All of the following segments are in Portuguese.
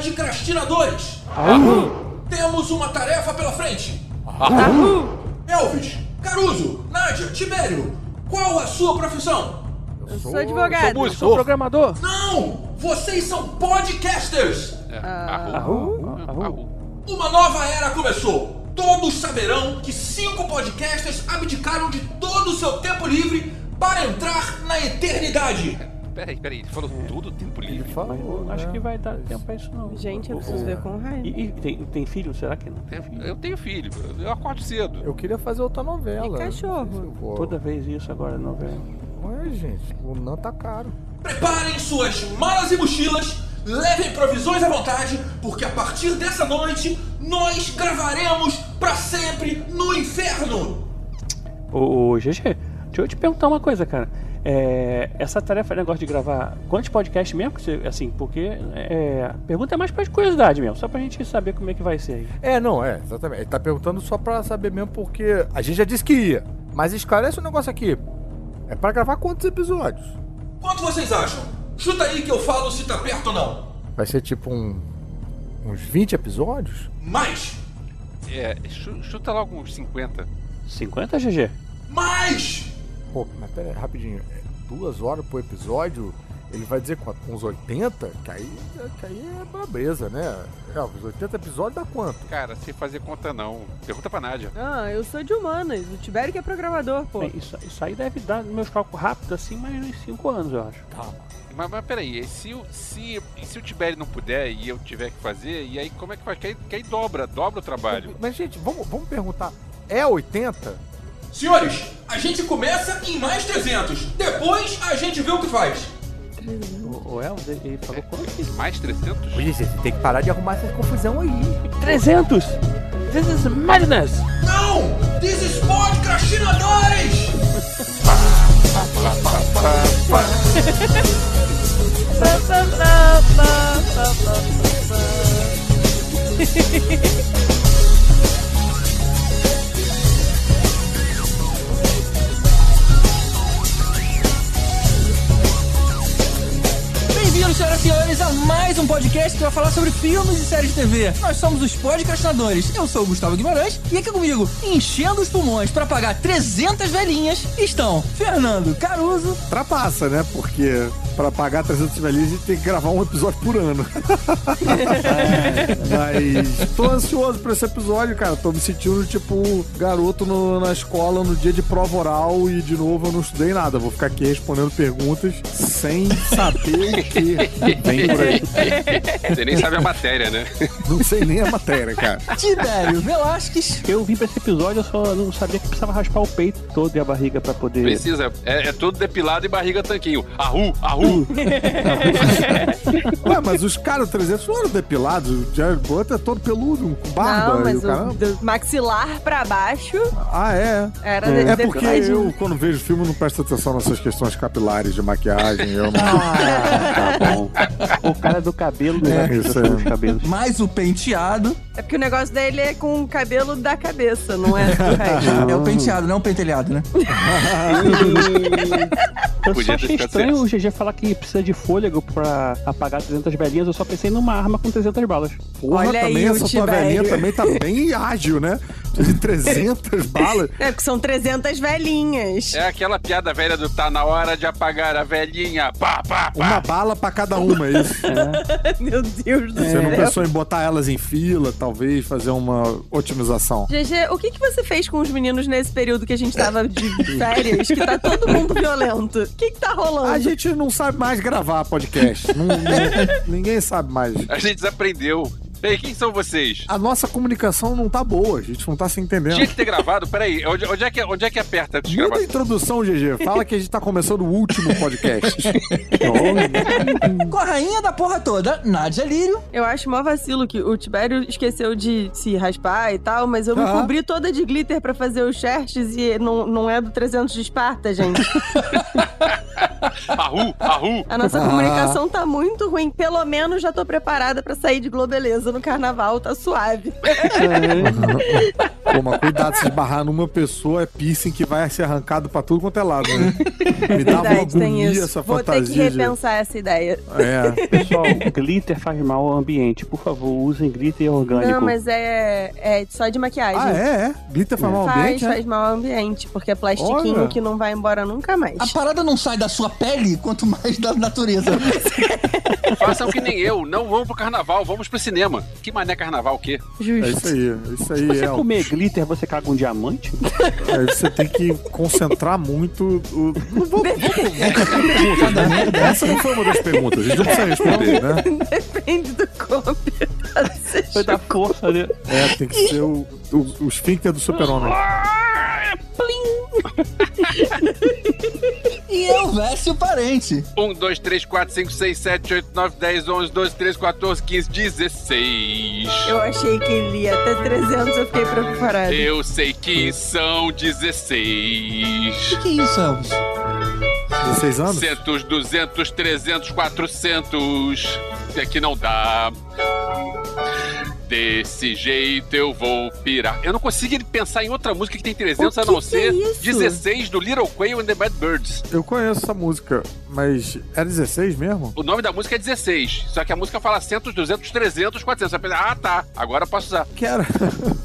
podcastinadores! Temos uma tarefa pela frente! Elvis, Caruso, Nádia, Tibério, qual a sua profissão? Eu sou advogado. Sou músico. Sou programador. Não! Vocês são podcasters! É, Ah. Uma nova era começou! Todos saberão que cinco podcasters abdicaram de todo o seu tempo livre para entrar na eternidade! Peraí, peraí, ele falou tudo tempo Ele livre. falou, Mas eu não acho né? que vai dar tempo pra isso, não. Gente, eu preciso ver com raiva. E, e tem, tem filho? Será que não? Eu, eu tenho filho, eu acordo cedo. Eu queria fazer outra novela. E cachorro? Não se. Toda vez isso agora, novela. Ué, gente, o Nan tá caro. Preparem suas malas e mochilas, levem provisões à vontade, porque a partir dessa noite nós gravaremos pra sempre no inferno! Ô, ô, GG, deixa eu te perguntar uma coisa, cara. É, essa tarefa, negócio de gravar quantos podcasts mesmo? Assim, porque é, a pergunta é mais pra curiosidade mesmo, só pra gente saber como é que vai ser aí. É, não, é, exatamente. Ele tá perguntando só pra saber mesmo, porque a gente já disse que ia. Mas esclarece o negócio aqui. É pra gravar quantos episódios? Quanto vocês acham? Chuta aí que eu falo se tá perto ou não. Vai ser tipo um. uns 20 episódios? Mais! É, chu- chuta logo uns 50. 50, GG? Mais! Pô, mas pera aí, rapidinho. É duas horas por episódio? Ele vai dizer quanto? Uns 80? Que aí, que aí é brabeza, né? É, os 80 episódios dá quanto? Cara, sem fazer conta não. Pergunta pra Nádia. Ah, eu sou de humanas. O Tibério que é programador, pô. Bem, isso, isso aí deve dar, nos meus cálculos rápidos, assim, mais uns 5 anos, eu acho. Tá. Mas, mas peraí, se, o- se, se o Tibério não puder e eu tiver que fazer, e aí como é que faz? Que aí, que aí dobra, dobra o trabalho. Mas, gente, vamos, vamos perguntar. É 80? Senhores, a gente começa em mais 300. Depois a gente vê o que faz. O, Elvis, ele, falou quanto? Mais 300? Ô, gente, você tem que parar de arrumar essa confusão aí. 300! This is madness! Não! This is podcastinadores! Bem-vindos, senhoras e senhores, a mais um podcast que vai falar sobre filmes e séries de TV. Nós somos os podcastinadores. Eu sou o Gustavo Guimarães e aqui comigo, enchendo os pulmões para pagar 300 velhinhas, estão Fernando Caruso, Trapaça, né? Porque pra pagar 300 velhinhos a gente tem que gravar um episódio por ano. Mas tô ansioso pra esse episódio, cara. Tô me sentindo tipo garoto no- na escola no dia de prova oral e de novo eu não estudei nada. Vou ficar aqui respondendo perguntas sem saber o que vem por aí. Você nem sabe a matéria, né? Não sei nem a matéria, cara. Tibério Velasquez, Eu vim pra esse episódio, eu só não sabia que precisava raspar o peito todo e a barriga pra poder. Precisa, é, é tudo depilado e barriga tanquinho. Arru, arru. Ué, mas os caras 300 não eram depilados. O Jared Butler é todo peludo, com barba Não, mas o o do maxilar pra baixo Ah, é. era É. de- É porque eu, quando vejo filme, não presto atenção nessas questões capilares de maquiagem. Eu não... Ah, O cara do cabelo, né? É, aí. mais o penteado. É porque o negócio dele é com o cabelo da cabeça, não é. É o penteado, não o pentelhado, né? Eu Podia só achei estranho o GG falar que precisa de fôlego pra apagar 300 velhinhas. Eu só pensei numa arma com 300 balas. Porra, Olha aí também o essa tua velhinha também tá bem ágil, né? De 300 balas. É porque são 300 velhinhas. É aquela piada velha do tá na hora de apagar a velhinha. Pá, pá, pá. Uma bala pra cada uma, é isso. Meu Deus do Você céu. não pensou em botar elas em fila, talvez fazer uma otimização? GG, o que, que você fez com os meninos nesse período que a gente tava de férias, que tá todo mundo violento? O que, que tá rolando? A gente não sabe mais gravar podcast. Não- não- ninguém sabe mais. A gente desaprendeu. Ei, quem são vocês? A nossa comunicação não tá boa, a gente não tá se entendendo. Tinha que ter gravado? Peraí, onde, onde, é, que, onde é que aperta Muda a introdução, GG. Fala que a gente tá começando o último podcast. Com a rainha da porra toda, Nádia Lírio. Eu acho mó vacilo que o Tibério esqueceu de se raspar e tal, mas eu me Ah. cobri toda de glitter pra fazer os shirts e não, não é do 300 de Esparta, gente. Arru, arru. A nossa Ah. comunicação tá muito ruim. Pelo menos já tô preparada pra sair de Globeleza no carnaval, tá suave. Pô, mas cuidado, se esbarrar numa pessoa, é piercing que vai ser arrancado pra tudo quanto é lado, né? Me dá uma Verdade, tem agonia isso. essa Vou ter que fantasia de... repensar essa ideia. É, Pessoal, glitter faz mal ao ambiente. Por favor, usem glitter orgânico. Não, mas é, é só de maquiagem. Ah, é? é? Glitter faz mal ao Faz, ambiente? é? faz mal ao ambiente, porque é plastiquinho Olha. que não vai embora nunca mais. A parada não sai da sua pele, quanto mais da natureza. Façam que nem eu, não vamos pro carnaval, vamos pro cinema. Que mané carnaval o quê? É Justo. isso aí, é isso aí. Se você é, comer glitter, você caga um diamante? Aí você tem que concentrar muito. O... Não vou, vamos, vamos Cada merda é Essa não foi uma das perguntas, a gente não precisa responder, né? Depende do corpo. Foi da força, né? É, tem que ser o, o, o esfíncter do super-homem. E eu, Vécio Parente. 1, 2, 3, 4, 5, 6, 7, 8, 9, 10, 11, 12, 13, 14, 15, 16. Eu achei que ele ia até 300, eu fiquei preparada. Eu sei que são 16. O que é isso, Elvis? 16 anos? 100, 200, 300, 400. É que não dá. Desse jeito eu vou pirar. Eu não consigo pensar em outra música que tem 300 O a não que que ser é isso? 16 do Little Quail and the Bad Birds. Eu conheço essa música, mas era 16 mesmo? O nome da música é 16, só que a música fala 100, 200, 300, 400. Você pensa, ah, tá, agora eu posso usar. Que era.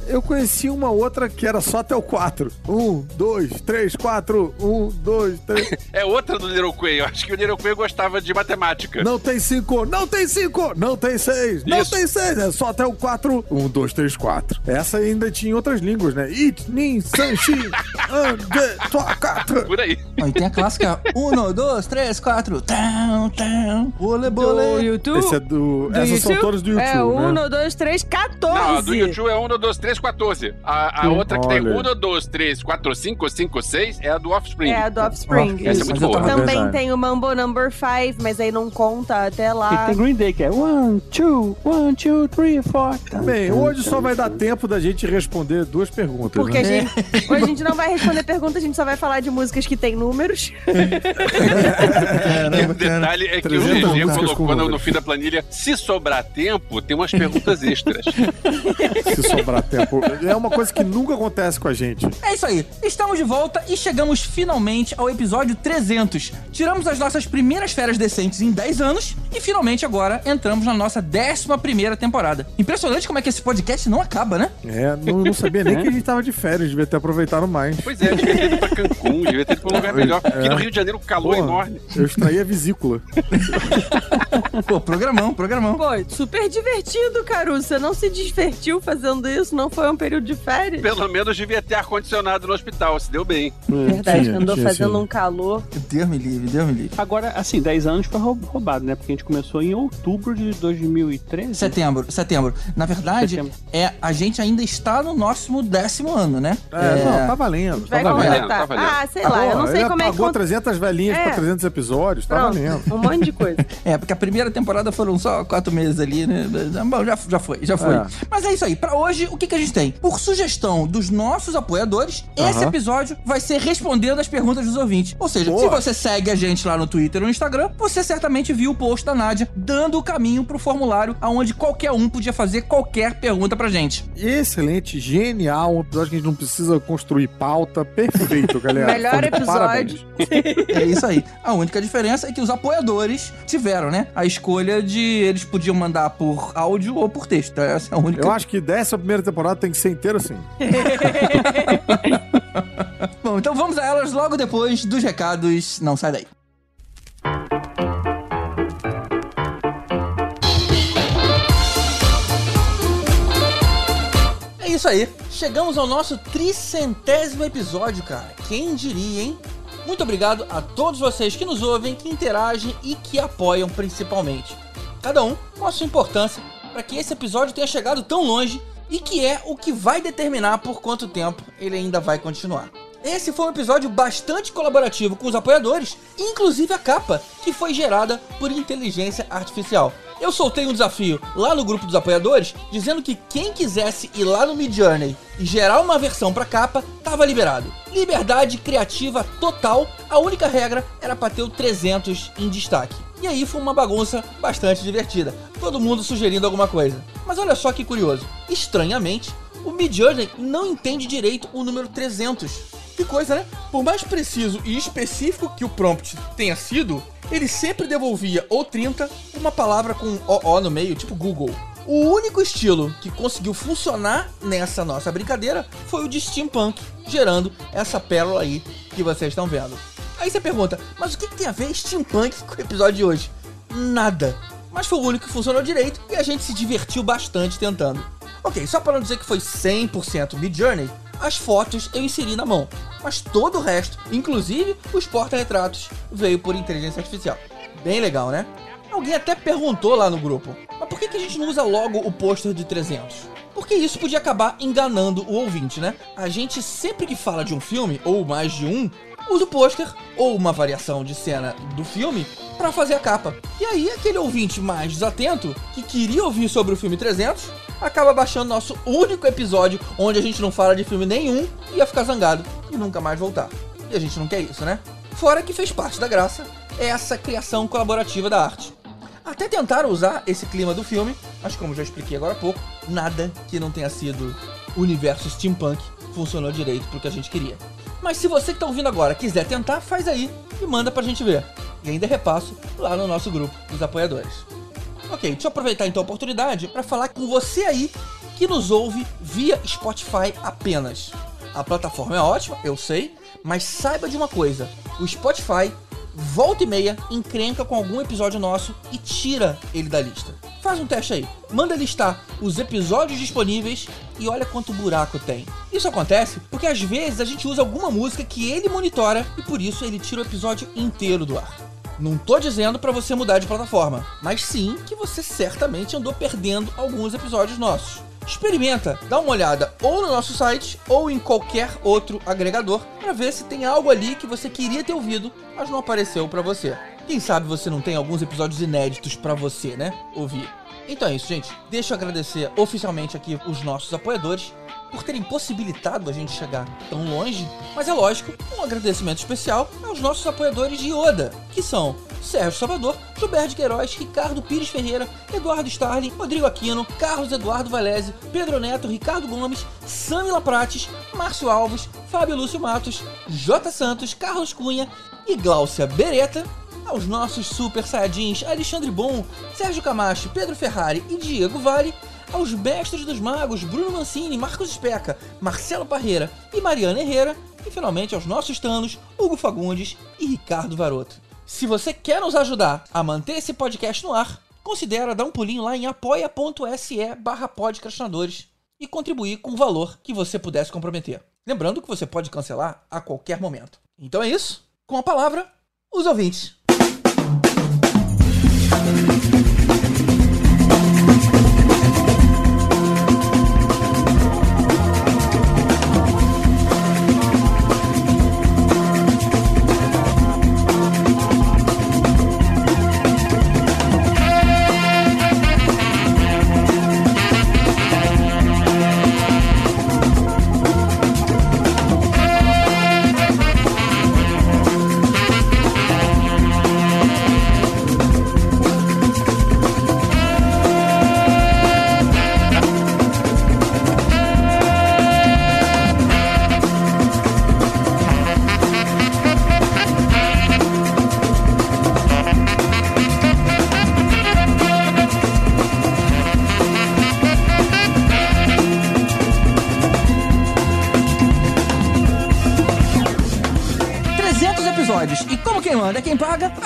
Eu conheci uma outra que era só até o 4. 1, 2, 3, 4. 1, 2, 3. É outra do Little Quail. Acho que o Little Quail gostava de matemática. Não tem 5, não tem 5, não tem 6, não Isso. tem 6. É só até o 4. 1, 2, 3, 4. Essa ainda tinha em outras línguas, né? It, nin, san, shi, an, de, tua, quatro. Por aí. E tem a clássica 1, 2, 3, 4. Tão, tão. Bole, Do bole. YouTube? Esse é do. Do essas são todas do YouTube. É, 1, né? 2, 3, 14. Não, a do YouTube é 1, 2, 3, 14. A, a outra que tem olha. 1, 2, 3, 4, 5, 5, 6 é a do Offspring. É a do Offspring. Ó, Essa é muito mas eu boa. Também Verdade. tem o Mambo Number 5, mas aí não conta até E lá. tem Green Day, que é one, two, one, two, three, four. Bem, hoje só vai dar tempo da gente responder duas perguntas. Porque né? a gente, hoje a gente não vai responder pergunta, a gente só vai falar de músicas que tem números. E o detalhe é que o 300 GG colocou no, no fim da planilha, se sobrar tempo, tem umas perguntas extras. Se sobrar tempo. É uma coisa que nunca acontece com a gente. É isso aí. Estamos de volta e chegamos finalmente ao episódio 300. Tiramos as nossas primeiras férias decentes em 10 anos e finalmente agora entramos na nossa 11 primeira temporada. Impressionante como é que esse podcast não acaba, né? É, não, não sabia nem que a gente tava de férias, devia ter aproveitado mais. Pois é, devia ter ido pra Cancún, devia ter ido pra um lugar melhor. Aqui no Rio de Janeiro o calor é enorme. Eu extraí a vesícula. Pô, programão, programão. Pô, super divertido, Caruso. Você não se divertiu fazendo isso? Não foi um período de férias? Pelo menos devia ter ar-condicionado no hospital, se deu bem. Verdade, Tinha, andou tinha fazendo sido. um calor. Deus me livre, Deus me livre. Agora, assim, 10 anos foi roub- roubado, né? Porque a gente começou em outubro de 2013. Setembro, setembro. Na verdade, Setembro. é a gente ainda está no nosso décimo ano, né? É, não, tá valendo. Vai tá valendo. tá valendo. ah, sei lá, eu não sei como é que pagou conta. 300 velhinhas É. pra 300 episódios, tá Pronto, valendo. um monte de coisa. É, porque a primeira temporada foram só quatro meses ali, né? Bom, já, já foi, já foi. É. Mas é isso aí. Pra hoje, o que, que a gente tem? Por sugestão dos nossos apoiadores, esse Aham. episódio vai ser respondendo as perguntas dos ouvintes. Ou seja, Boa. se você segue a gente lá no Twitter ou no Instagram, você certamente viu o post da Nádia dando o caminho pro formulário aonde qualquer um podia fazer qualquer pergunta pra gente. Excelente, genial. Um episódio que a gente não precisa construir pauta. Perfeito, galera. Melhor de episódio. É isso aí. A única diferença é que os apoiadores tiveram, né? A escolha de eles podiam mandar por áudio ou por texto. Essa é a única Eu acho que dessa primeira temporada tem que ser inteira assim. Bom, então vamos a elas logo depois dos recados. Não sai daí. Isso aí. Chegamos ao nosso tricentésimo episódio, cara. Quem diria, hein? Muito obrigado a todos vocês que nos ouvem, que interagem e que apoiam principalmente. Cada um com a sua importância para que esse episódio tenha chegado tão longe e que é o que vai determinar por quanto tempo ele ainda vai continuar. Esse foi um episódio bastante colaborativo com os apoiadores, inclusive a capa, que foi gerada por inteligência artificial. Eu soltei um desafio lá no grupo dos apoiadores, dizendo que quem quisesse ir lá no Midjourney e gerar uma versão pra capa, tava liberado. Liberdade criativa total, a única regra era pra ter o 300 em destaque. E aí foi uma bagunça bastante divertida, todo mundo sugerindo alguma coisa. Mas olha só que curioso, estranhamente, o Midjourney não entende direito o número 300. Que coisa, né? Por mais preciso e específico que o prompt tenha sido, ele sempre devolvia ou 30 uma palavra com um OO no meio, tipo Google. O único estilo que conseguiu funcionar nessa nossa brincadeira foi o de steampunk, gerando essa pérola aí que vocês estão vendo. Aí você pergunta, mas o que, tem a ver steampunk com o episódio de hoje? Nada. Mas foi o único que funcionou direito e a gente se divertiu bastante tentando. Ok, só para não dizer que foi 100% Midjourney, as fotos eu inseri na mão, mas todo o resto, inclusive os porta-retratos, veio por inteligência artificial. Bem legal, né? Alguém até perguntou lá no grupo, mas por que, a gente não usa logo o pôster de 300? Porque isso podia acabar enganando o ouvinte, né? A gente sempre que fala de um filme, ou mais de um, usa o pôster ou uma variação de cena do filme para fazer a capa. E aí aquele ouvinte mais desatento que queria ouvir sobre o filme 300 acaba baixando nosso único episódio onde a gente não fala de filme nenhum e ia ficar zangado e nunca mais voltar. E a gente não quer isso, né? Fora que fez parte da graça essa criação colaborativa da arte. Até tentaram usar esse clima do filme, mas como já expliquei agora há pouco, nada que não tenha sido universo steampunk funcionou direito pro que a gente queria. Mas se você que tá ouvindo agora quiser tentar, faz aí e manda pra gente ver. E ainda repasso lá no nosso grupo dos apoiadores. Ok, deixa eu aproveitar então a oportunidade para falar com você aí que nos ouve via Spotify apenas. A plataforma é ótima, eu sei, mas saiba de uma coisa: o Spotify volta e meia encrenca com algum episódio nosso e tira ele da lista. Faz um teste aí, manda listar os episódios disponíveis e olha quanto buraco tem. Isso acontece porque às vezes a gente usa alguma música que ele monitora e por isso ele tira o episódio inteiro do ar. Não tô dizendo para você mudar de plataforma, mas sim que você certamente andou perdendo alguns episódios nossos. Experimenta, dá uma olhada ou no nosso site ou em qualquer outro agregador para ver se tem algo ali que você queria ter ouvido, mas não apareceu para você. Quem sabe você não tem alguns episódios inéditos para você, né? Ouvir. Então é isso, gente. Deixa eu agradecer oficialmente aqui os nossos apoiadores por terem possibilitado a gente chegar tão longe. Mas é lógico, um agradecimento especial aos nossos apoiadores de Yoda, que são Sérgio Salvador, Gilberto Queiroz, Ricardo Pires Ferreira, Eduardo Starling, Rodrigo Aquino, Carlos Eduardo Valese, Pedro Neto, Ricardo Gomes, Samila Prates, Márcio Alves, Fábio Lúcio Matos, J. Santos, Carlos Cunha e Gláucia Beretta, aos nossos super saiyajins Alexandre Bom, Sérgio Camacho, Pedro Ferrari e Diego Vale, aos mestres dos magos Bruno Mancini, Marcos Especa, Marcelo Parreira e Mariana Herrera, e finalmente aos nossos tanos Hugo Fagundes e Ricardo Varoto. Se você quer nos ajudar a manter esse podcast no ar, considera dar um pulinho lá em apoia.se barra e contribuir com o valor que você pudesse comprometer. Lembrando que você pode cancelar a qualquer momento. Então é isso. Com a palavra, os ouvintes.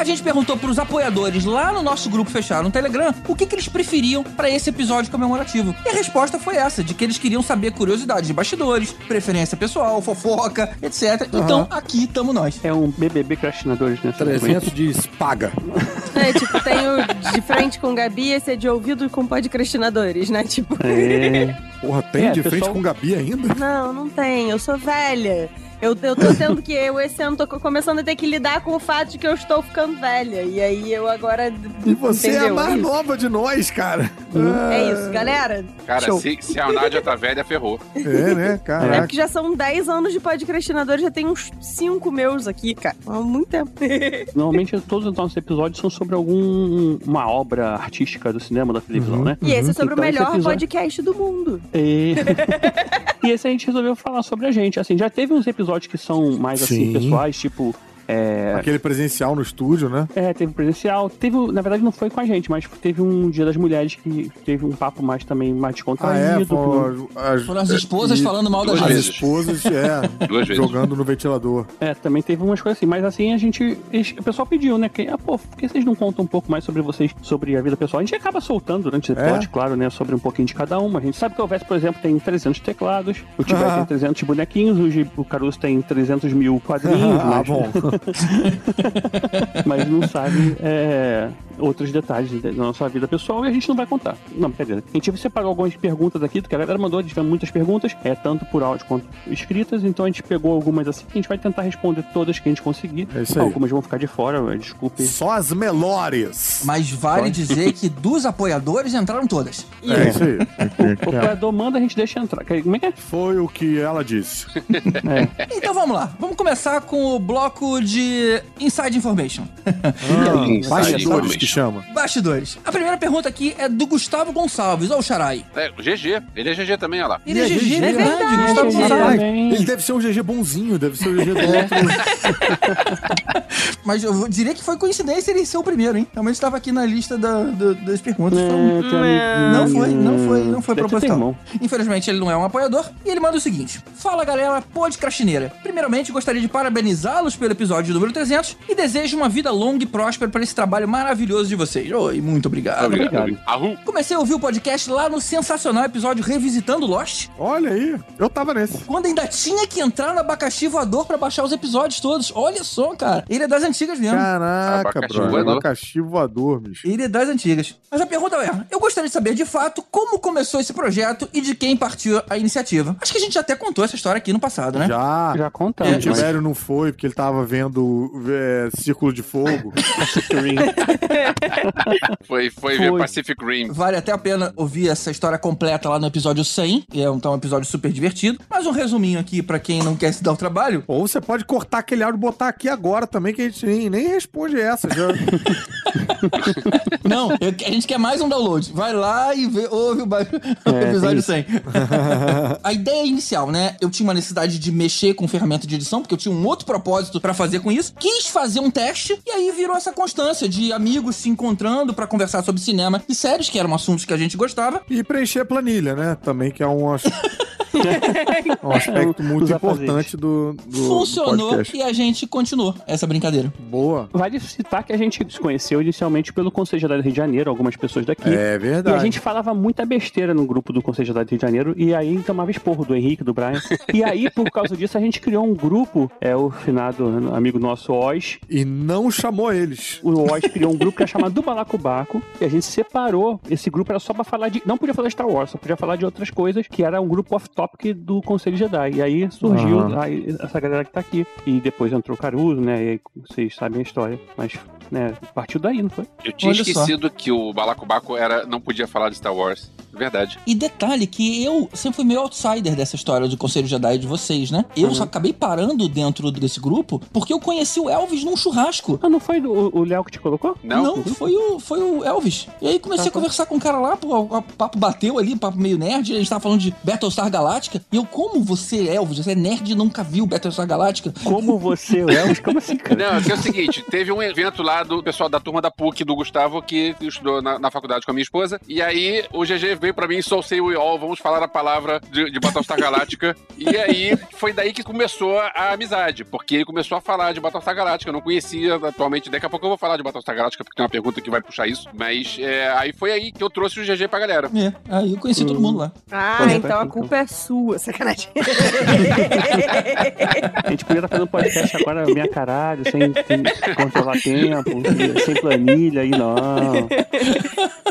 Gente perguntou pros apoiadores lá no nosso grupo fechado no Telegram o que, que eles preferiam para esse episódio comemorativo. E a resposta foi essa, de que eles queriam saber curiosidades de bastidores, preferência pessoal, fofoca, etc. Então, aqui estamos nós. É um BBB Crastinadores, né? 300 diz paga. É, tipo, tem o de frente com Gabi, esse é de ouvido com podcastinadores, né? Tipo. É. Porra, tem É, de frente pessoal- com Gabi ainda? Não, não tem. Eu sou velha. Eu, eu tô tendo que, eu esse ano tô começando a ter que lidar com o fato de que eu estou ficando velha. E aí eu agora. E você é a entendeu? mais Isso. nova de nós, cara. É isso, galera. Cara, Show. se, se a Nádia tá velha, ferrou. É, né? É Caraca. porque já são 10 anos de podcastinador, já tem uns 5 meus aqui, cara. Há muito tempo. Normalmente todos os nossos episódios são sobre alguma obra artística do cinema, da televisão, Uhum. né? E esse é sobre Então, o melhor episódio- podcast do mundo. E... e esse a gente resolveu falar sobre a gente. Assim, já teve uns episódios que são mais assim, Sim. pessoais, tipo. É, Aquele presencial no estúdio, né? é, teve presencial. Teve, na verdade, não foi com a gente, mas teve um Dia das Mulheres que teve um papo mais também mais Ah, descontraído. é? Foram as, Foram as esposas e- falando mal da Duas As gente. vezes. esposas, é, Duas vezes. jogando no ventilador. É, também teve umas coisas assim, mas assim a gente. O pessoal pediu, né? Que, ah, pô, por que vocês não contam um pouco mais sobre vocês, sobre a vida pessoal? A gente acaba soltando durante o episódio, É? claro, né? Sobre um pouquinho de cada uma. A gente sabe que o Vest, por exemplo, tem 300 teclados, o Tibete tem 300 bonequinhos, o, Caruso tem 300 mil quadrinhos, ah, mas, bom. mas não sabe é, outros detalhes da nossa vida pessoal e a gente não vai contar. Não, brincadeira. A gente separou algumas perguntas aqui, que a galera mandou, tivemos muitas perguntas, é, tanto por áudio quanto escritas, então a gente pegou algumas assim, que a gente vai tentar responder todas que a gente conseguir. É isso aí. Algumas vão ficar de fora, desculpe. Só as melhores. Mas vale Pode. dizer que dos apoiadores entraram todas. É isso aí. O apoiador manda, a gente deixa entrar. Como é que é? Foi o que ela disse. Então vamos lá. Vamos começar com o bloco de Inside Information. Ah, Inside bastidores Information. que chama. Bastidores. A primeira pergunta aqui é do Gustavo Gonçalves, ou Xarai. É, o GG. Ele é GG também, olha lá. Ele é é GG, GG, é verdade, verdade. Gustavo Gonçalves. Ele deve ser um GG bonzinho, deve ser o GG do É. outro. Mas eu diria que foi coincidência ele ser o primeiro, hein? Realmente estava aqui na lista da- do- das perguntas. Um- É, tem- Não foi, não foi, não foi proposital. Infelizmente ele não é um apoiador e ele manda o seguinte: Fala galera, podcrastineira. Primeiramente gostaria de parabenizá-los pelo episódio número 300 e desejo uma vida longa e próspera para esse trabalho maravilhoso de vocês. Oi, muito obrigado. Obrigado. Arru. Comecei a ouvir o podcast lá no sensacional episódio Revisitando Lost, Olha aí, eu tava nesse. quando ainda tinha que entrar no abacaxi voador pra baixar os episódios todos. Olha só, cara. Ele é das antigas mesmo. Caraca, Abacaxi voador. Abacaxi voador, bicho. Ele é das antigas. Mas a pergunta é: eu gostaria de saber de fato como começou esse projeto e de quem partiu a iniciativa. Acho que a gente já até contou essa história aqui no passado, né? Já. Já O contamos. mas- Tibério não foi porque ele tava vendo é, Círculo de Fogo. Foi, foi, ver Foi. Pacific Rim. Vale até a pena ouvir essa história completa lá no episódio 100, que é um, então, um episódio super divertido. Mas um resuminho aqui pra quem não quer se dar o trabalho. Ou você pode cortar aquele áudio e botar aqui agora também, que a gente nem, nem responde essa. Já. Não, eu- a gente quer mais um download. Vai lá e vê, ouve o, ba- o É, episódio tem 100. a ideia inicial, né? Eu tinha uma necessidade de mexer com ferramenta de edição, porque eu tinha um outro propósito pra fazer com isso. Quis fazer um teste e aí virou essa constância de amigos se encontrando pra conversar sobre cinema e séries, que eram assuntos que a gente gostava. E preencher a planilha, né? Também, que é um, um aspecto muito importante do, do Funcionou podcast. e a gente continuou essa brincadeira. Boa. Vale citar que a gente se conheceu inicialmente pelo Conselho do Rio de Janeiro, algumas pessoas daqui. É E verdade. a gente falava muita besteira no grupo do Conselho do Rio de Janeiro, e aí tomava esporro do Henrique, do Brian. e aí, por causa disso, a gente criou um grupo, é o finado amigo nosso, Oz. E não chamou eles. O Oz criou um grupo que é chamado do Balacobaco, e a gente separou. Esse grupo era só pra falar de. Não podia falar de Star Wars, só podia falar de outras coisas, que era um grupo off-topic do Conselho Jedi. E aí surgiu aí essa galera que tá aqui. E depois entrou o Caruso, né? E aí vocês sabem a história. Mas, né, partiu daí, não foi? Eu tinha Olha só. esquecido que o Balacobaco era, não podia falar de Star Wars. Verdade. E detalhe que eu sempre fui meio outsider dessa história do Conselho Jedi de vocês, né? Eu só acabei parando dentro desse grupo porque eu conheci o Elvis num churrasco. Ah, não foi o o Léo que te colocou? Não? foi o, foi o Elvis. E aí comecei Tá, a conversar com o cara lá, pô, o papo bateu ali, papo meio nerd, a gente tava falando de Battlestar Galactica. E eu, como você, Elvis, você é nerd e nunca viu Battlestar Galactica? Como você, o Elvis? Como assim, cara? Não, é é o seguinte, teve um evento lá do pessoal da turma da PUC, do Gustavo, que estudou na, na faculdade com a minha esposa, e aí o GG veio pra mim, Soul Say We All, vamos falar a palavra de, de Battlestar Galáctica, e aí foi daí que começou a amizade, porque ele começou a falar de Battlestar Galáctica, eu não conhecia atualmente, daqui a pouco eu vou falar de Battlestar Galáctica, porque tem uma pergunta que vai puxar isso, mas é, aí foi aí que eu trouxe o GG pra galera. É, aí eu conheci todo mundo lá. Ah, Pode então a ser, culpa é sua, sacanagem. A gente podia estar fazendo podcast agora minha caralho, sem, sem controlar tempo, sem planilha e não.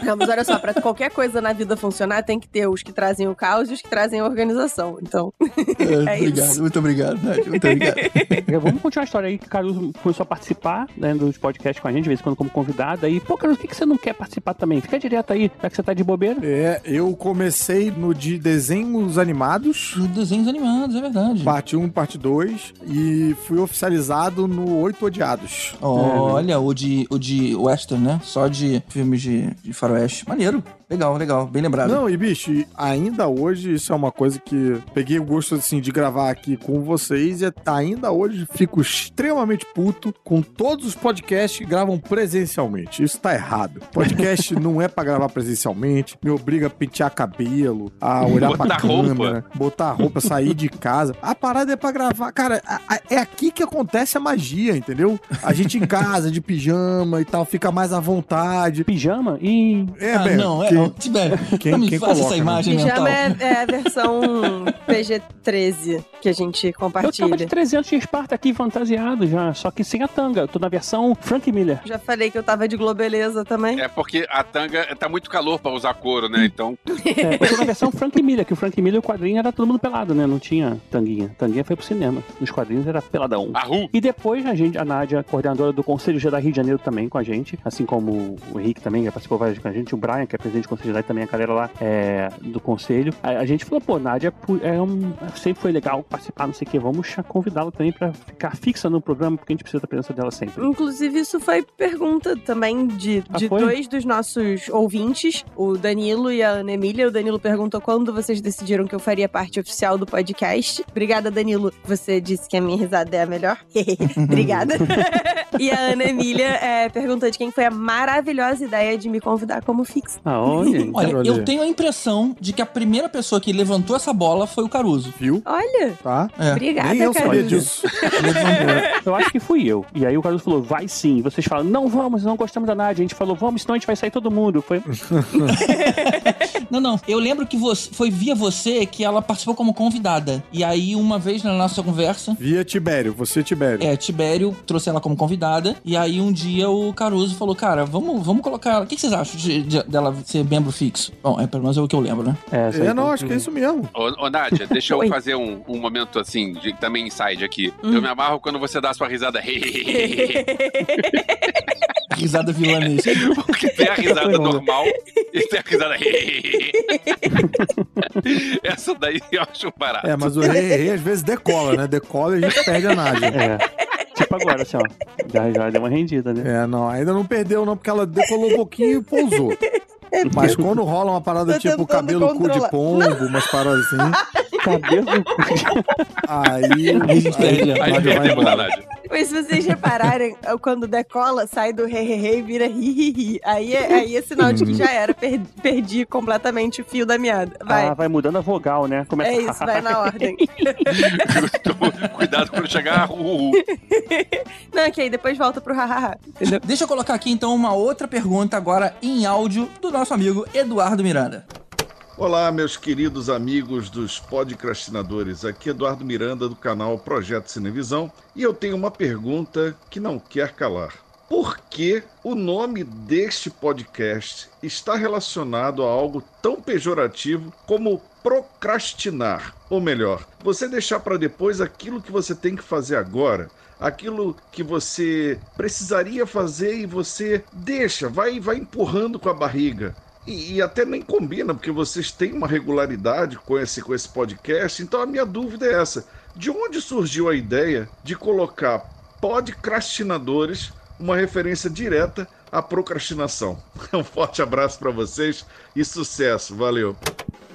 Não, mas olha só, pra qualquer coisa na vida funcionar, tem que ter os que trazem o caos e os que trazem a organização. Então, É, É obrigado, isso. muito obrigado, Nath, muito obrigado. Vamos continuar a história aí que o Caruso começou a participar né, dos podcasts com a gente, de vez em quando como convidado. Aí, pô, Caruso, por que, que você não quer participar também? Fica direto aí, já que você tá de bobeira. É, eu comecei no de desenhos animados, Os desenhos animados, é verdade. parte 1 parte 2, e fui oficializado no Oito Odiados. Olha, o de, o de western, né? Só de filmes de, de faroeste. Maneiro. Legal, legal. Bem lembrado. Não, e bicho, ainda hoje isso é uma coisa que peguei o gosto assim de gravar aqui com vocês e ainda hoje fico extremamente puto com todos os podcasts que gravam presencialmente. Isso tá errado. Podcast não é pra gravar presencialmente, me obriga a pentear cabelo, a olhar pra Botar roupa. Câmera, botar roupa, sair de casa. A parada é pra gravar. Cara, a- a- é aqui que acontece a magia, entendeu? A gente em casa, de pijama e tal, fica mais à vontade. Pijama e. É, ah, bem, não, é. que- ó, Tibério, quem- não me quem faça coloca, essa né? imagem mental. pijama é, é a versão PG-13 que a gente Eu tava de compartilha. 300 de Esparta aqui fantasiado já, só que sem a tanga. Eu tô na versão Frank Miller. Já falei que eu tava de Globeleza também. É porque a tanga tá muito calor pra usar couro, né? Então, É, eu tô na versão Frank Miller, que o Frank Miller, o quadrinho era todo mundo pelado, né? Não tinha tanguinha. Tanguinha foi pro cinema. Nos quadrinhos era peladão. a Ru. E depois a gente, a Nádia, coordenadora do Conselho Jedi Rio de Janeiro também com a gente, assim como o Henrique também, que participou várias vezes com a gente, o Brian, que é presidente do Conselho Jedi também, a galera lá é, do Conselho. A, a gente falou, pô, Nádia, é um, sempre foi legal participar, não sei o quê, vamos convidá-la também pra ficar fixa no programa, porque a gente precisa da presença dela sempre. Inclusive, isso foi pergunta também de, Ah, de dois dos nossos ouvintes, o Danilo e a Ana Emília. O Danilo perguntou quando vocês decidiram que eu faria parte oficial do podcast. Obrigada, Danilo. Você disse que a minha risada é a melhor. Obrigada. e a Ana Emília é, perguntou de quem foi a maravilhosa ideia de me convidar como fixa. Ah, olha, eu tenho a impressão de que a primeira pessoa que levantou essa bola foi o Caruso. Viu? Olha, Tá? É. obrigada, Nem eu cara. sabia disso. eu acho que fui eu. E aí o Caruso falou, vai sim. Vocês falam, não vamos, não gostamos da Nádia. A gente falou, vamos, senão a gente vai sair todo mundo. Foi, Não, não. Eu lembro que você, foi via você que ela participou como convidada. E aí, uma vez na nossa conversa, Via Tibério, você Tibério. é, Tibério trouxe ela como convidada. E aí, um dia, o Caruso falou: Cara, vamos, vamos colocar ela. O que que vocês acham de- de- dela ser membro fixo? Bom, é pelo menos é o que eu lembro, né? É, É, não, acho que é isso mesmo. Ô, ô Nádia, deixa eu fazer um, um momento assim, de, também inside aqui. Eu me amarro quando você dá a sua risada. Risada vilanesa. Porque tem a risada normal e tem a risada. Essa daí eu acho barato. É, mas o rei, rei às vezes decola, né? Decola e a gente perde a Nádia. É. Tipo agora, assim, ó. Já, já deu uma rendida, né? É, não, ainda não perdeu não, porque ela decolou um pouquinho e pousou. Mas quando rola uma parada Tô tipo cabelo cu de controlar. pombo, umas paradas assim, Cabelo. aí, a gente perde a Aí Nádia vai perdemos a embora. Nádia. Mas se vocês repararem, quando decola, sai do re, re, re e vira ri, ri, ri. Aí é, aí é sinal de que já era. per- perdi completamente o fio da meada. Vai. Ah, vai mudando a vogal, né? Começa é isso, vai na ordem. Cuidado quando chegar. Uh, uh. Não, é que aí depois volta pro hahaha. Entendeu? Deixa eu colocar aqui então uma outra pergunta agora em áudio do nosso amigo Eduardo Miranda. Olá, meus queridos amigos dos podcastinadores. Aqui é Eduardo Miranda do canal Projeto Cinevisão e eu tenho uma pergunta que não quer calar. Por que o nome deste podcast está relacionado a algo tão pejorativo como procrastinar? Ou melhor, você deixar para depois aquilo que você tem que fazer agora, aquilo que você precisaria fazer e você deixa, vai, vai empurrando com a barriga. E, e até nem combina, porque vocês têm uma regularidade com esse, com esse podcast. Então a minha dúvida é essa: de onde surgiu a ideia de colocar podcastinadores uma referência direta à procrastinação? Um forte abraço para vocês e sucesso. Valeu.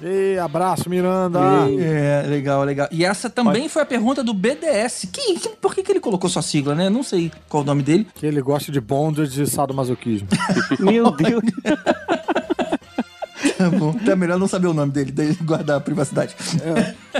Ei, abraço, Miranda. É, legal, legal. E essa também foi a pergunta do BDS. Que, que- por que, que ele colocou sua sigla, né? Não sei qual o nome dele. Que ele gosta de bondage e sadomasoquismo. Meu Deus. Tá bom. Então é melhor não saber o nome dele, daí guardar a privacidade.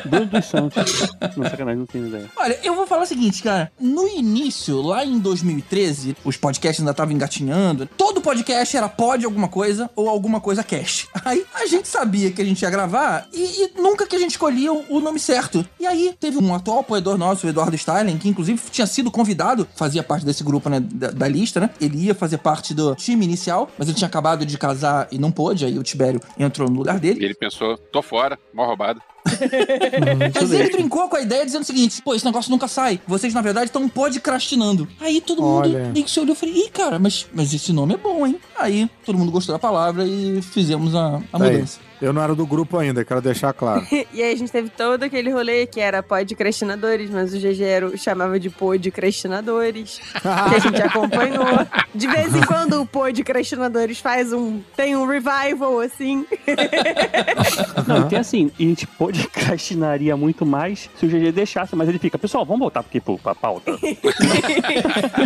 Bruno dos Santos. Não, sacanagem, não tenho ideia. Olha, eu vou falar o seguinte, cara. No início, lá em 2013, os podcasts ainda estavam engatinhando. Todo podcast era pod alguma coisa ou alguma coisa cast. Aí a gente sabia que a gente ia gravar e, e nunca que a gente escolhia o, nome certo. E aí teve um atual apoiador nosso, o Eduardo Styling, que inclusive tinha sido convidado, fazia parte desse grupo, né, da, da lista, né? Ele ia fazer parte do time inicial, mas ele tinha acabado de casar e não pôde, aí o Tibério entrou no lugar dele. E ele pensou, tô fora, mal roubado. Mas ele brincou com a ideia dizendo o seguinte: pô, esse negócio nunca sai. Vocês, na verdade, estão podcastinando. Aí todo mundo Olha. meio que se olhou e falei: ih, cara, mas, mas esse nome é bom, hein? Aí todo mundo gostou da palavra e fizemos a, a Tá aí. mudança. Eu não era do grupo ainda, quero deixar claro. E aí a gente teve todo aquele rolê que era podcastinadores, mas o GG era, o- chamava de podcastinadores, que a gente acompanhou. De vez em quando o podcastinadores faz um. tem um revival, assim. Não, e tem assim, a gente podcastinaria muito mais se o GG deixasse, mas ele fica, pessoal, vamos voltar aqui pra pauta.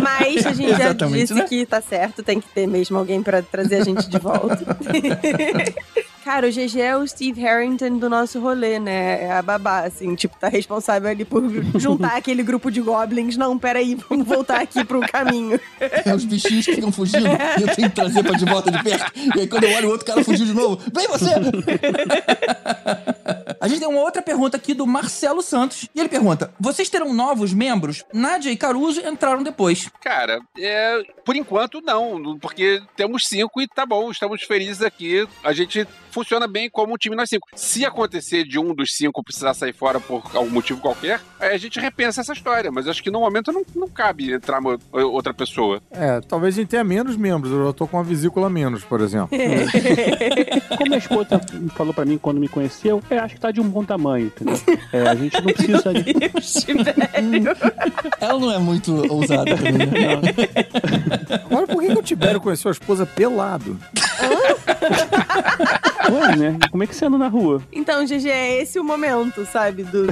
Mas a gente já Exatamente, disse né? que tá certo, tem que ter mesmo alguém pra trazer a gente de volta. Cara, o GG é o Steve Harrington do nosso rolê, né? É a babá, assim, tipo, tá responsável ali por juntar aquele grupo de goblins. Não, peraí, vamos voltar aqui pro caminho. É os bichinhos que ficam fugindo e eu tenho que trazer pra de volta de perto. E aí quando eu olho o outro cara fugiu de novo. Vem você! A gente tem uma outra pergunta aqui do Marcelo Santos. E ele pergunta: Vocês terão novos membros? Nádia e Caruso entraram depois. Cara, é, por enquanto não, porque temos cinco e tá bom, estamos felizes aqui. A gente funciona bem como um time nós cinco. Se acontecer de um dos cinco precisar sair fora por algum motivo qualquer, aí a gente repensa essa história. Mas acho que no momento não, não cabe entrar uma- outra pessoa. É, talvez a gente tenha menos membros. Eu já tô com uma vesícula menos, por exemplo. Como a esposa falou pra mim quando me conheceu, eu acho que tá de um bom tamanho, entendeu? É, a gente não precisa de. Tibério. Ela não é muito ousada também, né? Agora, por que, que o Tibério conheceu a esposa pelado? Ué, né? Como é que você anda na rua? Então, GG, é esse o momento, sabe? Do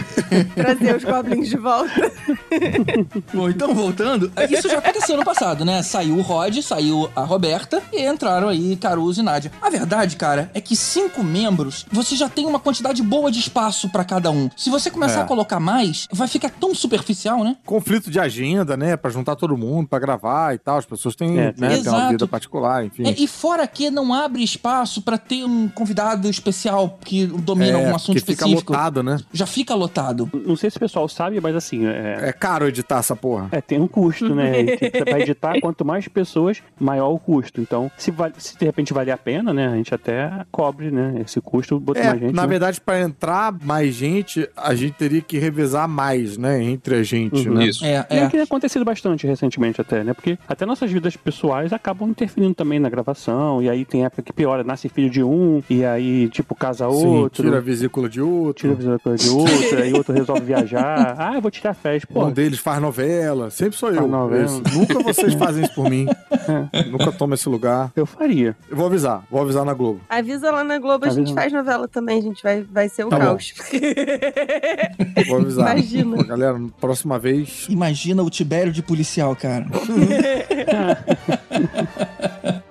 trazer os goblins de volta. Bom, então voltando, isso já aconteceu no passado, né? Saiu o Rod, saiu a Roberta e entraram aí Caruso e Nádia. A verdade, cara, é que cinco membros, você já tem uma quantidade boa de espaço pra cada um. Se você começar É. a colocar mais, vai ficar tão superficial, né? Conflito de agenda, né? Pra juntar todo mundo, pra gravar e tal. As pessoas têm, É, né, têm uma Exato. vida particular, enfim. É, e fora que não abre espaço pra ter um convidado especial que domina algum assunto É, porque fica específico. lotado, né? Já fica lotado. Não sei se o pessoal sabe, mas assim, é, É caro editar essa porra. É, tem um custo, né? Pra editar, quanto mais pessoas, maior o custo. Então, se, vale- se de repente valer a pena, né? A gente até cobre, né? Esse custo, bota É, mais gente. na né? verdade, pra entrar mais gente, a gente teria que revezar mais, né? Entre a gente, Uhum. né? Isso. É, E é. que tem acontecido bastante recentemente até, né? Porque até nossas vidas pessoais acabam interferindo também na gravação. E aí tem época que piora, nasce filho de um, e aí, tipo, casa Sim, outro. tira a vesícula de outro. tira a visão de outro, aí outro resolve viajar. Ah, eu vou tirar férias. Pô, Um deles faz novela. Sempre sou eu. Faz novela. Esse. Nunca vocês fazem isso por mim. Nunca tomo esse lugar. eu faria. Eu vou avisar. Vou avisar na Globo. Avisa lá na Globo, a gente Avisa. faz novela também, a gente vai, vai ser o Tá caos. Vou avisar. Imagina. Pô, Galera, próxima vez... Imagina o Tibério de policial, cara.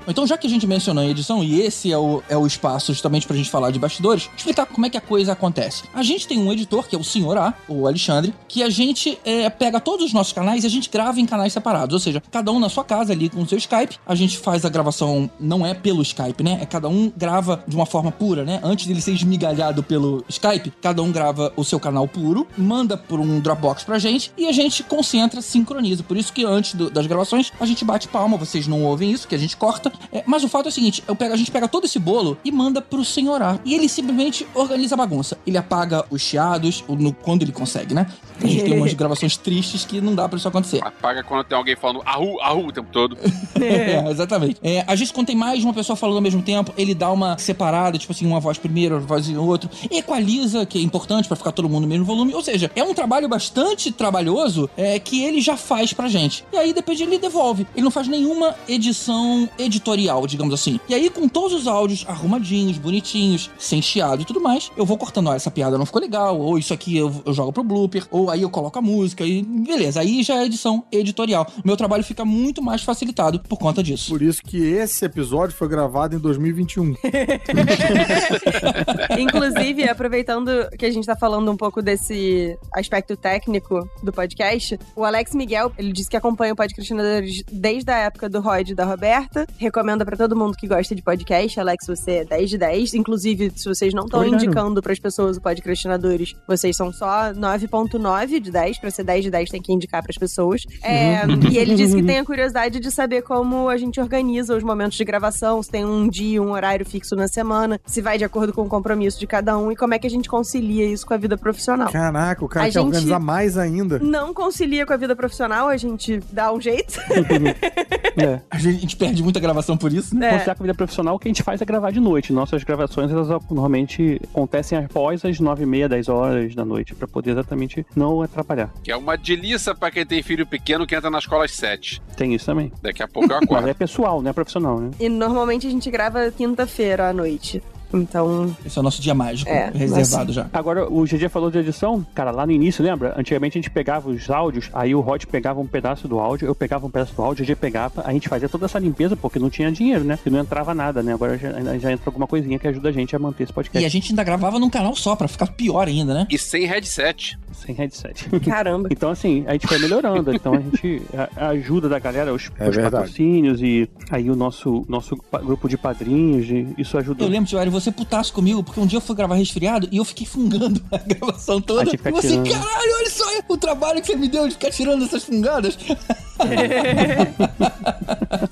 Então, já que a gente mencionou a edição, e esse é o, é o espaço justamente pra gente falar de bastidores, explicar como é que a coisa acontece. A gente tem um editor, que é o Senhor A, o Alexandre, que a gente é, pega todos os nossos canais e a gente grava em canais separados. Ou seja, cada um na sua casa ali com o seu Skype. A gente faz a gravação, não é pelo Skype, né? É cada um grava de uma forma pura, né? Antes dele ser esmigalhado pelo Skype, cada um grava o seu canal puro, manda por um Dropbox pra gente e a gente concentra, sincroniza. Por isso que antes do- das gravações a gente bate palma, vocês não ouvem isso, que a gente corta. É, mas o fato é o seguinte: eu pego, a gente pega todo esse bolo e manda pro senhor A. E ele simplesmente organiza a bagunça. Ele apaga os chiados no- quando ele consegue, né? A gente tem umas gravações tristes que não dá pra isso acontecer. Apaga quando tem alguém falando arru, arru o tempo todo. É, exatamente. É, às vezes, quando tem mais de uma pessoa falando ao mesmo tempo, ele dá uma separada, tipo assim, uma voz primeiro, outra voz em outro. Equaliza, que é importante pra ficar todo mundo no mesmo volume. Ou seja, é um trabalho bastante trabalhoso é, que ele já faz pra gente. E aí, depois ele devolve. Ele não faz nenhuma edição editorial, digamos assim. E aí, com todos os áudios arrumadinhos, bonitinhos, sem chiado e tudo mais, eu vou cortando, ó, essa piada não ficou legal, ou isso aqui eu, eu jogo pro blooper, ou aí eu coloco a música e beleza. Aí já é edição editorial. Meu trabalho fica muito mais facilitado por conta disso. Por isso que esse episódio foi gravado em 2021. Inclusive, aproveitando que a gente tá falando um pouco desse aspecto técnico do podcast, o Alex Miguel, ele disse que acompanha o Podcastinadores desde a época do Rod e da Roberta. Recomenda pra todo mundo que gosta de podcast. Alex, você é 10 de 10. Inclusive, se vocês não estão indicando pras pessoas o Podcastinadores, vocês são só 9.9 de 10. Pra ser 10 de 10, tem que indicar pras pessoas. É, e ele disse que tem a curiosidade de saber como a gente organiza os momentos de gravação, se tem um dia, um horário fixo na semana, se vai de acordo com o compromisso de cada um e como é que a gente concilia isso com a vida profissional. Caraca, o cara A quer gente- organizar mais ainda. Não concilia com a vida profissional, a gente dá um jeito. É. A gente perde muita gravação por isso, né? É. Considerar que a vida profissional, o que a gente faz é gravar de noite. Nossas gravações, elas normalmente acontecem após as 9 e meia, 10 horas da noite, pra poder exatamente não atrapalhar. Que é uma delícia pra quem tem filho pequeno que entra na escola às sete. Tem isso também. Daqui a pouco eu Mas acordo. é pessoal, não é profissional, né? E normalmente a gente grava quinta-feira à noite. Então, Esse é o nosso dia mágico, É, reservado já. Agora, o GG falou de edição, cara, lá no início, lembra? Antigamente a gente pegava os áudios, aí o Rod pegava um pedaço do áudio, eu pegava um pedaço do áudio, o GG pegava, a gente fazia toda essa limpeza porque não tinha dinheiro, né? E não entrava nada, né? Agora já, já entra alguma coisinha que ajuda a gente a manter esse E podcast a gente ainda gravava num canal só, pra ficar pior ainda, né? E sem headset. sem headset. caramba. Então, assim, a gente foi melhorando. Então, a gente. A, a ajuda da galera, os, É os patrocínios e aí o nosso, nosso grupo de padrinhos, e isso ajudou. Eu lembro, tio Ari, você putaço comigo, porque um dia eu fui gravar resfriado e eu fiquei fungando a gravação toda. Ah, E você, tirando. caralho, olha só o trabalho que você me deu de ficar tirando essas fungadas.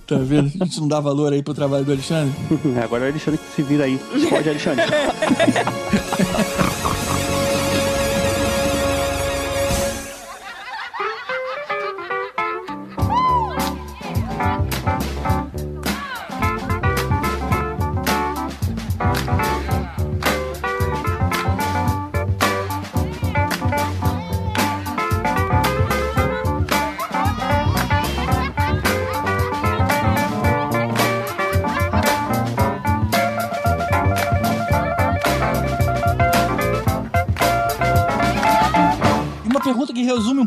tá vendo? A gente não dá valor aí pro trabalho do Alexandre. Agora é o Alexandre que se vira aí. Pode, Alexandre.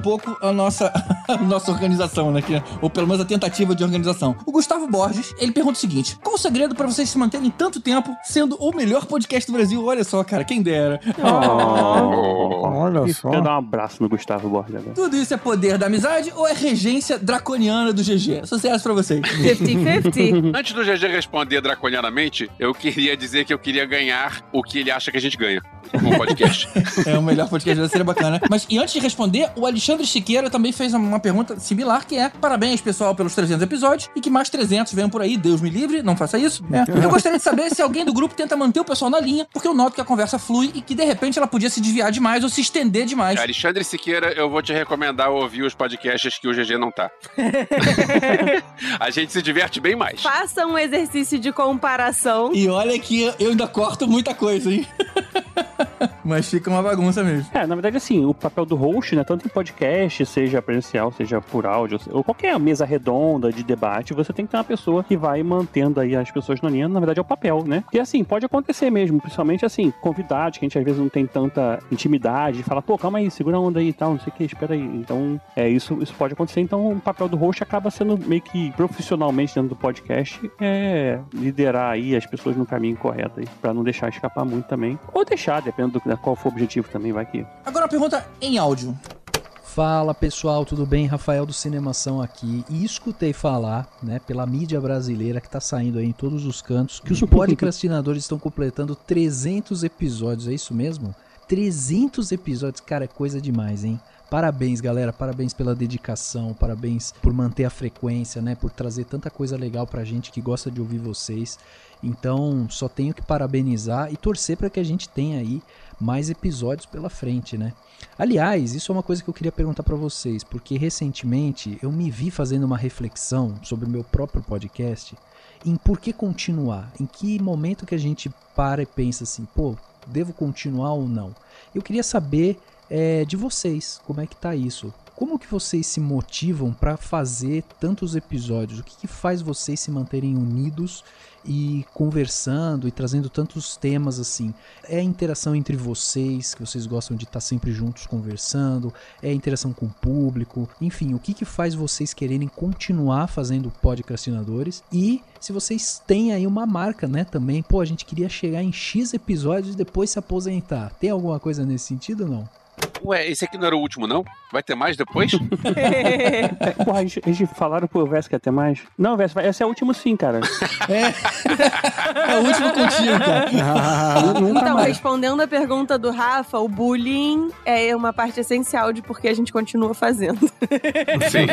Pouco a nossa, a nossa organização, né? que- ou pelo menos a tentativa de organização. O Gustavo Borges, ele pergunta o seguinte: qual o segredo pra vocês se manterem tanto tempo sendo o melhor podcast do Brasil? Olha só, cara, quem dera. Olha Isso, só. Quero dar um abraço no Gustavo Borges agora. Tudo isso é poder da amizade ou é regência draconiana do GG? Sucesso pra vocês. 50-50. Antes do GG responder draconianamente, eu queria dizer que eu queria ganhar o que ele acha que a gente ganha com o podcast. É o melhor podcast da seria bacana. Mas e antes de responder, o Alexandre Siqueira também fez uma pergunta similar, que é: parabéns, pessoal, pelos 300 episódios e que mais 300 venham por aí. Deus me livre, não faça isso. É. Eu gostaria de saber se alguém do grupo tenta manter o pessoal na linha, porque eu noto que a conversa flui e que de repente ela podia se desviar demais ou se estender demais. Alexandre Siqueira, eu vou te recomendar ouvir os podcasts que o GG não tá. a gente se diverte bem mais. Faça um exercício de comparação. E olha que eu ainda corto muita coisa, hein? Mas fica uma bagunça mesmo. É, na verdade, assim, o papel do host, né, tanto em podcast, seja presencial, seja por áudio, ou qualquer mesa redonda de debate, você tem que ter uma pessoa que vai mantendo aí as pessoas na linha, na verdade é o papel, né? E assim, pode acontecer mesmo, principalmente assim, convidados que a gente às vezes não tem tanta intimidade, fala, pô, calma aí, segura a onda aí e tal, não sei o que, espera aí. Então, é, isso, isso pode acontecer. Então, o papel do host acaba sendo meio que profissionalmente dentro do podcast, é liderar aí as pessoas no caminho correto pra não deixar escapar muito também. Ou deixar, dependendo do qual for o objetivo também, vai que. Agora uma pergunta em áudio. Fala pessoal, tudo bem? Rafael do Cinemação aqui. E escutei falar, né, pela mídia brasileira que tá saindo aí em todos os cantos, que os podcastinadores estão completando 300 episódios, é isso mesmo? 300 episódios, cara, é coisa demais, hein? Parabéns, galera, parabéns pela dedicação, parabéns por manter a frequência, né, por trazer tanta coisa legal pra gente que gosta de ouvir vocês. Então, só tenho que parabenizar e torcer para que a gente tenha aí mais episódios pela frente, né? Aliás, isso é uma coisa que eu queria perguntar para vocês, porque recentemente eu me vi fazendo uma reflexão sobre o meu próprio podcast em por que continuar, em que momento que a gente para e pensa assim, pô, devo continuar ou não? Eu queria saber é, de vocês, como é que tá isso? Como que vocês se motivam para fazer tantos episódios? O que, que faz vocês se manterem unidos e conversando e trazendo tantos temas assim? É a interação entre vocês, que vocês gostam de estar sempre juntos conversando? É a interação com o público? Enfim, o que, que faz vocês quererem continuar fazendo podcastinadores? E se vocês têm aí uma marca, né, também, pô, a gente queria chegar em X episódios e depois se aposentar. Tem alguma coisa nesse sentido ou não? Ué, esse aqui não era o último, não? Vai ter mais depois? É, porra, eles, eles falaram pro Vess que ia ter mais. Não, Vess, esse é o último sim, cara. É o último contigo, cara. Nunca Então, mais. respondendo a pergunta do Rafa, o bullying é uma parte essencial de porque a gente continua fazendo. Sim.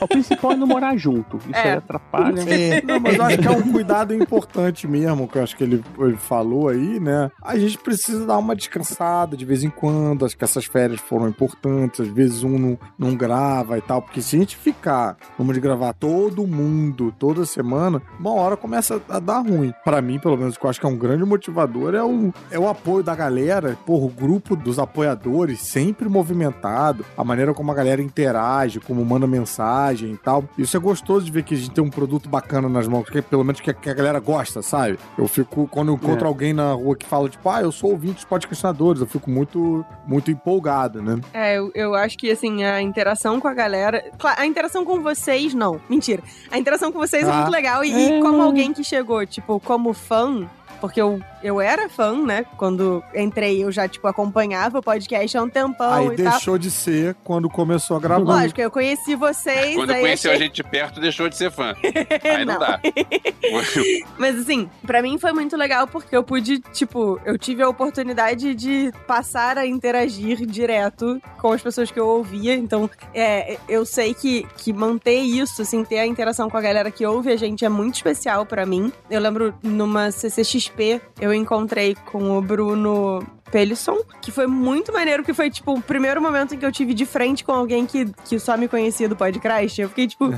O principal é não morar junto. Isso É. aí atrapalha. É. Não, mas eu acho que é um cuidado importante mesmo, que eu acho que ele, ele falou aí, né? A gente precisa dar uma descansada de vez em quando. Acho que essas férias foram importantes. Às vezes um não, não grava e tal. Porque se a gente ficar de gravar todo mundo, toda semana, uma hora começa a dar ruim. Pra mim, pelo menos, o que eu acho que é um grande motivador é o, é o apoio da galera. Porra, o grupo dos apoiadores sempre movimentado. A maneira como a galera interage, como manda mensagem e tal. Isso é gostoso de ver que a gente tem um produto bacana nas mãos, que é pelo menos que a, que a galera gosta, sabe? Eu fico, quando eu encontro É. alguém na rua que fala, tipo, ah, eu sou ouvinte dos podcastinadores, eu fico muito, muito empolgado, né? É, eu, eu acho que, assim, a interação com a galera... A interação com vocês, não. Mentira. A interação com vocês é Ah. muito legal. E, e como alguém que chegou, tipo, como fã... Porque eu, eu era fã, né? Quando entrei, eu já, tipo, acompanhava o podcast há um tempão Aí e tal. deixou de ser quando começou a gravar. Lógico, eu conheci vocês, Quando aí conheceu a achei... gente de perto, deixou de ser fã. Aí não, Não. dá. Mas assim, pra mim foi muito legal porque eu pude, tipo, eu tive a oportunidade de passar a interagir direto com as pessoas que eu ouvia. Então, é, eu sei que, que manter isso, assim, ter a interação com a galera que ouve a gente é muito especial pra mim. Eu lembro numa CCXP, eu encontrei com o Bruno Pelisson, que foi muito maneiro, que foi, tipo, o primeiro momento em que eu tive de frente com alguém que, que só me conhecia do podcast. Eu fiquei, tipo,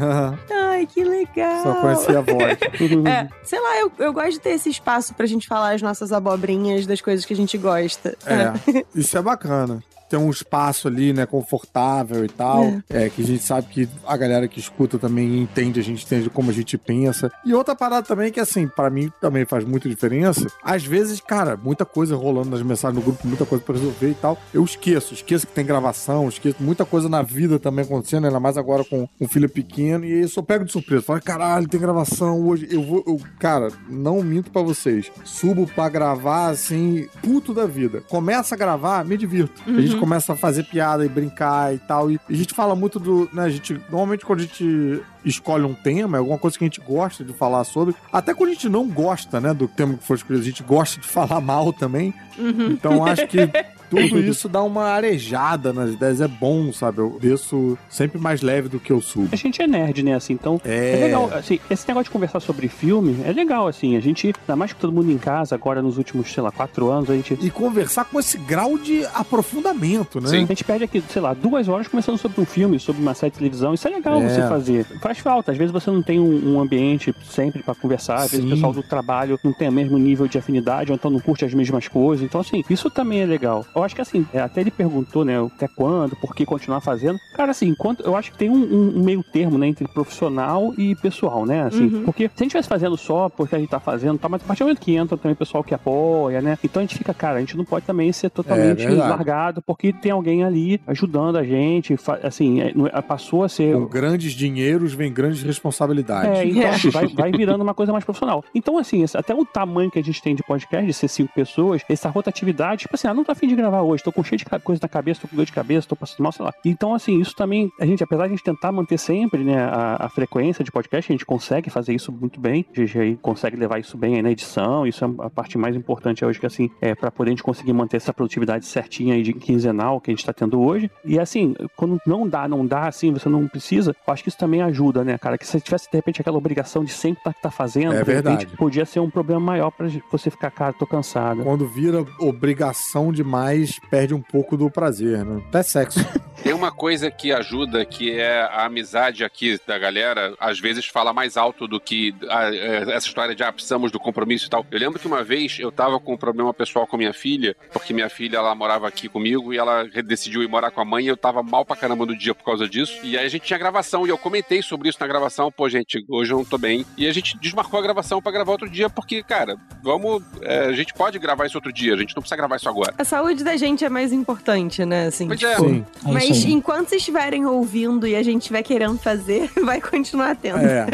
ai, que legal. Só conhecia a voz. É, sei lá, eu, eu gosto de ter esse espaço pra gente falar as nossas abobrinhas das coisas que a gente gosta. É, isso é bacana. Tem um espaço ali, né, confortável e tal. É. que a gente sabe que a galera que escuta também entende, a gente entende como a gente pensa. E outra parada também que, assim, pra mim também faz muita diferença. Às vezes, cara, muita coisa rolando nas mensagens no grupo, muita coisa pra resolver e tal. Eu esqueço, esqueço que tem gravação, esqueço muita coisa na vida também acontecendo, ainda mais agora com um filho pequeno. E aí eu só pego de surpresa. Falo, caralho, tem gravação hoje. Eu vou, eu, cara, não minto pra vocês. Subo pra gravar, assim, puto da vida. Começa a gravar, me divirto. A gente começa a fazer piada e brincar e tal. E a gente fala muito do. Né, a gente, normalmente, quando a gente escolhe um tema, é alguma coisa que a gente gosta de falar sobre. Até quando a gente não gosta, né, do tema que for escolhido, a gente gosta de falar mal também. Então acho que tudo isso dá uma arejada nas ideias. É bom, sabe? Eu desço sempre mais leve do que eu subo. A gente é nerd, né, assim, então É. é, legal, assim, esse negócio de conversar sobre filme é legal, assim, a gente, ainda mais que todo mundo em casa, agora nos últimos, sei lá, quatro anos, a gente... E conversar com esse grau de aprofundamento, né? A gente perde aqui, sei lá, duas horas conversando sobre um filme, sobre uma série de televisão. Isso é legal É. você fazer. Faz falta. Às vezes você não tem um, um ambiente sempre pra conversar. Às vezes Sim. o pessoal do trabalho não tem o mesmo nível de afinidade, ou então não curte as mesmas coisas. Então, assim, isso também é legal. Eu acho que, assim, é, até ele perguntou, né, até quando, por que continuar fazendo. Cara, assim, enquanto, eu acho que tem um, um- meio termo, né, entre profissional e pessoal, né? Assim, Uhum. porque se a gente estivesse fazendo só porque a gente tá fazendo, tá, mas a partir do momento que entra também o pessoal que apoia, né? Então a gente fica, cara, a gente não pode também ser totalmente É largado, porque tem alguém ali ajudando a gente, assim, é, é- passou a ser. Com grandes dinheiros vem grandes responsabilidades. É, então assim, vai, vai virando uma coisa mais profissional. Então, assim, até o tamanho que a gente tem de podcast, de ser cinco pessoas, essa rotatividade, tipo assim, ah, não tô afim de gravar hoje, tô com cheio de coisa na cabeça, tô com dor de cabeça, tô passando mal, sei lá. Então, assim, isso também, a gente, apesar de a gente tentar manter sempre, né, a, a frequência de podcast, a gente consegue fazer isso muito bem, a gente aí consegue levar isso bem aí na edição, isso é a parte mais importante hoje, que assim, é pra poder a gente conseguir manter essa produtividade certinha aí de quinzenal que a gente tá tendo hoje. E assim, quando não dá, não dá, assim, você não precisa, eu acho que isso também ajuda, né, cara? Que se você tivesse, de repente, aquela obrigação de sempre estar tá, fazendo, É de repente, verdade. podia ser um problema maior pra você ficar, cara, tô cansado. Quando vira obrigação demais, perde um pouco do prazer, né? Até sexo. Tem uma coisa que ajuda, que é a amizade aqui da galera, às vezes fala mais alto do que a- é, essa história de ah, precisamos do compromisso e tal. Eu lembro que uma vez eu tava com um problema pessoal com minha filha, porque minha filha ela morava aqui comigo e ela decidiu ir morar com a mãe e eu tava mal pra caramba no dia por causa disso. E aí a gente tinha gravação e eu comentei sobre isso na gravação. Pô, gente, hoje eu não tô bem. E a gente desmarcou a gravação pra gravar outro dia, porque, cara, vamos. é, a gente pode gravar isso outro dia, a gente não precisa gravar isso agora. A saúde da gente é mais importante, né? Assim, Pois é. tipo, Sim. É Mas isso aí. enquanto vocês estiverem ouvindo e a gente estiver querendo fazer, vai continuar tendo. É.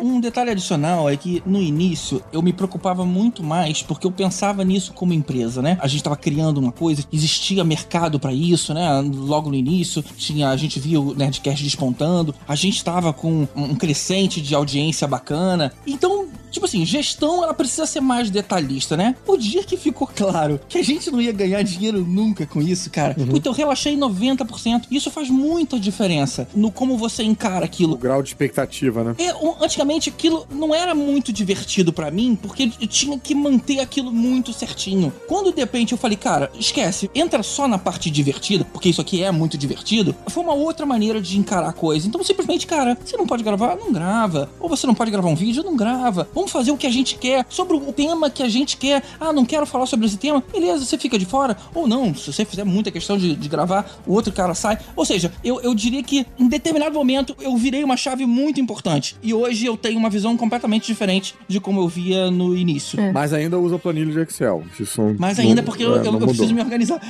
Um detalhe adicional é que no início eu me preocupava muito mais porque eu pensava nisso como empresa, né? A gente tava criando uma coisa, existia mercado pra isso, né? Logo no início, tinha a gente via o Nerdcast despontando, a gente tava com um crescente de audiência bacana. Então, tipo assim, gestão ela precisa ser mais detalhista, né? O dia que ficou claro que a gente não ia ganhar dinheiro nunca com isso, cara, então eu relaxei 90%. Isso faz muita diferença no como você encara aquilo. O grau de expectativa, né? É, antigamente aquilo não era muito divertido pra mim, porque eu tinha que manter aquilo muito certinho. Quando de repente eu falei, cara, esquece, entra só na parte divertida, porque isso aqui é muito divertido, foi uma outra maneira de encarar a coisa. Então simplesmente, cara, você não pode gravar? Não grava. Ou você não pode gravar um vídeo? Não grava. Vamos fazer o que a gente quer, sobre o tema que a gente quer. Ah, não quero falar sobre esse tema? Beleza, você fica de fora. Ou não, se você fizer muita questão de, de gravar, o outro cara sai. Ou seja, eu, eu diria que em determinado momento eu virei uma chave muito importante. E hoje eu tenho uma visão completamente diferente de como eu via no início. Mas ainda usa planilha de Excel. Isso Mas ainda não- porque eu, é, eu- eu mudou. preciso me organizar.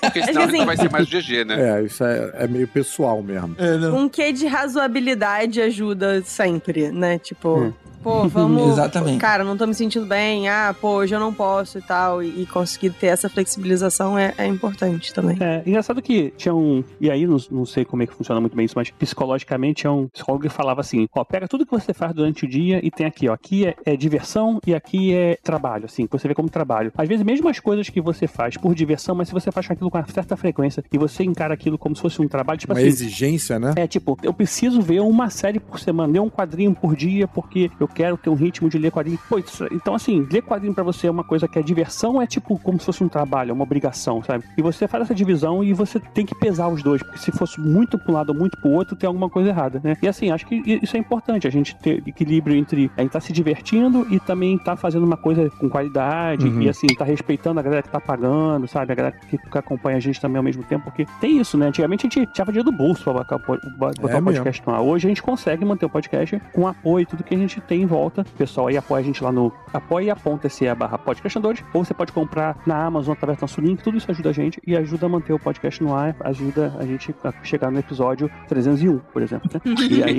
Porque senão assim, ainda vai ser mais GG, né? É, isso é, é meio pessoal mesmo. Um quê de razoabilidade ajuda sempre, né? Tipo, Hum. Pô, vamos. Exatamente. Cara, não tô me sentindo bem. Ah, pô, hoje eu não posso e tal. E, e conseguir ter essa flexibilização é, é importante também. É, engraçado que tinha um. E aí, não, não sei como é que funciona muito bem isso, mas psicologicamente tinha um psicólogo que falava assim: ó, pega tudo que você faz durante o dia e tem aqui, ó. Aqui é, é diversão e aqui é trabalho, assim, que você vê como trabalho. Às vezes, mesmo as coisas que você faz por diversão, mas se você faz aquilo com uma certa frequência e você encara aquilo como se fosse um trabalho, tipo Uma assim. exigência, né? É tipo, eu preciso ver uma série por semana, ler um quadrinho por dia, porque eu quero ter um ritmo de ler quadrinho. Pô, isso- então assim, ler quadrinho pra você é uma coisa que é diversão, é tipo como se fosse um trabalho, é uma obrigação, sabe? E você faz essa divisão e você tem que pesar os dois, porque se fosse muito pra um lado ou muito pro outro, tem alguma coisa errada, né? E assim, acho que isso é importante, a gente ter equilíbrio entre a gente tá se divertindo e também tá fazendo uma coisa com qualidade Uhum. e assim, tá respeitando a galera que tá pagando, sabe? A galera que, que acompanha a gente também ao mesmo tempo, porque tem isso, né? Antigamente a gente tirava dinheiro do bolso pra botar, o- É o podcast no ar. Hoje a gente consegue manter o podcast com apoio tudo que a gente tem em volta. O pessoal aí apoia a gente lá no apoia.se barra podcastadores, ou você pode comprar na Amazon através do nosso link, tudo isso ajuda a gente e ajuda a manter o podcast no ar, ajuda a gente a chegar no episódio 301, por exemplo, né? E aí,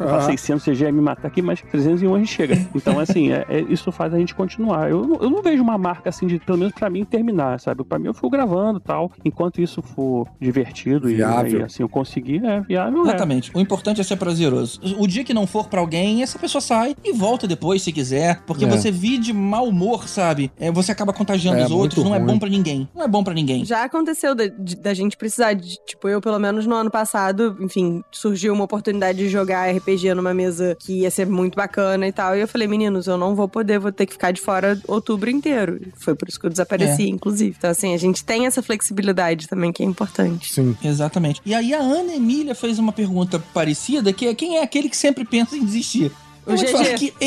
Ah. 600 você já ia me matar aqui, mas 301 a gente chega. Então, assim, é, é- isso faz a gente continuar. Eu, não- eu não vejo uma marca assim, de, pelo menos pra mim, terminar, sabe? Pra mim, eu fico gravando e tal. Enquanto isso for divertido e, Viável. e, assim, eu conseguir, é viável. é. Exatamente. O importante é ser prazeroso. O dia que não for pra alguém, essa pessoa sai e volta depois se quiser. Porque É. você vive de mau humor, sabe? É, você acaba contagiando É, os outros. Não é bom pra ninguém. Não é bom pra ninguém. Já aconteceu da, da gente precisar de, tipo, eu pelo menos no ano passado, enfim, surgiu uma oportunidade de jogar RPG numa mesa que ia ser muito bacana e tal. E eu falei, meninos, eu não vou poder, vou ter que ficar de fora outubro inteiro. Foi por isso que eu desapareci, inclusive. Então, assim, a gente tem essa flexibilidade também que é importante. Sim. Exatamente. E aí a Ana Emília fez uma pergunta parecida, que é quem é aquele que sempre pensa em desistir? O Eu vou te GG. falar que-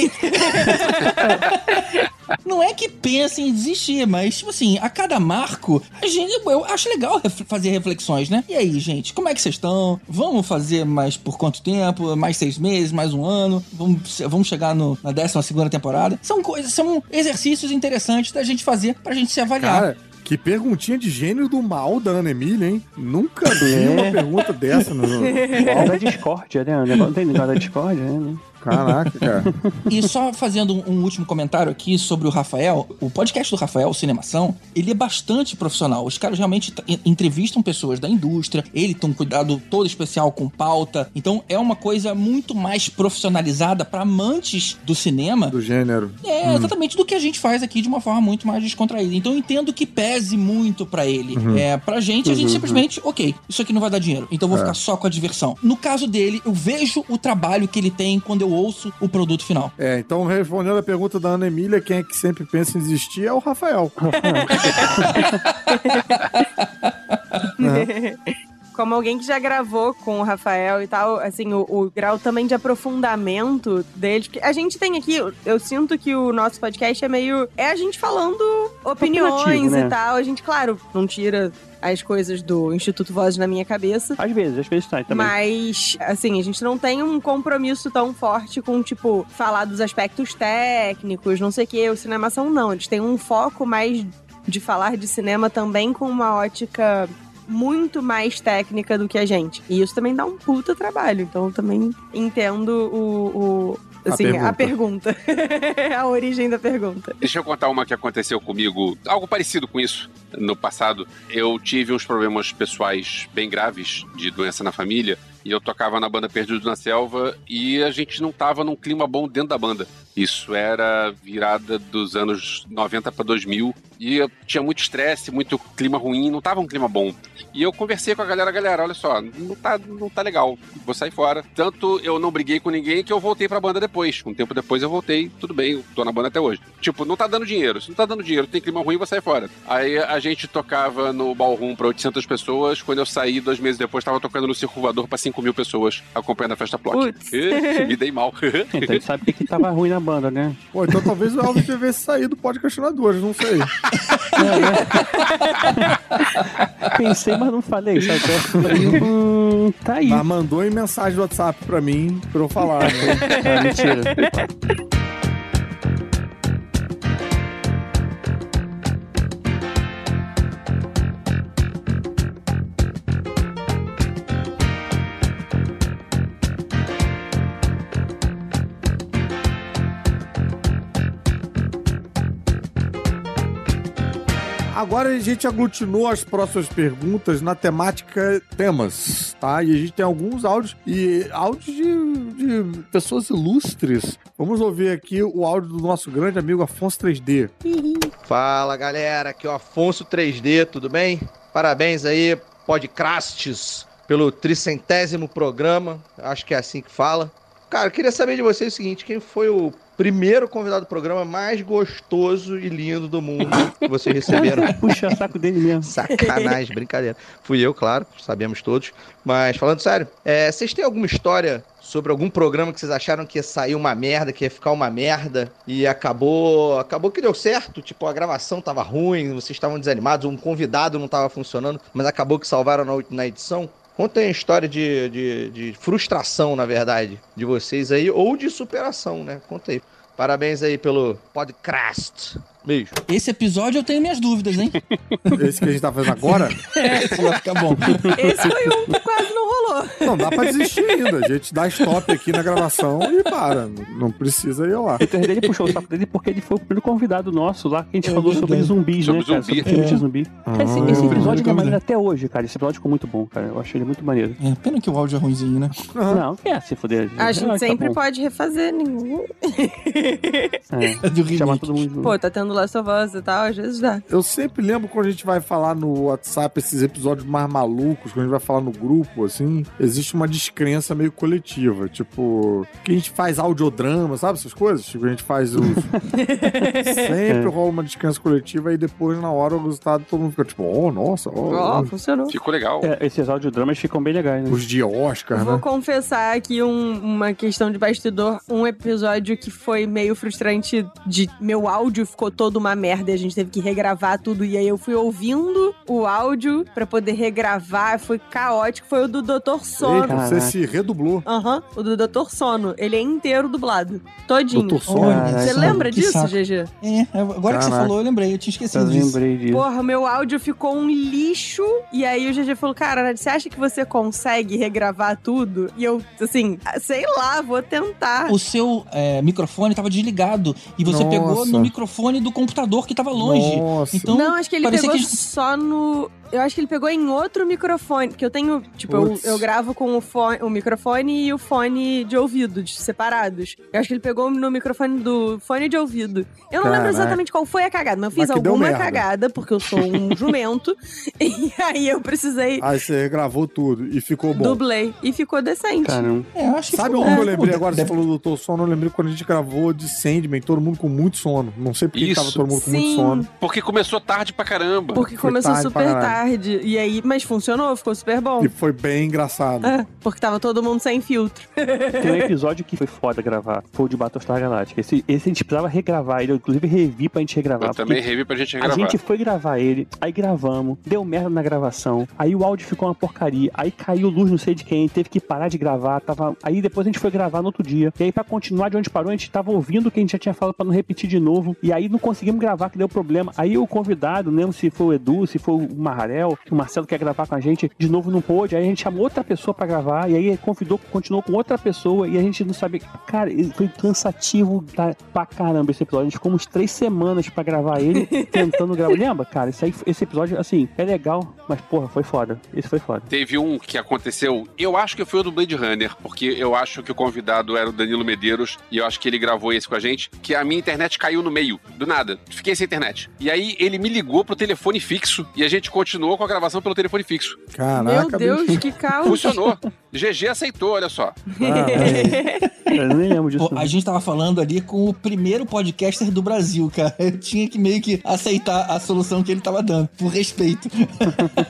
Não é que pensa em desistir, mas, tipo assim, a cada marco, a gente, eu acho legal ref- fazer reflexões, né? E aí, gente, como é que vocês estão? Vamos fazer mais por quanto tempo? Mais seis meses, mais um ano? Vamos, vamos chegar no- na 12 segunda temporada? São coisas, são exercícios interessantes da gente fazer pra gente se avaliar. Cara, que perguntinha de gênio do mal da Ana Emília, hein? Nunca vi uma pergunta dessa no. É da discórdia, né? Não tem negócio da discórdia, né? Caraca, cara. E só fazendo um, último comentário aqui sobre o Rafael, o podcast do Rafael, Cinemação, ele é bastante profissional. Os caras realmente entrevistam pessoas da indústria, ele tem um cuidado todo especial com pauta. Então é uma coisa muito mais profissionalizada para amantes do cinema. Do gênero. É, exatamente do que a gente faz aqui de uma forma muito mais descontraída. Então eu entendo que pese muito pra ele. É, pra gente, a gente simplesmente, ok, isso aqui não vai dar dinheiro, então eu vou É. ficar só com a diversão. No caso dele, eu vejo o trabalho que ele tem quando eu ouço o produto final. É, então respondendo a pergunta da Ana Emília, quem é que sempre pensa em desistir é o Rafael. como alguém que já gravou com o Rafael e tal, assim, o, o grau também de aprofundamento dele. Porque a gente tem aqui, eu, sinto que o nosso podcast é meio. É a gente falando opiniões né? e tal. A gente, claro, não tira as coisas do Instituto Voz na minha cabeça. Às vezes, às vezes sai também. Mas, assim, a gente não tem um compromisso tão forte com, tipo, falar dos aspectos técnicos, não sei o quê. O Cinemação não. Eles têm um foco mais de falar de cinema também com uma ótica muito mais técnica do que a gente. E isso também dá um puta trabalho. Então, eu também entendo o. o A assim, a pergunta. a origem da pergunta. Deixa eu contar uma que aconteceu comigo, algo parecido com isso no passado. Eu tive uns problemas pessoais bem graves de doença na família e eu tocava na banda Perdido na Selva e a gente não tava num clima bom dentro da banda. Isso era virada dos anos 90 para 2000 e eu tinha muito estresse, muito clima ruim, não tava um clima bom. E eu conversei com a galera, galera, olha só, não tá, não tá legal, vou sair fora. Tanto eu não briguei com ninguém que eu voltei pra banda depois. Um tempo depois eu voltei, tudo bem, eu tô na banda até hoje. Tipo, não tá dando dinheiro, se não tá dando dinheiro, tem clima ruim, vou sair fora. Aí a gente tocava no ballroom pra 800 pessoas, quando eu saí, dois meses depois, tava tocando no circulador pra 5 mil pessoas, acompanhando a festa Plock. Putz. Me dei mal. Então a gente sabe que, que tava ruim na banda, né? Pô, então talvez o Elvis tivesse saído do podcastinadores, não sei. Pensei, mas não falei, sabe? Hum, tá aí. Mas mandou em mensagem do WhatsApp pra mim, pra eu falar. né? Ah, mentira. Agora a gente aglutinou as próximas perguntas na temática temas, tá? E a gente tem alguns áudios e áudios de, de pessoas ilustres. Vamos ouvir aqui o áudio do nosso grande amigo Afonso 3D. Fala galera, aqui é o Afonso 3D, tudo bem? Parabéns aí, Podcastes, pelo tricentésimo programa, acho que é assim que fala. Cara, eu queria saber de vocês o seguinte: quem foi o primeiro convidado do programa mais gostoso e lindo do mundo que vocês receberam? Puxa saco dele mesmo. Sacanagem, brincadeira. Fui eu, claro, sabemos todos. Mas falando sério, é, vocês têm alguma história sobre algum programa que vocês acharam que ia sair uma merda, que ia ficar uma merda e acabou, acabou que deu certo? Tipo, a gravação tava ruim, vocês estavam desanimados, um convidado não tava funcionando, mas acabou que salvaram na, na edição? Contem a história de, de, de frustração, na verdade, de vocês aí, ou de superação, né? Conta aí. Parabéns aí pelo podcast. Beijo. Esse episódio eu tenho minhas dúvidas, hein? Esse que a gente tá fazendo agora? Esse vai ficar bom. Esse foi um que quase não rolou. Não, dá pra desistir ainda. A gente dá stop aqui na gravação e para. Não precisa ir lá. O Peter dele puxou o saco dele porque ele foi o primeiro convidado nosso lá que a gente falou sobre zumbis, Sobre né, cara? zumbi. Sobre filme de zumbi. Ah. Esse, esse episódio é maneiro até hoje, cara. Esse episódio ficou muito bom, cara. Eu achei ele muito maneiro. É, pena que o áudio é ruimzinho, né? Não, quer se fuder. A gente Ah, tá sempre bom. pode refazer. Ninguém... É. É do. Chamar todo mundo. Pô, tá tendo Last of Us e tal, às vezes dá. Eu sempre lembro quando a gente vai falar no WhatsApp esses episódios mais malucos, quando a gente vai falar no grupo, assim, existe uma descrença meio coletiva. Tipo, que a gente faz audiodrama, sabe essas coisas? Tipo, a gente faz os. sempre rola uma descrença coletiva e depois, na hora, o resultado todo mundo fica tipo, oh, nossa, Ó, oh, funcionou. Ficou legal. É, esses audiodramas ficam bem legais, né? os de Oscar, Vou né? confessar aqui um- uma questão de bastidor. Um episódio que foi meio frustrante de meu áudio ficou todo uma merda e a gente teve que regravar tudo. E aí eu fui ouvindo o áudio pra poder regravar. Foi caótico. Foi o do Doutor Sono. Eita, você se redublou. Aham, o do Doutor Sono. Ele é inteiro dublado. Todinho. Doutor Sono. Caralho, Você saco, lembra que disso, saco. GG? É, agora que você Caraca. falou, eu lembrei, eu tinha Eu esquecido disso. lembrei disso. Porra, meu áudio ficou um lixo. E aí o GG falou: Cara, você acha que você consegue regravar tudo? E eu, assim, sei lá, vou tentar. O seu é, microfone tava desligado e você Nossa. pegou no microfone do computador que tava longe. Nossa. Então, não, acho que ele pegou que- só no. Eu acho que ele pegou em outro microfone. Porque eu tenho. Tipo, eu, eu gravo com o, fone, o microfone e o fone de ouvido, de- separados. Eu acho que ele pegou no microfone do fone de ouvido. Eu não lembro Caraca. exatamente qual foi a cagada, mas eu fiz Mas que alguma cagada, porque eu sou um jumento. e aí eu precisei. Aí você gravou tudo e ficou bom. Dublei. E ficou decente. Caramba. É, eu acho que Sabe onde bom. eu lembrei agora? Você falou do Doutor Sono, eu lembrei quando a gente gravou de Sandman, todo mundo com muito sono. Não sei porque que Isso. tava todo mundo com muito sono. Porque começou tarde pra caramba. Porque Foi começou tarde super caralho. Tarde. E aí, mas funcionou, ficou super bom. E foi bem engraçado. É, porque tava todo mundo sem filtro. Tem um episódio que foi foda gravar. Foi o de Battlestar Galactica. Esse, esse a gente precisava regravar ele. Eu, inclusive, revi pra gente regravar. Eu também revi pra gente A regravar. gente foi gravar ele, aí gravamos, deu merda na gravação, aí o áudio ficou uma porcaria, aí caiu luz não sei de quem, teve que parar de gravar, tava... aí depois a gente foi gravar no outro dia, e aí pra continuar de onde parou, a gente tava ouvindo o que a gente já tinha falado pra não repetir de novo, e aí não conseguimos gravar, que deu problema. Aí o convidado, não lembro se foi o Edu, se foi o Que o Marcelo quer gravar com a gente, de novo não pôde, aí a gente chamou outra pessoa pra gravar, e aí ele convidou, continuou com outra pessoa, e a gente não sabia. Cara, foi cansativo da- pra caramba esse episódio. A gente ficou uns três semanas pra gravar ele, tentando gravar. Lembra, cara? Esse, aí, esse episódio, assim, é legal, mas porra, foi foda. Esse foi foda. Teve um que aconteceu, eu acho que foi o do Blade Runner, porque eu acho que o convidado era o Danilo Medeiros e eu acho que ele gravou esse com a gente, que a minha internet caiu no meio, do nada. Fiquei sem internet. E aí ele me ligou pro telefone fixo e a gente continuou com a gravação pelo telefone fixo. Caraca, Meu Deus, bicho. que caos. Funcionou. GG aceitou, olha só. Eu nem lembro disso. Pô, a gente tava falando ali com o primeiro podcaster do Brasil, cara. Eu tinha que meio que aceitar a solução que ele tava dando, por respeito.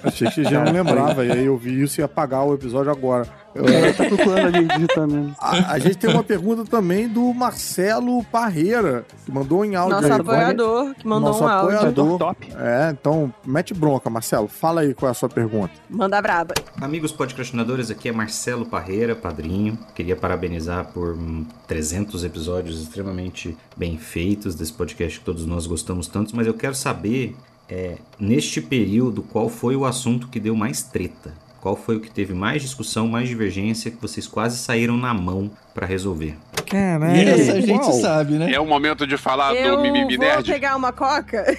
Achei que já não lembrava, e aí eu vi isso e ia apagar o episódio agora. Tá procurando ali, digitando. a, a gente tem uma pergunta também do Marcelo Parreira, que mandou em áudio Nosso aí. apoiador, que mandou Nosso um áudio. apoiador. Top. É, então mete bronca, Marcelo. Fala aí qual é a sua pergunta. Manda braba. Amigos podcastinadores, aqui é Marcelo Parreira, padrinho. Queria parabenizar por hum, 300 episódios extremamente bem feitos desse podcast que todos nós gostamos tanto, mas eu quero saber, é, neste período, qual foi o assunto que deu mais treta? Qual foi o que teve mais discussão, mais divergência, que vocês quase saíram na mão pra resolver? Caralho. Essa a gente sabe, né? É o momento de falar Eu do Mimimi vou Nerd. pegar uma coca.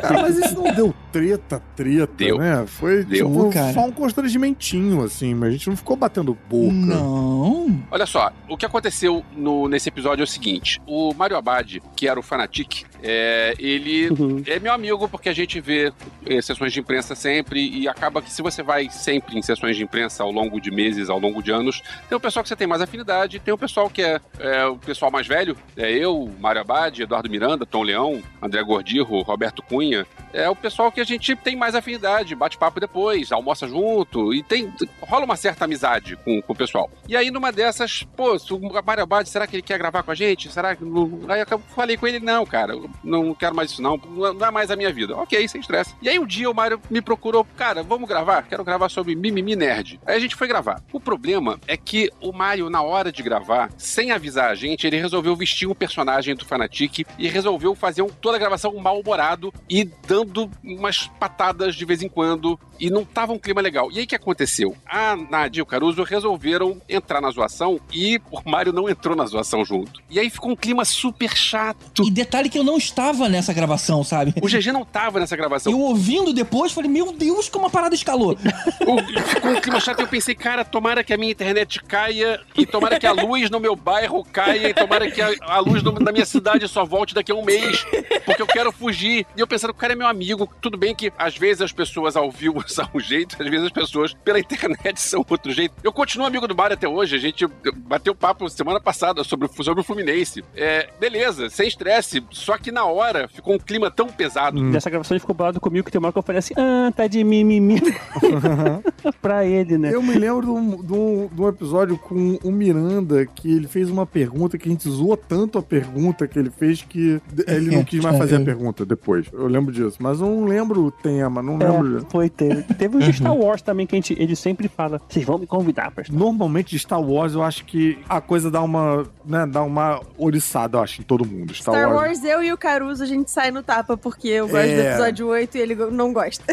Cara, mas isso não deu treta, treta, Deu. né? Foi Deu. tipo, Cara. só um constrangimentinho, assim, mas a gente não ficou batendo boca. Não. Olha só, o que aconteceu no- nesse episódio é o seguinte: o Mario Abad, que era o Fanatic, é, ele Uhum. é meu amigo porque a gente vê eh, sessões de imprensa sempre e acaba que se você vai sempre em sessões de imprensa ao longo de meses, ao longo de anos, tem o pessoal que você tem mais afinidade, tem o pessoal que é, é, o pessoal mais velho, é eu, Mário Abad, Eduardo Miranda, Tom Leão, André Gordirro, Roberto Cunha, é o pessoal que a gente tem mais afinidade, bate papo depois, almoça junto e tem rola uma certa amizade com, com o pessoal. E aí numa dessas, pô, o Mário Abad, será que ele quer gravar com a gente? Será que aí eu falei com ele, não, cara, não quero mais isso não, não é- não é mais a minha vida. OK, sem estresse. E aí um dia o Mário me procurou, cara, vamos gravar? Quero gravar sobre Mimimi Nerd. Aí a gente foi gravar. O problema é que o Mário, na hora de gravar, sem avisar a gente, ele resolveu vestir um personagem do Fanatic e resolveu fazer um- toda a gravação mal-humorado e dando umas patadas de vez em quando e não tava um clima legal. E aí o que aconteceu? A Nadia e o Caruso resolveram entrar na zoação e o Mário não entrou na zoação junto. E aí ficou um clima super chato. E detalhe que eu não estava nessa gravação, sabe? O GG não tava nessa gravação. Eu ouvindo depois, falei, meu Deus, como a parada escalou. O- Ficou um clima chato e eu pensei, cara, tomara que a minha internet caia e tomara que a luz no meu bairro caia e tomara que a, a luz do- da minha cidade só volte daqui a um mês, porque eu quero fugir. E eu pensando, o cara é meu amigo. Tudo bem que às vezes as pessoas ao vivo são um jeito, às vezes as pessoas pela internet são outro jeito. Eu continuo amigo do Mário até hoje. A gente bateu papo semana passada sobre, o- sobre o Fluminense. É, beleza, sem estresse. Só que na hora ficou um clima tão pesado. Nessa gravação ele ficou bolado comigo que tem uma hora que eu falei assim, ah, tá de mimimi. pra ele, né? Eu me lembro de um, de um- de um episódio com o Miranda que ele fez uma pergunta que a gente zoou tanto a pergunta que ele fez que ele não quis mais fazer a pergunta depois. Eu lembro disso, mas eu não lembro o tema, não lembro. É, foi, teve. Teve o de Star Wars também, que a gente, ele sempre fala, vocês vão me convidar pra Star Normalmente de Star Wars eu acho que a coisa dá uma, né, dá uma oriçada, eu acho, em todo mundo. Star, Star Wars. Wars, eu e o Caruso, a gente sai no tapa, porque eu gosto É. do episódio 8 e ele não gosta.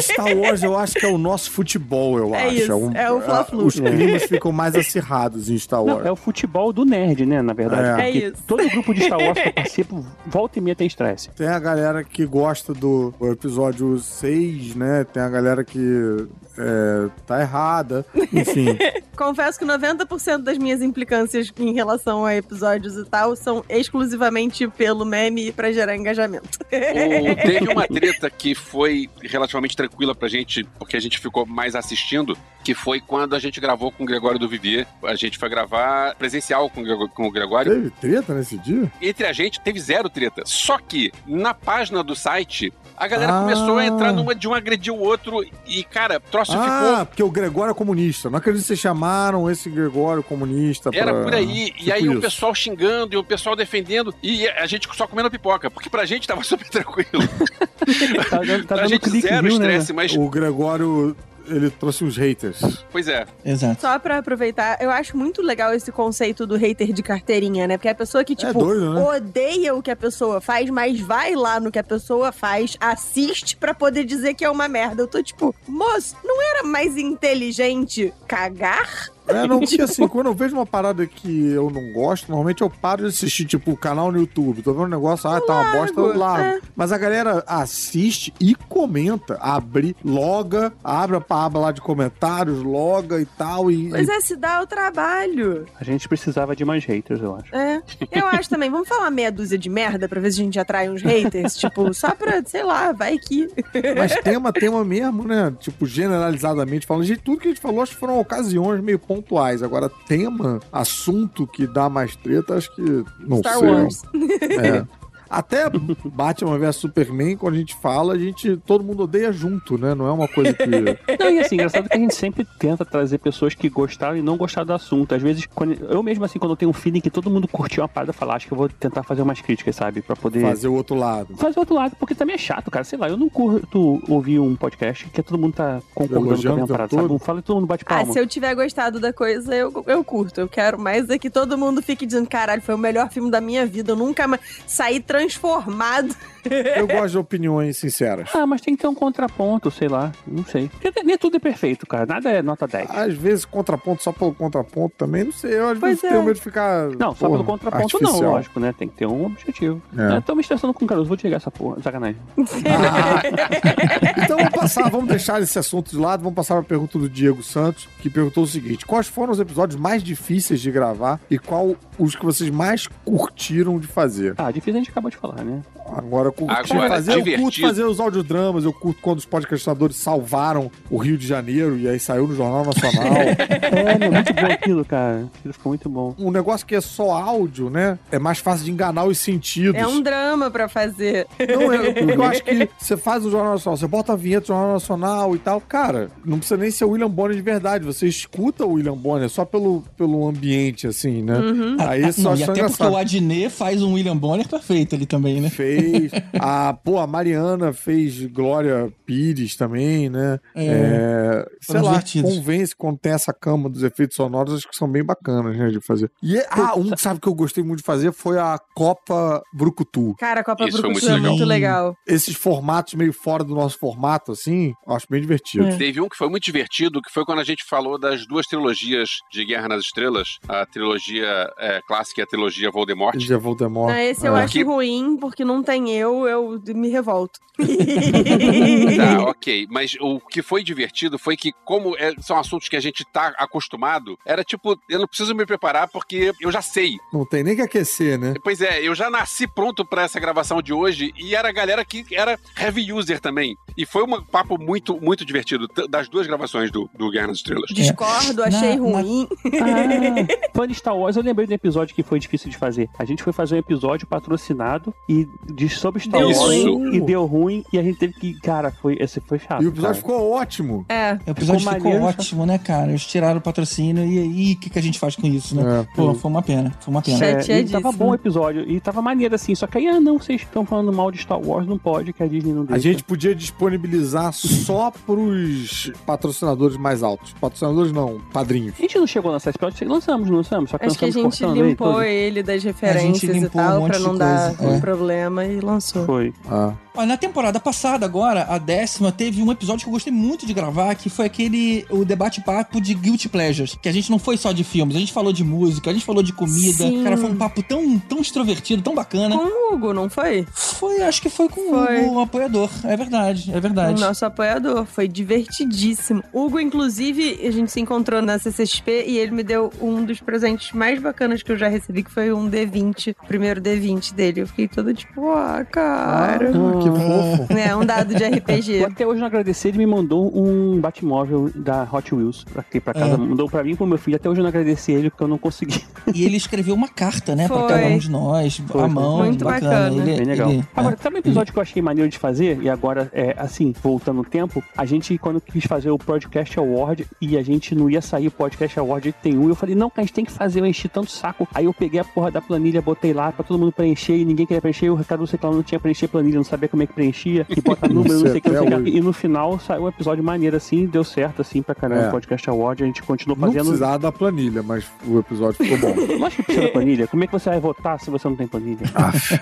Star Wars eu acho que é o nosso futebol, eu É acho. isso, um- é o Fla-Flu. Os climas ficam mais acirrados em Star Wars. Não, é o futebol do nerd, né, na verdade. É. É isso. todo grupo de Star Wars que eu participo, volta e meia tem estresse. Tem a galera que gosta do episódio 6, né? Tem a galera que é, tá errada. Enfim. Confesso que 90% das minhas implicâncias em relação a episódios e tal são exclusivamente pelo meme e pra gerar engajamento. O- teve uma treta que foi relativamente tranquila pra gente, porque a gente ficou mais assistindo, que foi quando a gente gravou com o Gregório do Vivier. A gente foi gravar presencial com o com o Gregório. Teve treta nesse dia? Entre a gente, teve zero treta. Só que, na página do site, A galera Ah. começou a entrar numa de um agredir o outro e, cara, o troço Ah, ficou. porque o Gregório é comunista. Não acredito que vocês chamaram esse Gregório comunista Era pra- por aí, e tipo aí o isso. pessoal xingando e o pessoal defendendo, e a gente só comendo pipoca, porque pra gente tava super tranquilo. Tá dando, tá a gente clique, zero viu, né? estresse, mas. O Gregório, ele trouxe uns haters. Pois é. Exato. Só pra aproveitar, eu acho muito legal esse conceito do hater de carteirinha, né? Porque a pessoa que, tipo, doido, né? odeia o que a pessoa faz, mas vai lá no que a pessoa faz, assiste pra poder dizer que é uma merda. Eu tô tipo, moço, não era mais inteligente cagar? É, não, porque assim, quando eu vejo uma parada que eu não gosto, normalmente eu paro de assistir, tipo, o canal no YouTube. Tô vendo um negócio, ah, tá uma bosta, eu largo. é. Mas a galera assiste e comenta. Abre, loga, abre a aba lá de comentários, loga e tal. E, Pois e- é, se dá o trabalho. A gente precisava de mais haters, eu acho. É. Eu acho também, vamos falar meia dúzia de merda pra ver se a gente atrai uns haters. tipo, só pra, sei lá, vai que. Mas tema, tema mesmo, né? Tipo, generalizadamente falando. Gente, tudo que a gente falou, acho que foram ocasiões meio pontuais. Agora, tema, assunto que dá mais treta, acho que. Não Star sei. Wars. É. Até Batman vs Superman, quando a gente fala, a gente. Todo mundo odeia junto, né? Não é uma coisa que. Não, e assim, engraçado que a gente sempre tenta trazer pessoas que gostaram e não gostaram do assunto. Às vezes, quando- eu mesmo, assim, quando eu tenho um feeling que todo mundo curtiu uma parada, falar, acho que eu vou tentar fazer umas críticas, sabe? Pra poder. Fazer o outro lado. Fazer o outro lado, porque também é chato, cara. Sei lá, eu não curto ouvir um podcast que todo mundo tá concordando com a tempo parada, sabe? todo. Não fala e todo mundo bate Ah, palma. se eu tiver gostado da coisa, eu, eu curto. Eu quero mais é que todo mundo fique dizendo, caralho, foi o melhor filme da minha vida. Eu nunca mais saí transformado. Eu gosto de opiniões sinceras. Ah, mas tem que ter um contraponto, sei lá. Não sei. Porque nem tudo é perfeito, cara. Nada é nota 10. Às vezes, contraponto só pelo contraponto também, não sei. Eu às Pois vezes é. tenho medo de ficar. Não, só porra, pelo contraponto não, artificial. lógico, né? Tem que ter um objetivo. É. Eu tô me estressando com o Caruso, vou desligar essa porra. Sacanagem. Ah, então vamos passar, vamos deixar esse assunto de lado, vamos passar para a pergunta do Diego Santos, que perguntou o seguinte: quais foram os episódios mais difíceis de gravar e qual os que vocês mais curtiram de fazer? Ah, difícil a gente acabou de falar, né? Agora, curtir Agora, fazer, eu curto fazer os audiodramas, eu curto quando os podcastadores salvaram o Rio de Janeiro e aí saiu no Jornal Nacional. É, meu, muito bom aquilo, cara. Aquilo ficou muito bom. um negócio que é só áudio, né? É mais fácil de enganar os sentidos. É um drama pra fazer. Não, eu, eu acho que você faz o Jornal Nacional, você bota a vinheta do Jornal Nacional e tal. Cara, não precisa nem ser o William Bonner de verdade. Você escuta o William Bonner só pelo, pelo ambiente, assim, né? Uhum. Aí Ah, só não, e até porque engraçado. o Adnet faz um William Bonner perfeito ali também, né? Fez. A, pô, a Mariana fez Glória Pires também, né? É, sei Foram lá, divertidos. convence quando tem essa cama dos efeitos sonoros, acho que são bem bacanas, né, de fazer. E, é- ah, um que sabe que eu gostei muito de fazer foi a Copa Brucutu. Cara, a Copa Isso foi Brucutu muito é legal. muito legal. Esses formatos meio fora do nosso formato, assim, eu acho bem divertido. Teve um que foi muito divertido, que foi quando a gente falou das duas trilogias de Guerra nas Estrelas, a trilogia é, clássica e a trilogia Voldemort. Já Voldemort. Não, esse eu É. acho Que- ruim, porque não tem eu, eu me revolto. Tá, ok. Mas o que foi divertido foi que, como é- são assuntos que a gente tá acostumado, era tipo, eu não preciso me preparar porque eu já sei. Não tem nem que aquecer, né? Pois é, eu já nasci pronto pra essa gravação de hoje e era a galera que era heavy user também. E foi um papo muito, muito divertido das duas gravações do, do Guerra nas Estrelas. Discordo, achei Na- na- ruim. Ah, fã de Star Wars, eu lembrei do episódio que foi difícil de fazer. A gente foi fazer um episódio patrocinado e de sobre Star Deu Wars ruim. e deu ruim e a gente teve que, cara, foi esse foi chato. E o episódio cara. ficou ótimo. É. O episódio Ficou ficou, maneiro, ótimo, né, cara? Eles tiraram o patrocínio e aí o que, que a gente faz com isso, né? É. Pô, foi uma pena, foi uma pena. É, e tava bom o episódio e tava maneiro assim, só que aí, ah não, vocês estão falando mal de Star Wars, não pode, que a Disney não deixa. A gente podia disponibilizar só pros patrocinadores mais altos. Patrocinadores não, padrinhos. A gente não chegou nessa episódio, lançamos, não lançamos, só que Acho que a lançamos gente limpou tudo. ele das referências e um tal, monte pra não dar coisa, é. problema e lançou. Foi. Ah. Na temporada passada, agora, a décima, teve um episódio que eu gostei muito de gravar, que foi aquele, o debate-papo de Guilty Pleasures. Que a gente não foi só de filmes, a gente falou de música, a gente falou de comida. Sim. Cara, foi um papo tão, tão extrovertido, tão bacana. Com o Hugo, não foi? Foi, acho que foi com Foi. o, o apoiador. É verdade, é verdade. O nosso apoiador. Foi divertidíssimo. Hugo, inclusive, a gente se encontrou na CCXP e ele me deu um dos presentes mais bacanas que eu já recebi, que foi um D20, o primeiro D20 dele. Eu fiquei toda tipo, ah, cara. Ah, que Que fofo. É, um dado de RPG. Até hoje não agradecer, ele me mandou um Batmóvel da Hot Wheels pra aqui pra casa. É. Mandou pra mim e pro meu filho. Até hoje eu não agradeci ele porque eu não consegui. E ele escreveu uma carta, né, pra Foi. cada um de nós, Foi, à foi. mão, Muito bacana. bacana. Ele- Bem legal. ele- Agora, é. sabe um episódio que eu achei maneiro de fazer? E agora, é, assim, voltando no tempo, a gente, quando quis fazer o Podcast Award e a gente não ia sair o Podcast Award tem um, eu falei, não, cara, a gente tem que fazer, eu enchi tanto saco. Aí eu peguei a porra da planilha, botei lá pra todo mundo preencher e ninguém queria preencher. O Ricardo Secão não tinha preencher planilha, não sabia como é que preenchia. E bota número, não sei o que, não sei o que. E no final saiu um episódio maneiro assim, deu certo assim pra caramba É. o Podcast Award. A gente continuou Não fazendo. precisava da planilha, mas o episódio ficou bom. Lógico que precisa da planilha. Como é que você vai votar se você não tem planilha?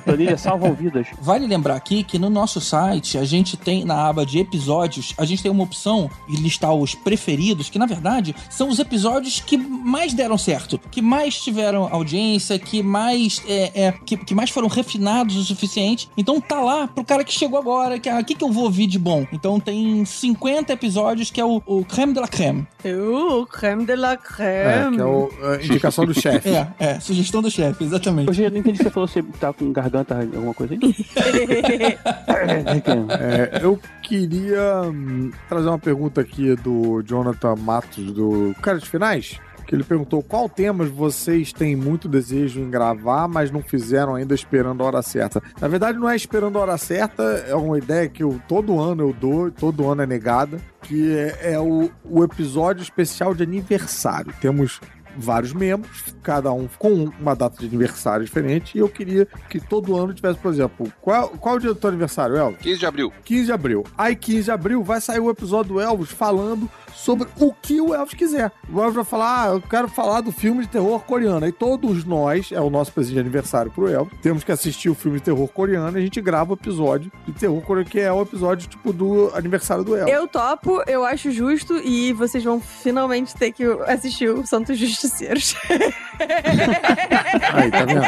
planilha salvam vidas. Vale lembrar aqui que no nosso site a gente tem na aba de episódios, a gente tem uma opção e listar os preferidos, que na verdade são os episódios que mais deram certo, que mais tiveram audiência, que mais é, é, que, que mais foram refinados o suficiente. Então tá lá pro cara que chegou agora, que ah, o que, que eu vou ouvir de bom. Então tem 50 episódios que é o, o creme de la creme. Uh, creme de la É, creme. que é o- a indicação do chefe. É, é, sugestão do chefe, exatamente. Hoje eu não entendi se você falou se tá com garganta, alguma coisa aí. É, eu queria hum, trazer uma pergunta aqui do Jonathan Matos, do Cara de Finais. Que ele perguntou qual temas vocês têm muito desejo em gravar, mas não fizeram ainda esperando a hora certa. Na verdade, não é esperando a hora certa, é uma ideia que eu, todo ano eu dou, todo ano é negada, que é, é o, o episódio especial de aniversário. Temos vários membros, cada um com uma data de aniversário diferente, e eu queria que todo ano tivesse, por exemplo, qual, qual é o dia do teu aniversário, Elvis? 15 de abril. 15 de abril. Aí, 15 de abril, vai sair o episódio do Elvis falando sobre o que o Elvis quiser. O Elvis vai falar, ah, eu quero falar do filme de terror coreano. Aí todos nós, é o nosso presente de aniversário pro Elvis, temos que assistir o filme de terror coreano e a gente grava o episódio de terror coreano, que é o episódio, tipo, do aniversário do Elvis. Eu topo, eu acho justo e vocês vão finalmente ter que assistir o Santos Justiceiros. Aí, tá vendo?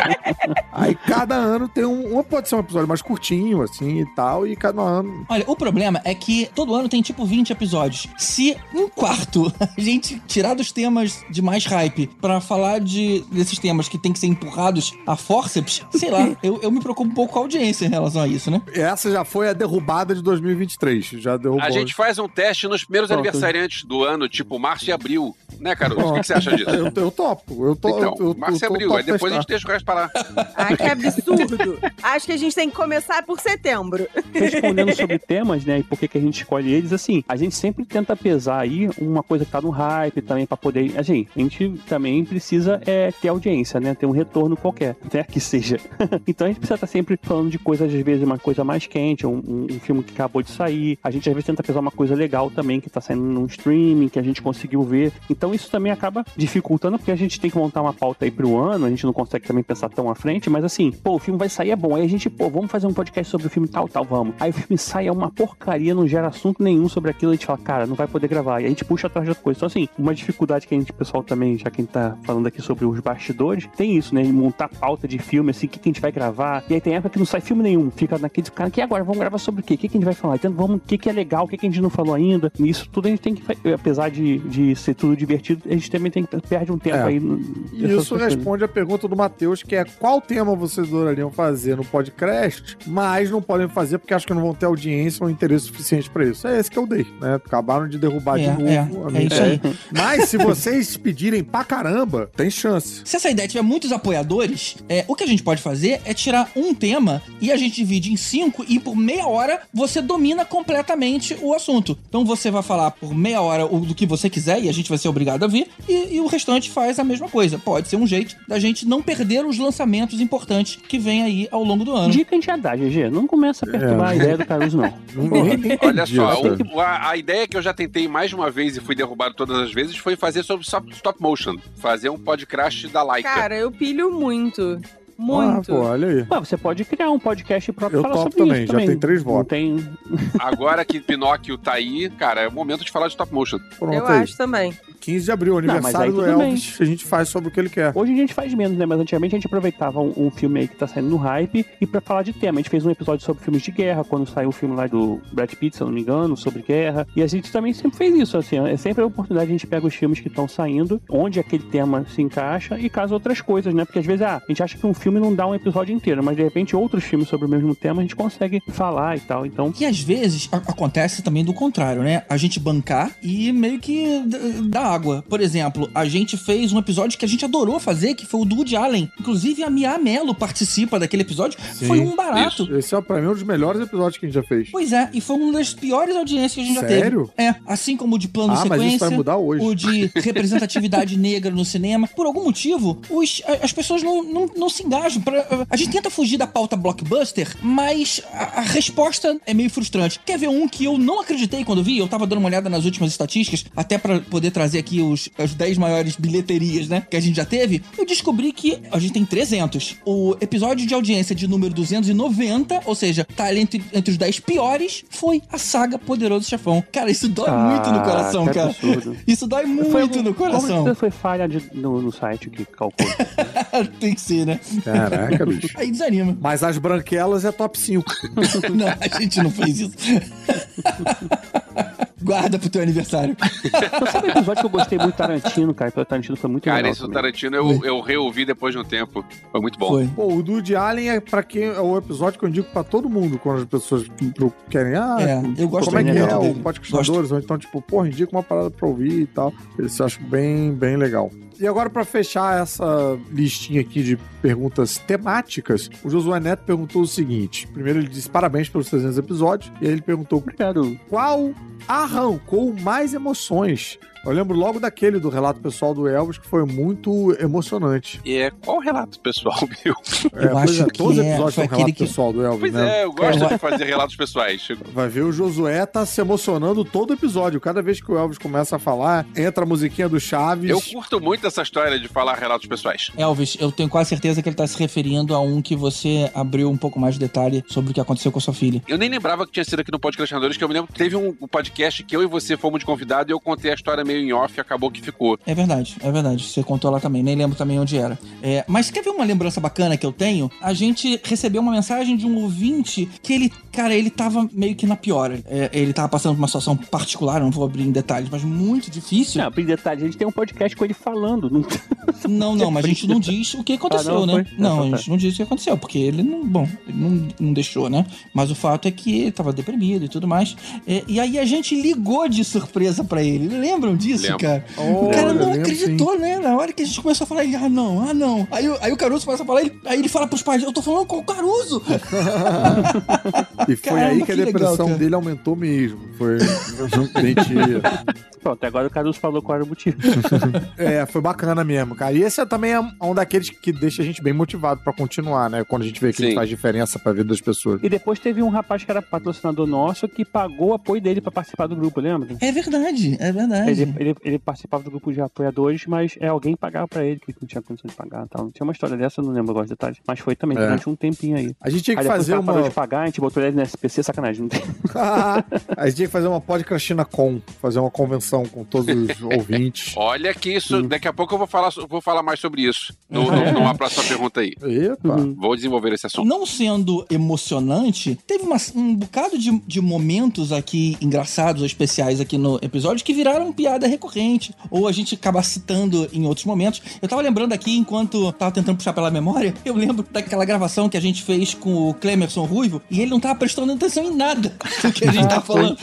Aí cada ano tem um, um. Pode ser um episódio mais curtinho, assim e tal, e cada ano. Olha, o problema é que todo ano tem tipo 20 episódios. Se um quarto a gente tirar dos temas de mais hype pra falar de desses temas que tem que ser empurrados a forceps, sei lá, eu, eu me preocupo um pouco com a audiência em relação a isso, né? Essa já foi a derrubada de 2023. Já derrubou. A gente faz um teste nos primeiros Pronto. aniversariantes do ano, tipo março e abril. Né, Caruso? O que, que você acha disso? Eu, eu topo. Eu tô, Então, eu, eu, março e abril. topo Aí depois a gente deixa o resto pra lá. Ai, que absurdo. Acho que a gente tem que começar por setembro. Respondendo sobre temas, né, e por que, que a gente escolhe eles, assim, a gente sempre tenta pesar uma coisa que tá no hype também pra poder. Assim, a gente também precisa é, ter audiência, né? Ter um retorno qualquer, né? Que seja. então a gente precisa estar sempre falando de coisas, às vezes, uma coisa mais quente, um, um- um filme que acabou de sair. A gente às vezes tenta pesar uma coisa legal também que tá saindo num streaming, que a gente conseguiu ver. Então isso também acaba dificultando, porque a gente tem que montar uma pauta aí pro ano, a gente não consegue também pensar tão à frente, mas assim, pô, o filme vai sair, é bom. Aí a gente, pô, vamos fazer um podcast sobre o filme tal, tal, vamos. Aí o filme sai, é uma porcaria, não gera assunto nenhum sobre aquilo, a gente fala, cara, não vai poder gravar. E a gente puxa atrás de outra coisa. Então, assim, uma dificuldade que a gente, pessoal, também, já que a gente tá falando aqui sobre os bastidores, tem isso, né? Montar pauta de filme, assim, o que, que a gente vai gravar. E aí tem época que não sai filme nenhum. Fica naquele cara, que agora? Vamos gravar sobre o quê? O que, que a gente vai falar? Então, vamos, o que, que é legal, o que, que a gente não falou ainda. E isso tudo a gente tem que, apesar de, de ser tudo divertido, a gente também tem que perde um tempo É. aí. no- E isso responde a pergunta do Matheus, que é qual tema vocês adorariam fazer no podcast, mas não podem fazer porque acham que não vão ter audiência ou interesse suficiente pra isso. É esse que eu dei, né? Acabaram de derrubar É, de novo. é, a é minha isso aí. Mas se vocês pedirem pra caramba, tem chance. Se essa ideia tiver muitos apoiadores, é, o que a gente pode fazer é tirar um tema e a gente divide em cinco e por meia hora você domina completamente o assunto. Então você vai falar por meia hora o do que você quiser e a gente vai ser obrigado a ver e, e o restante faz a mesma coisa. Pode ser um jeito da gente não perder os lançamentos importantes que vem aí ao longo do ano. Dica a gente já dá, GG. Não começa a perturbar É. a ideia do Caruso, não. Olha só, o- a, a ideia que eu já tentei mais de uma vez e fui derrubado todas as vezes foi fazer sobre stop, motion. Fazer um podcast da Laika. Cara, eu pilho muito. Ah, Muito. pô, olha aí. Ué, você pode criar um podcast próprio Eu falar topo sobre também, isso já também. tem três Não votos. tem... Agora que Pinóquio tá aí, cara, é o momento de falar de stop motion. Pronto eu aí. acho também. 15 de abril, Não, aniversário aí do tudo bem. Elvis, a gente faz sobre o que ele quer. Hoje a gente faz menos, né? Mas antigamente a gente aproveitava um, um filme aí que tá saindo no hype e pra falar de tema. A gente fez um episódio sobre filmes de guerra, quando saiu o filme lá do Brad Pitt, se eu não me engano, sobre guerra. E a gente também sempre fez isso, assim. É sempre a oportunidade a gente pega os filmes que estão saindo, onde aquele tema se encaixa e caso outras coisas, né? Porque às vezes, ah, a gente acha que um filme não dá um episódio inteiro, mas de repente outros filmes sobre o mesmo tema a gente consegue falar e tal. Então, E às vezes acontece também do contrário, né? A gente bancar e meio que d- dar água. Por exemplo, a gente fez um episódio que a gente adorou fazer, que foi o do Woody Allen. Inclusive a Mia Mello participa daquele episódio. Foi um barato. Esse é, pra mim, um dos melhores episódios que a gente já fez. Pois é, e foi uma das piores audiências que a gente já Sério? teve. É, assim como o de plano Ah, mas sequência. isso vai mudar hoje. O de representatividade negra no cinema. Por algum motivo, os- as pessoas não, não, não se engajam. Pra- a gente tenta fugir da pauta blockbuster, mas a, a resposta é meio frustrante. Quer ver um que eu não acreditei quando vi? Eu tava dando uma olhada nas últimas estatísticas, até pra poder trazer aqui os, as 10 maiores bilheterias, né? Que a gente já teve. Eu descobri que a gente tem 300. O episódio de audiência de número 290, ou seja, tá ali entre, entre os 10 piores, foi a saga Poderoso Chefão. Cara, isso dói muito no coração, cara. absurdo. Isso dói muito Foi no coração. Como foi falha de- no, no site que calculou. Tem que ser, né? Caraca, bicho. Aí desanima. Mas as branquelas é top 5. não, a gente não fez isso. Guarda pro teu aniversário. Sabe um episódio que eu gostei muito do Tarantino, cara? O Tarantino foi muito Cara, legal. esse do. Tarantino eu, eu reouvi depois de um tempo. Foi muito bom. Pô, o do Woody Allen é pra quem é o episódio que eu indico pra todo mundo quando as pessoas querem. Ah, É, eu gosto como é que é o. Podcastadores? Ou então, tipo, porra, indica uma parada pra ouvir e tal. Esse eu acho bem, bem legal. E agora, pra fechar essa listinha aqui de perguntas temáticas, o Josué Neto perguntou o seguinte: primeiro, ele disse parabéns pelos 300 episódios, e aí ele perguntou qual arrancou mais emoções. Eu lembro logo daquele do relato pessoal do Elvis, que foi muito emocionante. E é qual o relato pessoal meu? É, pois é, todos os episódios são relato pessoal do Elvis, Pois né? é, eu gosto de fazer relatos pessoais. Vai ver o Josué tá se emocionando todo episódio. Cada vez que o Elvis começa a falar, entra a musiquinha do Chaves. Eu curto muito essa história de falar relatos pessoais. Elvis, eu tenho quase certeza que ele tá se referindo a um que você abriu um pouco mais de detalhe sobre o que aconteceu com a sua filha. Eu nem lembrava que tinha sido aqui no Podcastinadores, que eu me lembro que teve um um podcast que eu e você fomos de convidado e eu contei a história meio em off e acabou que ficou. É verdade, é verdade. Você contou lá também, nem lembro também onde era. É, mas quer ver uma lembrança bacana que eu tenho? A gente recebeu uma mensagem de um ouvinte que ele, cara, ele tava meio que na pior. É, ele tava passando por uma situação particular, não vou abrir em detalhes, mas muito difícil. Não, abrir em detalhes, a gente tem um podcast com ele falando. Não, não, não, mas a gente não diz o que aconteceu, Ah, não, né? foi? Não, Ah, a tá. gente não diz o que aconteceu, porque ele não, bom, ele não, não deixou, né? Mas o fato é que ele tava deprimido e tudo mais. É, e aí a gente ligou de surpresa pra ele. Lembram disso, Lembro. cara? Oh, o cara não lembro, acreditou, né? Na hora que a gente começou a falar, ele, ah, não, ah, não. Aí, o- aí o Caruso começa a falar, ele- aí ele fala pros pais, eu tô falando com o Caruso. E foi Caramba, aí que a que legal, depressão cara. dele aumentou mesmo. Foi mentira. Pronto, agora o Caruso falou qual era o motivo. É, foi bacana mesmo, cara. E esse é também é um daqueles que deixa a gente bem motivado pra continuar, né? Quando a gente vê que Sim. ele faz diferença pra vida das pessoas. E depois teve um rapaz que era patrocinador nosso que pagou o apoio dele pra participar do grupo, lembra? É verdade, é verdade. Ele, ele, ele participava do grupo de apoiadores, mas é alguém pagava pra ele que não tinha condição de pagar e tal. Tinha uma história dessa, eu não lembro agora os detalhes. Mas foi também É. durante um tempinho aí. A gente tinha que Aí fazer cara parou uma- de pagar, a gente botou ele no SPC, sacanagem. Não tem. a gente tinha que fazer uma podcastina com, fazer uma convenção com todos os ouvintes. Olha que isso, daqui a pouco eu vou falar, vou falar mais sobre isso. No, Ah, no- é? numa próxima pergunta aí. Epa. Vou desenvolver esse assunto. Não sendo emocionante, teve uma- um bocado de, de momentos aqui engraçados ou especiais aqui no episódio que viraram piada recorrente. Ou a gente acaba citando em outros momentos. Eu tava lembrando aqui, enquanto tava tentando puxar pela memória, eu lembro daquela gravação que a gente fez com o Clemerson Ruivo e ele não tava prestando atenção em nada do que a gente tava falando.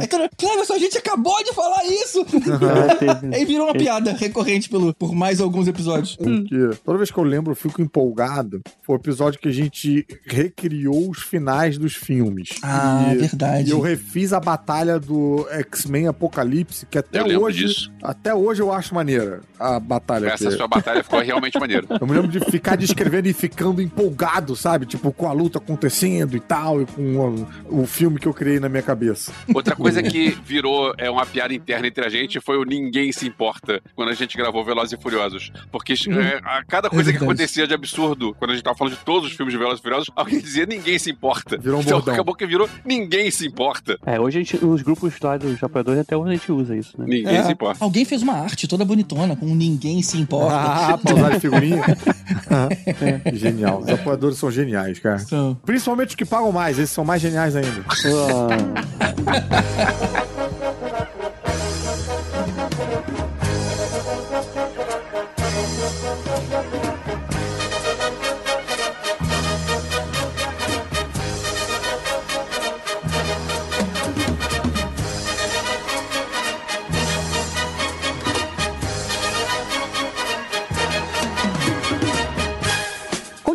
Aí, cara, Clemerson, a gente acabou de falar isso! Aí virou uma piada recorrente pelo, por mais alguns episódios. Porque toda vez que eu lembro, eu fico empolgado. Foi o episódio que a gente recriou os finais dos filmes. Ah, E- verdade. E eu refiz a batalha do X-Men Apocalipse, que até Eu hoje. disso. Até hoje eu acho maneira a batalha. Essa que- sua batalha ficou realmente maneira. Eu me lembro de ficar descrevendo e ficando empolgado, sabe? Tipo, com a luta acontecendo e tal, e o, o filme que eu criei na minha cabeça. Outra coisa que virou é uma piada interna entre a gente foi o Ninguém Se Importa, quando a gente gravou Velozes e Furiosos. Porque é, a cada coisa que verdade. acontecia de absurdo, quando a gente tava falando de todos os filmes de Velozes e Furiosos, alguém dizia Ninguém Se Importa. Virou um então bordão. acabou que virou Ninguém Se Importa. É, hoje a gente, nos grupos lá dos apoiadores, até hoje a gente usa isso, né? Ninguém É, se importa. Alguém fez uma arte toda bonitona, com ninguém se importa. Ah, pra usar de figurinha. É, Genial. Os apoiadores são geniais, cara. Então, Principalmente os que pagam mais, esses são mais geniais ainda.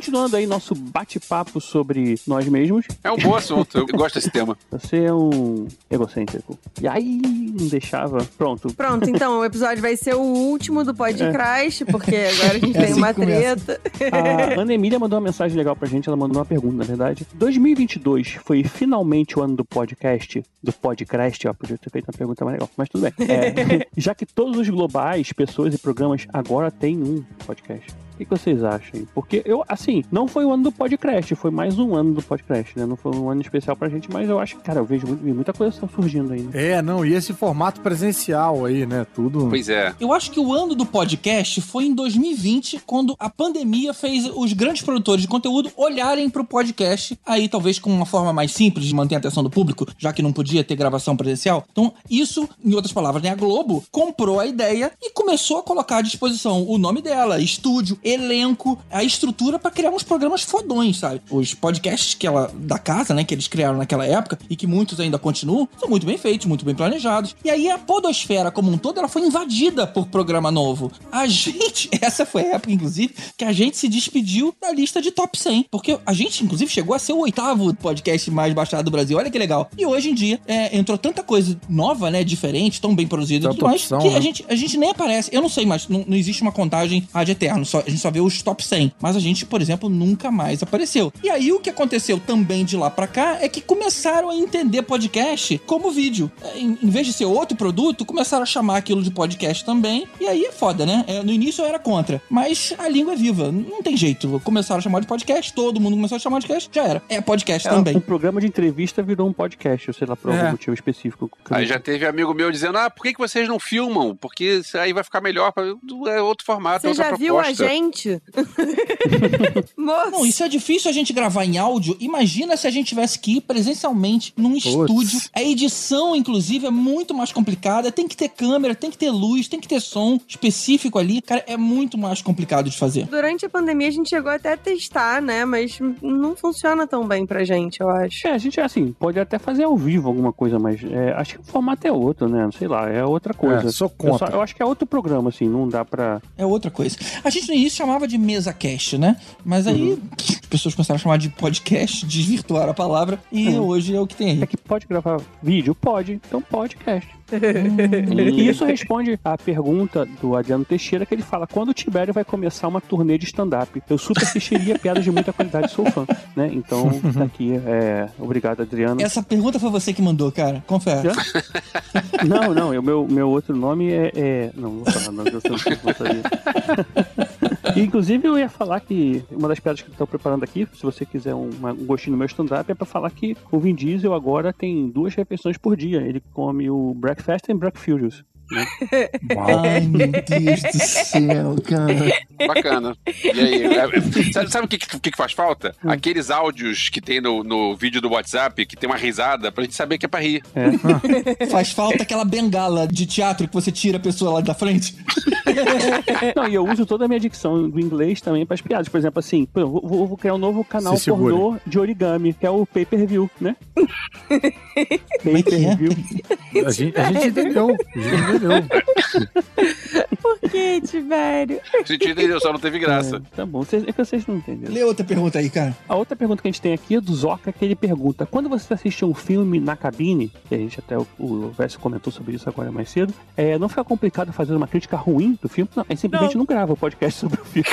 Continuando aí nosso bate-papo sobre nós mesmos, É um bom assunto, eu gosto desse tema. você é um egocêntrico. E aí não deixava. Pronto. Pronto, então o episódio vai ser o último do podcast, porque agora a gente tem assim uma treta. A Ana Emília mandou uma mensagem legal pra gente, ela mandou uma pergunta, na verdade. 2022 foi finalmente o ano do podcast, do podcast, ó, podia ter feito uma pergunta mais legal, mas tudo bem. É, já que todos os globais, pessoas e programas agora têm um podcast. O que que vocês acham? Porque eu, assim, não foi o ano do podcast, foi mais um ano do podcast, né? Não foi um ano especial pra gente, mas eu acho que, cara, eu vejo muito, muita coisa surgindo aí. né? É, não, e esse formato presencial aí, né? Tudo. Pois é. Eu acho que o ano do podcast foi em 2020, quando a pandemia fez os grandes produtores de conteúdo olharem pro podcast, aí talvez com uma forma mais simples de manter a atenção do público, já que não podia ter gravação presencial. Então, isso, em outras palavras, né, a Globo comprou a ideia e começou a colocar à disposição o nome dela, estúdio, elenco, a estrutura pra criar uns programas fodões, sabe? Os podcasts que ela da casa, né, que eles criaram naquela época e que muitos ainda continuam, são muito bem feitos, muito bem planejados. E aí a podosfera como um todo, ela foi invadida por programa novo. A gente, essa foi a época inclusive que a gente se despediu da lista de top 100, porque a gente inclusive chegou a ser o oitavo podcast mais baixado do Brasil. Olha que legal. E hoje em dia é, entrou tanta coisa nova, né, diferente, tão bem produzida opção, que né? a gente, a gente nem aparece. Eu não sei mais, não, não existe uma contagem ad eterno, só, a gente só vê os top 100. Mas a gente, por exemplo, nunca mais apareceu. E aí o que aconteceu também de lá pra cá é que começaram a entender podcast como vídeo. É, Em, em vez de ser outro produto, começaram a chamar aquilo de podcast também. E aí é foda, né? É, no início eu era contra. Mas a língua é viva. Não tem jeito. Começaram a chamar de podcast, todo mundo começou a chamar de podcast, já era. É podcast É, também. Um programa de entrevista virou um podcast, sei lá, por algum É. motivo específico. Aí já teve amigo meu dizendo: Ah, por que, que vocês não filmam? Porque isso aí vai ficar melhor. pra- É outro formato, Você outra já viu a proposta. Gente? Não, isso é difícil a gente gravar em áudio. Imagina se a gente tivesse que ir presencialmente num estúdio. A edição, inclusive, é muito mais complicada. Tem que ter câmera, tem que ter luz, tem que ter som específico ali. Cara, é muito mais complicado de fazer. durante a pandemia a gente chegou até a testar, né? Mas não funciona tão bem pra gente, eu acho. É, a gente, assim, pode até fazer ao vivo alguma coisa, mas é, acho que o formato é outro, né? Sei lá, é outra coisa. É, sou Eu, contra. só- eu acho que é outro programa, assim, não dá pra. É outra coisa. A gente no início chamava de mesa cast, né? Mas aí as pessoas começaram a chamar de podcast, desvirtuaram a palavra. E hoje é o que tem aí. É que pode gravar vídeo? Pode, então podcast. E isso responde à pergunta do Adriano Teixeira, que ele fala: quando o Tibério vai começar uma turnê de stand-up? Eu super assistiria piadas de muita qualidade, sou fã, né? Então, tá aqui. É, obrigado, Adriano. Essa pergunta foi você que mandou, cara. Confere. Não, não, o meu, meu outro nome é. é- Não, não vou falar, não, eu não. Inclusive, eu ia falar que uma das piadas que eu tô preparando aqui, se você quiser um, um gostinho no meu stand-up, é pra falar que o Vin Diesel agora tem duas refeições por dia. Ele come o Breakfast e Breakfast. Né? Ai, meu Deus do céu, cara. Bacana. E aí, é- sabe, sabe o que, que, que faz falta? Aqueles áudios que tem no, no vídeo do WhatsApp, que tem uma risada, pra gente saber que é pra rir. Faz falta aquela bengala de teatro que você tira a pessoa lá da frente. Não, e eu uso toda a minha dicção do inglês também para as piadas. Por exemplo, assim, vou, vou criar um novo canal Se pornô de origami, que é o pay-per-view, né? É é? Pay-per-view. A gente, a gente entendeu. A gente entendeu. Por que, Tibério? A gente entendeu, só não teve graça. É, tá bom, vocês, é que vocês não entenderam. Lê outra pergunta aí, cara. A outra pergunta que a gente tem aqui é do Zoca, que ele pergunta: quando você assiste um filme na cabine, que a gente até o, o Vécio comentou sobre isso agora mais cedo, é, não fica complicado fazer uma crítica ruim do filme? Não, a gente simplesmente não, grava o podcast sobre o filme.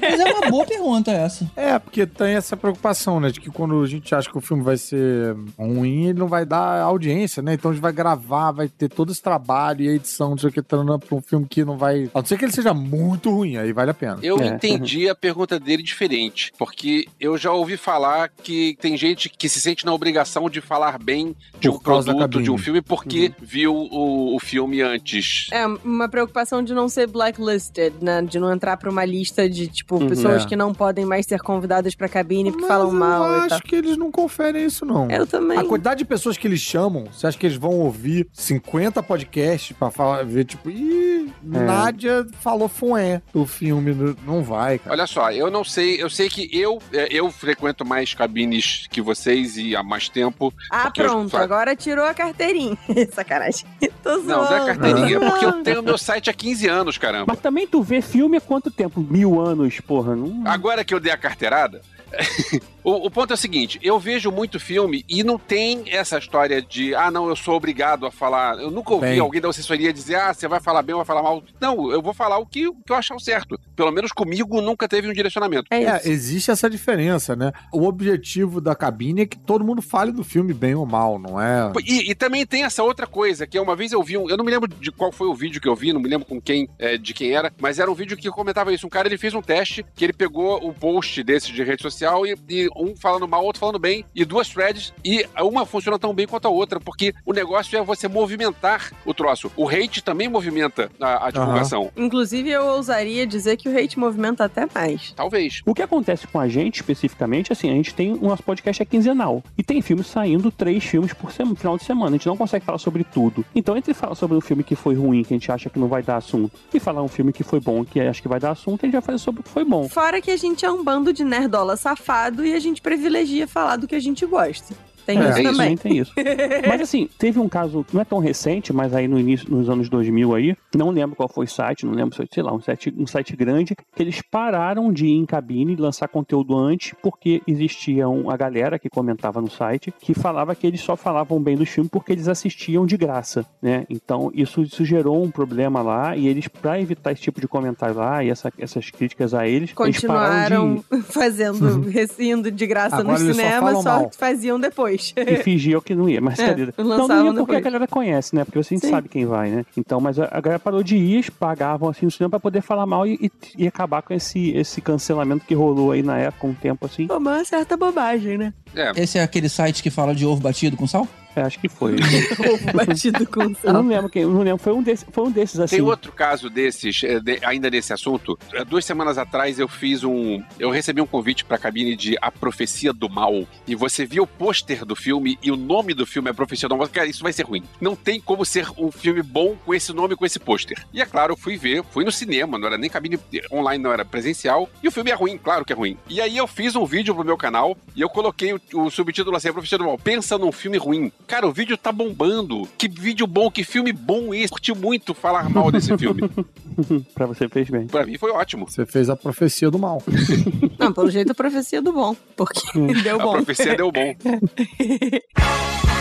Mas é uma boa pergunta essa. É, porque tem essa preocupação, né? De que quando a gente acha que o filme vai ser ruim, ele não vai dar audiência, né? Então a gente vai gravar, vai ter todo esse trabalho e a edição, não sei o que, pra um filme que não vai. A não ser que ele seja muito ruim, aí vale a pena. Eu entendi a pergunta dele diferente, porque eu já ouvi falar que tem gente que se sente na obrigação de falar bem de Por um causa da produto, de um filme, porque viu o, o filme antes. É, uma preocupação de não ser blacklisted, né? De não entrar pra uma lista de, tipo, Uhum. pessoas É. que não podem mais ser convidadas pra cabine porque Mas falam eu mal e acho tal. que eles não conferem isso, não. Eu também. A quantidade de pessoas que eles chamam, você acha que eles vão ouvir 50 podcasts pra falar, ver, tipo, ih, É. Nádia falou fué do filme, não vai, cara. Olha só, eu não sei, eu sei que eu é, eu frequento mais cabines que vocês e há mais tempo. Ah, porque eu- pronto, agora tirou a carteirinha. Sacanagem. Tô zoando. Não, não é carteirinha, é porque eu tenho meu site há 15 anos, caramba. Mas também tu vê filme há quanto tempo? Mil anos, porra. Não... Agora que eu dei a carteirada. o, o ponto é o seguinte: eu vejo muito filme e não tem essa história de, ah, não, eu sou obrigado a falar. Eu nunca ouvi Bem. alguém da assessoria dizer, ah, você vai falar bem ou vai falar mal. Não, eu vou falar o que, o que eu achar o certo. Pelo menos comigo nunca teve um direcionamento. É, existe essa diferença, né? O objetivo da cabine é que todo mundo fale do filme bem ou mal, não é? E, e também tem essa outra coisa, que uma vez eu vi um. Eu não me lembro de qual foi o vídeo que eu vi, não me lembro com quem, é, de quem era, mas era um vídeo que comentava isso. Um cara ele fez um teste que ele pegou um post desse de rede social e, e um falando mal, outro falando bem, e duas threads, e uma funciona tão bem quanto a outra, porque o negócio é você movimentar o troço. O hate também movimenta a, a divulgação. Inclusive, eu ousaria dizer que o hate movimenta até mais. Talvez. O que acontece com a gente, especificamente, assim, a gente tem o nosso podcast é quinzenal. E tem filmes saindo, três filmes por sema- final de semana. A gente não consegue falar sobre tudo. Então, entre falar sobre um filme que foi ruim, que a gente acha que não vai dar assunto, e falar um filme que foi bom, que acha que vai dar assunto, a gente vai fazer sobre o que foi bom. Fora que a gente é um bando de nerdola safado e a gente privilegia falar do que a gente gosta. Tem É, isso também. Tem isso. Mas assim, teve um caso, não é tão recente, mas aí no início, nos anos 2000 aí, não lembro qual foi o site, não lembro se foi, sei lá, um site, um site grande, que eles pararam de ir em cabine e lançar conteúdo antes, porque existia um- a galera que comentava no site, que falava que eles só falavam bem dos filmes porque eles assistiam de graça, né? Então isso, isso gerou um problema lá, e eles, pra evitar esse tipo de comentário lá, e essa- essas críticas a eles, eles pararam de Continuaram fazendo, rindo de graça Agora no eles só cinema, só, mal. faziam depois. E fingiam que não ia, mas É, cadê? Não, não ia porque depois. a galera conhece, né? Porque você Sim. sabe quem vai, né? Então, mas a, a galera parou de ir, pagavam assim no cinema pra poder falar mal e, e, e acabar com esse, esse cancelamento que rolou aí na época, um tempo assim. É uma certa bobagem, né? Esse é aquele site que fala de ovo batido com sal? É, acho que foi. Ovo batido com Eu sal. não lembro quem, não lembro. Foi um desses, foi um desses assim. Tem outro caso desses, de- ainda nesse assunto. É, Duas semanas atrás eu fiz um. Eu recebi um convite pra cabine de A Profecia do Mal. E você viu o pôster do filme e o nome do filme é A Profecia do Mal. Cara, isso vai ser ruim. Não tem como ser um filme bom com esse nome, com esse pôster. E é claro, eu fui ver, fui no cinema, não era nem cabine online, não era presencial. E o filme é ruim, claro que é ruim. E aí eu fiz um vídeo pro meu canal e eu coloquei o, o subtítulo assim: A Profecia do Mal. Pensa num filme ruim. Cara, o vídeo tá bombando. Que vídeo bom, que filme bom esse. Curti muito falar mal desse filme. pra você fez bem. Pra mim foi ótimo. Você fez a profecia do mal. Não, pelo jeito a profecia do bom. Porque deu A bom. profecia deu bom.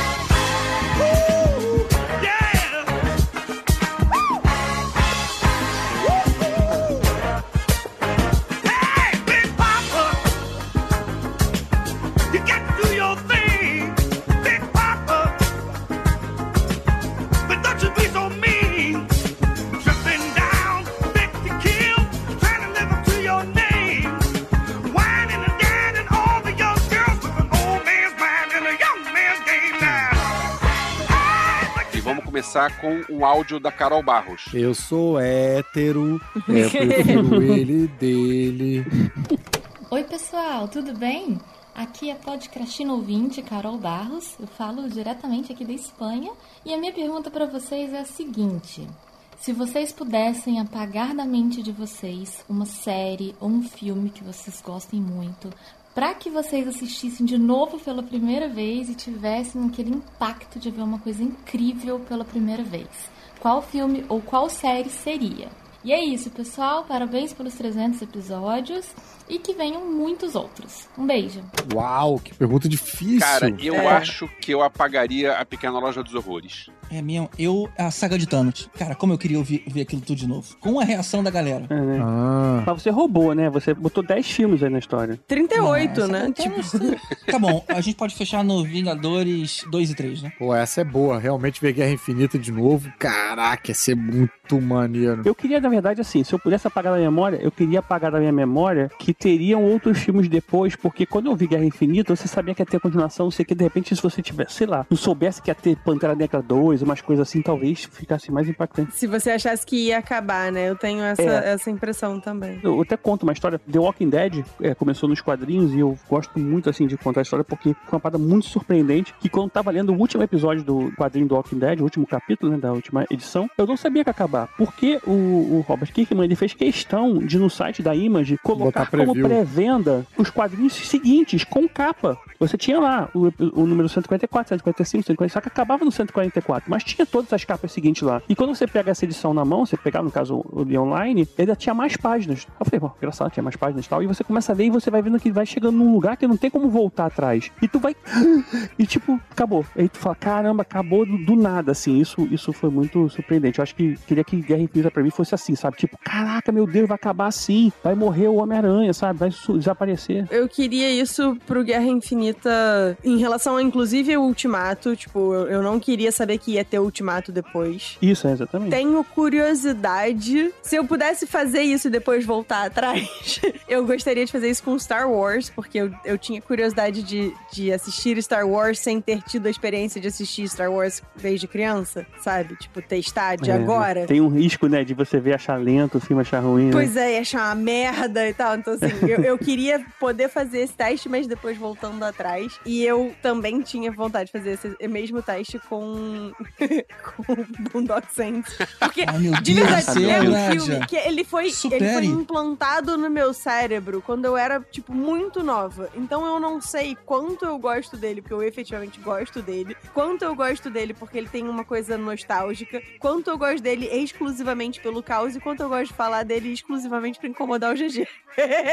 começar com um áudio da Carol Barros. Eu sou hétero, eu prefiro ele dele. Oi, pessoal, tudo bem? Aqui é Podcrastino ouvinte, Carol Barros. Eu falo diretamente aqui da Espanha. E a minha pergunta para vocês é a seguinte: se vocês pudessem apagar da mente de vocês uma série ou um filme que vocês gostem muito, pra que vocês assistissem de novo pela primeira vez e tivessem aquele impacto de ver uma coisa incrível pela primeira vez? Qual filme ou qual série seria? E é isso, pessoal. Parabéns pelos 300 episódios e que venham muitos outros. Um beijo. Uau, que pergunta difícil. Cara, eu É. acho que eu apagaria a Pequena Loja dos Horrores. É mesmo, eu, a saga de Thanos. Cara, como eu queria ouvir, ver aquilo tudo de novo. Com a reação da galera. É, né? Ah. Mas você roubou, né? Você botou 10 filmes aí na história. 38, Nossa, né? Tipo, Tá bom, a gente pode fechar no Vingadores 2 e 3, né? Pô, essa é boa. Realmente ver Guerra Infinita de novo. Caraca, ia ser muito maneiro. Eu queria, na verdade, assim, se eu pudesse apagar da memória, eu queria apagar da minha memória que teriam outros filmes depois, porque quando eu vi Guerra Infinita, você sabia que ia ter continuação, não sei que de repente, se você tivesse, sei lá, não soubesse que ia ter Pantera Negra 2, umas coisas assim, talvez ficasse mais impactante. se você achasse que ia acabar, né? Eu tenho essa, É. essa impressão também. Eu até conto uma história. The Walking Dead é, começou nos quadrinhos e eu gosto muito assim de contar a história porque foi uma parada muito surpreendente. Que quando eu tava lendo o último episódio do quadrinho do Walking Dead, o último capítulo né, da última edição, eu não sabia que ia acabar. Porque o, o Robert Kirkman ele fez questão de no site da Image colocar como pré-venda os quadrinhos seguintes com capa. Você tinha lá o, o número 144, 145, 140, só que acabava no 144, mas tinha todas as capas seguintes lá. E quando você pega essa edição na mão, você pegar, no caso, o de online, ele tinha mais páginas. Eu falei, pô, engraçado, tinha mais páginas e tal. E você começa a ver e você vai vendo que vai chegando num lugar que não tem como voltar atrás. E tu vai. E tipo, acabou. Aí tu fala, caramba, acabou do, do nada, assim. Isso, isso foi muito surpreendente. Eu acho que queria que Guerra Infinita pra mim fosse assim, sabe? Tipo, caraca, meu Deus, vai acabar assim. Vai morrer o Homem-Aranha, sabe? Vai desaparecer. Eu queria isso pro Guerra Infinita em relação a, inclusive, o Ultimato. Tipo, eu, eu não queria saber que ia ter Ultimato depois. Isso, é exatamente. Tenho curiosidade. Se eu pudesse fazer isso e depois voltar atrás, eu gostaria de fazer isso com Star Wars, porque eu, eu tinha curiosidade de, de assistir Star Wars sem ter tido a experiência de assistir Star Wars desde criança, sabe? Tipo, testar de É, agora. Tem um risco, né, de você ver achar lento, o filme achar ruim. né? Pois é, e achar uma merda e tal. Então, assim, eu, eu queria poder fazer esse teste, mas depois voltando atrás. E eu também tinha vontade de fazer esse mesmo teste com. com Boondock Saints. Porque, Ai, de verdade, céu, é um filme que ele foi, ele foi implantado no meu cérebro quando eu era, tipo, muito nova. Então eu não sei quanto eu gosto dele, porque eu efetivamente gosto dele. Quanto eu gosto dele porque ele tem uma coisa nostálgica. Quanto eu gosto dele exclusivamente pelo caos e quanto eu gosto de falar dele exclusivamente pra incomodar o GG.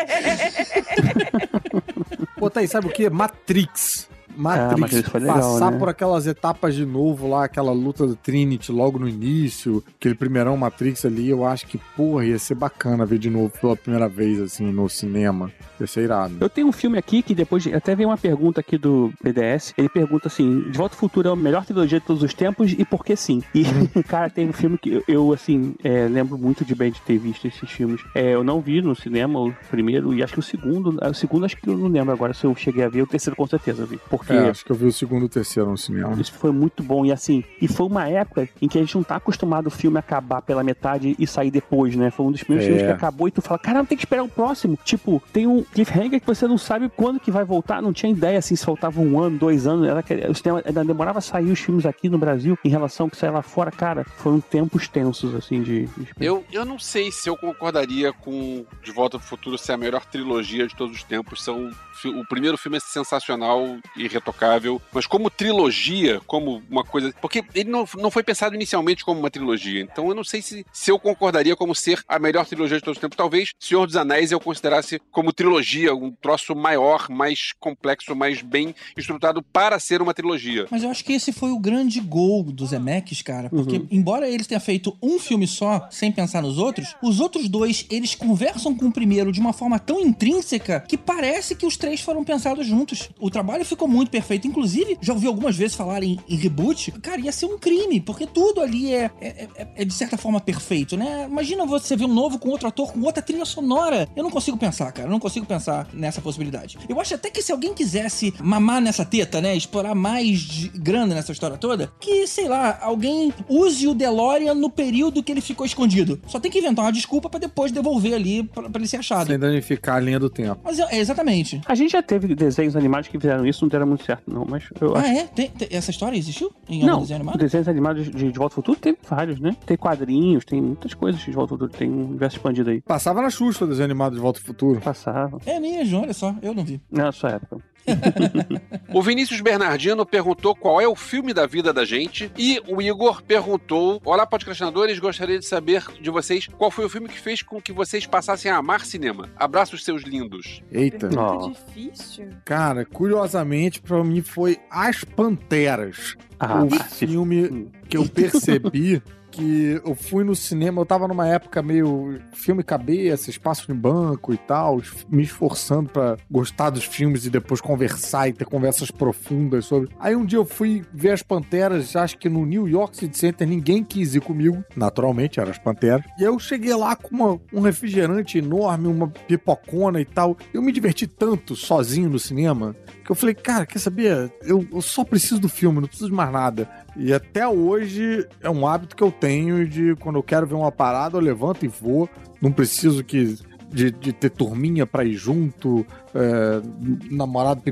Pô, tá aí, sabe o que? Matrix. Matrix. Ah, Matrix legal, Passar né? por aquelas etapas de novo lá, aquela luta do Trinity logo no início, aquele primeirão Matrix ali, eu acho que, porra, ia ser bacana ver de novo pela primeira vez, assim, no cinema. Ia ser irado. Eu tenho um filme aqui que depois de- até veio uma pergunta aqui do PDS. Ele pergunta assim: De Volta ao Futuro é a melhor trilogia de todos os tempos e por que sim? E, cara, tem um filme que eu, eu, assim, é, lembro muito de bem de ter visto esses filmes. É, eu não vi no cinema o primeiro e acho que o segundo. O segundo acho que eu não lembro agora se eu cheguei a ver. O terceiro com certeza eu vi. Porque. É, acho que eu vi o segundo e o terceiro no cinema. Isso foi muito bom. E assim, e foi uma época em que a gente não tá acostumado o filme acabar pela metade e sair depois, né? Foi um dos primeiros É. filmes que acabou e tu fala, caramba, tem que esperar o próximo. Tipo, tem um cliffhanger que você não sabe quando que vai voltar. Não tinha ideia assim, se faltava um ano, dois anos. Era que, o cinema ainda demorava a sair os filmes aqui no Brasil em relação ao que saía lá fora, cara. Foram tempos tensos, assim, de. de- Eu, eu não sei se eu concordaria com De Volta pro Futuro ser a melhor trilogia de todos os tempos. São, o primeiro filme é sensacional e irretocável, mas como trilogia, como uma coisa. Porque ele não, não foi pensado inicialmente como uma trilogia. Então eu não sei se, se eu concordaria como ser a melhor trilogia de todos os tempos. Talvez Senhor dos Anéis eu considerasse como trilogia, um troço maior, mais complexo, mais bem estruturado para ser uma trilogia. Mas eu acho que esse foi o grande gol dos Zemeckis, cara. Porque, embora eles tenham feito um filme só, sem pensar nos outros, os outros dois, eles conversam com o primeiro de uma forma tão intrínseca que parece que os três foram pensados juntos. O trabalho ficou muito perfeito. Inclusive, já ouvi algumas vezes falarem em reboot. Cara, ia ser um crime, porque tudo ali é, é, é- é de certa forma perfeito, né? Imagina você ver um novo com outro ator, com outra trilha sonora. Eu não consigo pensar, cara. Eu não consigo pensar nessa possibilidade. Eu acho até que se alguém quisesse mamar nessa teta, né? Explorar mais de grana nessa história toda, que, sei lá, alguém use o DeLorean no período que ele ficou escondido. Só tem que inventar uma desculpa pra depois devolver ali pra, pra ele ser achado. Sem danificar a linha do tempo. Mas é, é exatamente. A gente já teve desenhos animados que fizeram isso, não deram muito certo, não, mas eu Ah, acho. é? Tem- tem- essa história existiu? Em algum Não, desenho animado? desenhos animados de, de Volta ao Futuro tem vários, né? Tem quadrinhos, tem muitas coisas de Volta ao Futuro, tem um universo expandido aí. Passava na Xuxa o desenho animado de Volta ao Futuro. Passava. É mesmo, olha só, eu não vi. Na sua época. O Vinícius Bernardino perguntou qual é o filme da vida da gente. E o Igor perguntou: Olá, podcastinadores, gostaria de saber de vocês qual foi o filme que fez com que vocês passassem a amar cinema. Abraços, seus lindos. Eita. Pergunta difícil. Cara, curiosamente, pra mim foi As Panteras. Ah, o filme que eu percebi que eu fui no cinema, eu tava numa época meio filme cabeça, espaço em banco e tal, me esforçando pra gostar dos filmes e depois conversar e ter conversas profundas sobre. Aí um dia eu fui ver as Panteras, acho que no New York City Center, ninguém quis ir comigo, naturalmente, eram as Panteras. E eu cheguei lá com uma- um refrigerante enorme, uma pipocona e tal. Eu me diverti tanto sozinho no cinema que eu falei, cara, quer saber? Eu, eu só preciso do filme, não preciso de mais nada. E até hoje é um hábito que eu tenho de quando eu quero ver uma parada, eu levanto e vou. Não preciso que. De, de ter turminha pra ir junto, é, namorado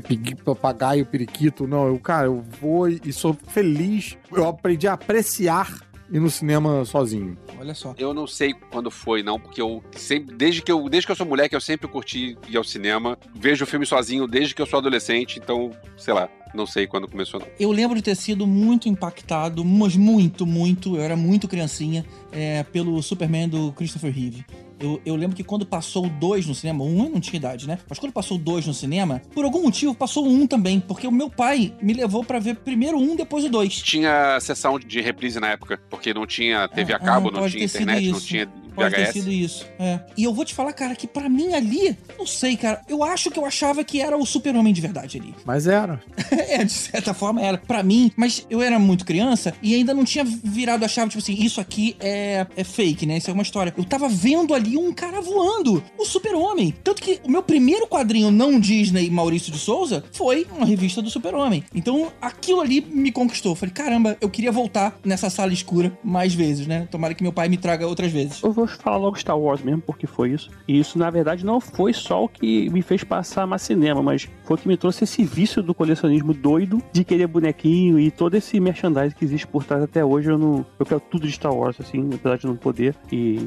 papagaio, periquito. Não, eu, cara, eu vou e sou feliz. Eu aprendi a apreciar ir no cinema sozinho. Olha só. Eu não sei quando foi, não, porque eu sempre, desde que eu, desde que eu sou moleque, eu sempre curti ir ao cinema. Vejo o filme sozinho desde que eu sou adolescente, então, sei lá, não sei quando começou, não. Eu lembro de ter sido muito impactado, mas muito, muito, eu era muito criancinha, é, pelo Superman do Christopher Reeve. Eu, eu lembro que quando passou o 2 no cinema, o 1 eu não tinha idade, né? Mas quando passou o 2 no cinema, por algum motivo passou o 1 também, porque o meu pai me levou pra ver primeiro o 1, depois o 2. Tinha sessão de reprise na época, porque não tinha TV a Ah, cabo, ah, não tinha internet, não tinha Pode ter VHS. sido isso. É. E eu vou te falar, cara, que pra mim ali, não sei, cara, eu acho que eu achava que era o super-homem de verdade ali. Mas era. é, de certa forma era. Pra mim, mas eu era muito criança e ainda não tinha virado a chave, tipo assim, isso aqui é, é fake, né? Isso é uma história. Eu tava vendo ali um cara voando, o super-homem. Tanto que o meu primeiro quadrinho não Disney Maurício de Souza foi uma revista do super-homem. Então aquilo ali me conquistou. Eu falei, caramba, eu queria voltar nessa sala escura mais vezes, né? Tomara que meu pai me traga outras vezes. Eu vou falar logo Star Wars mesmo, porque foi isso. E isso, na verdade, não foi só o que me fez passar mais cinema, mas foi o que me trouxe esse vício do colecionismo doido de querer bonequinho e todo esse merchandising que existe por trás até hoje. Eu não. Eu quero tudo de Star Wars, assim, apesar de não poder. E.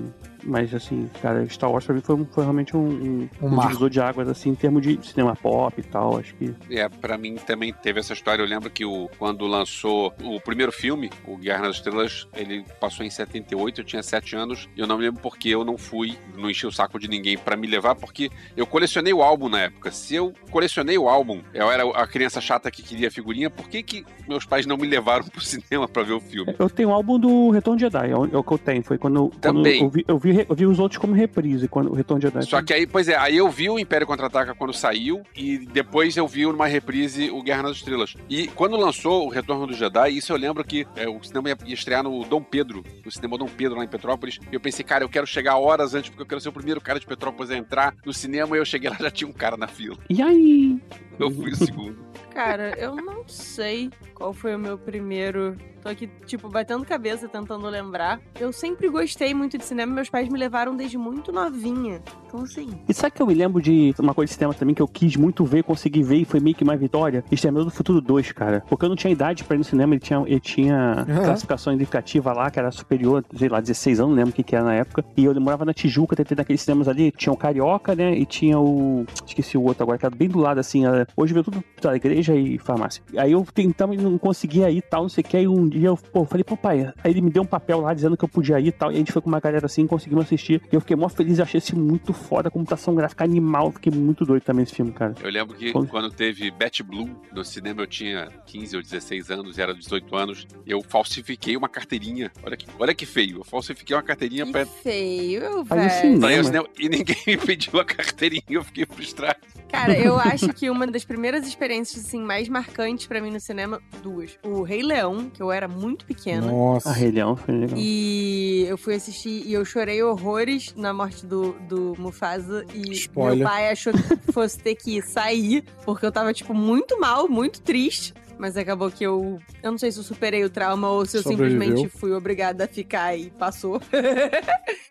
Mas assim, cara, Star Wars pra mim foi, foi realmente um, um, Um um marco. divisor de águas, assim, em termos de cinema pop e tal. Acho que. É, pra mim também teve essa história. Eu lembro que o, quando lançou o primeiro filme, o Guerra nas Estrelas, ele passou em 78, eu tinha 7 anos. E eu não me lembro porque eu não fui, não enchi o saco de ninguém pra me levar, porque eu colecionei o álbum na época. Se eu colecionei o álbum, eu era a criança chata que queria a figurinha, por que, que meus pais não me levaram pro cinema pra ver o filme? Eu tenho um álbum do Retorno de Jedi, é o, é o que eu tenho. Foi quando, quando Também. eu, vi, eu, vi, eu vi os outros como reprise, quando o Retorno de Jedi. Só que aí, pois é, aí eu vi o Império Contra-Ataca quando saiu e depois eu vi numa reprise o Guerra nas Estrelas. E quando lançou o Retorno do Jedi, isso eu lembro que é, o cinema ia, ia estrear no Dom Pedro, no cinema Dom Pedro lá em Petrópolis. E eu pensei, cara, eu quero chegar horas antes porque eu quero ser o primeiro cara de Petrópolis a entrar no cinema. E eu cheguei lá já tinha um cara na fila. E aí? Eu fui o segundo. Cara, eu não sei qual foi o meu primeiro. Tô aqui, tipo, batendo cabeça, tentando lembrar. Eu sempre gostei muito de cinema, meus pais me levaram desde muito novinha. Então, assim. E sabe que eu me lembro de uma coisa de cinema também que eu quis muito ver, consegui ver e foi meio que uma vitória? Exterminador do Futuro 2, cara. Porque eu não tinha idade pra ir no cinema, ele tinha, ele tinha Uhum. classificação indicativa lá, que era superior, sei lá, 16 anos, não lembro o que, que era na época. E eu morava na Tijuca, tentei naqueles cinemas ali, tinha o Carioca, né? E tinha o. Esqueci o outro agora, que era bem do lado, assim. era- Hoje veio tudo da igreja e farmácia. Aí eu tentava e não conseguia ir e tal, não sei o que. Aí um dia eu pô, falei, pô, pai. Aí ele me deu um papel lá dizendo que eu podia ir e tal. E a gente foi com uma galera assim, conseguimos assistir. E eu fiquei mó feliz e achei esse muito foda, a computação gráfica animal. Fiquei muito doido também esse filme, cara. Eu lembro que Quando- quando teve Bat Blue no cinema, eu tinha 15 ou 16 anos, e era 18 anos. Eu falsifiquei uma carteirinha. Olha que, olha que feio. Eu falsifiquei uma carteirinha pra, Feio, velho. pra ir ao cinema. cinema e ninguém me pediu a carteirinha. Eu fiquei frustrado. Cara, eu acho que uma das primeiras experiências, assim, mais marcantes pra mim no cinema, duas. O Rei Leão, que eu era muito pequena. Nossa. A Rei Leão foi legal. E eu fui assistir e eu chorei horrores na morte do, do Mufasa. E Spoiler. meu pai achou que fosse ter que sair, porque eu tava, tipo, muito mal, muito triste. Mas acabou que eu. Eu não sei se eu superei o trauma ou se eu Sobreviveu. simplesmente fui obrigada a ficar e passou.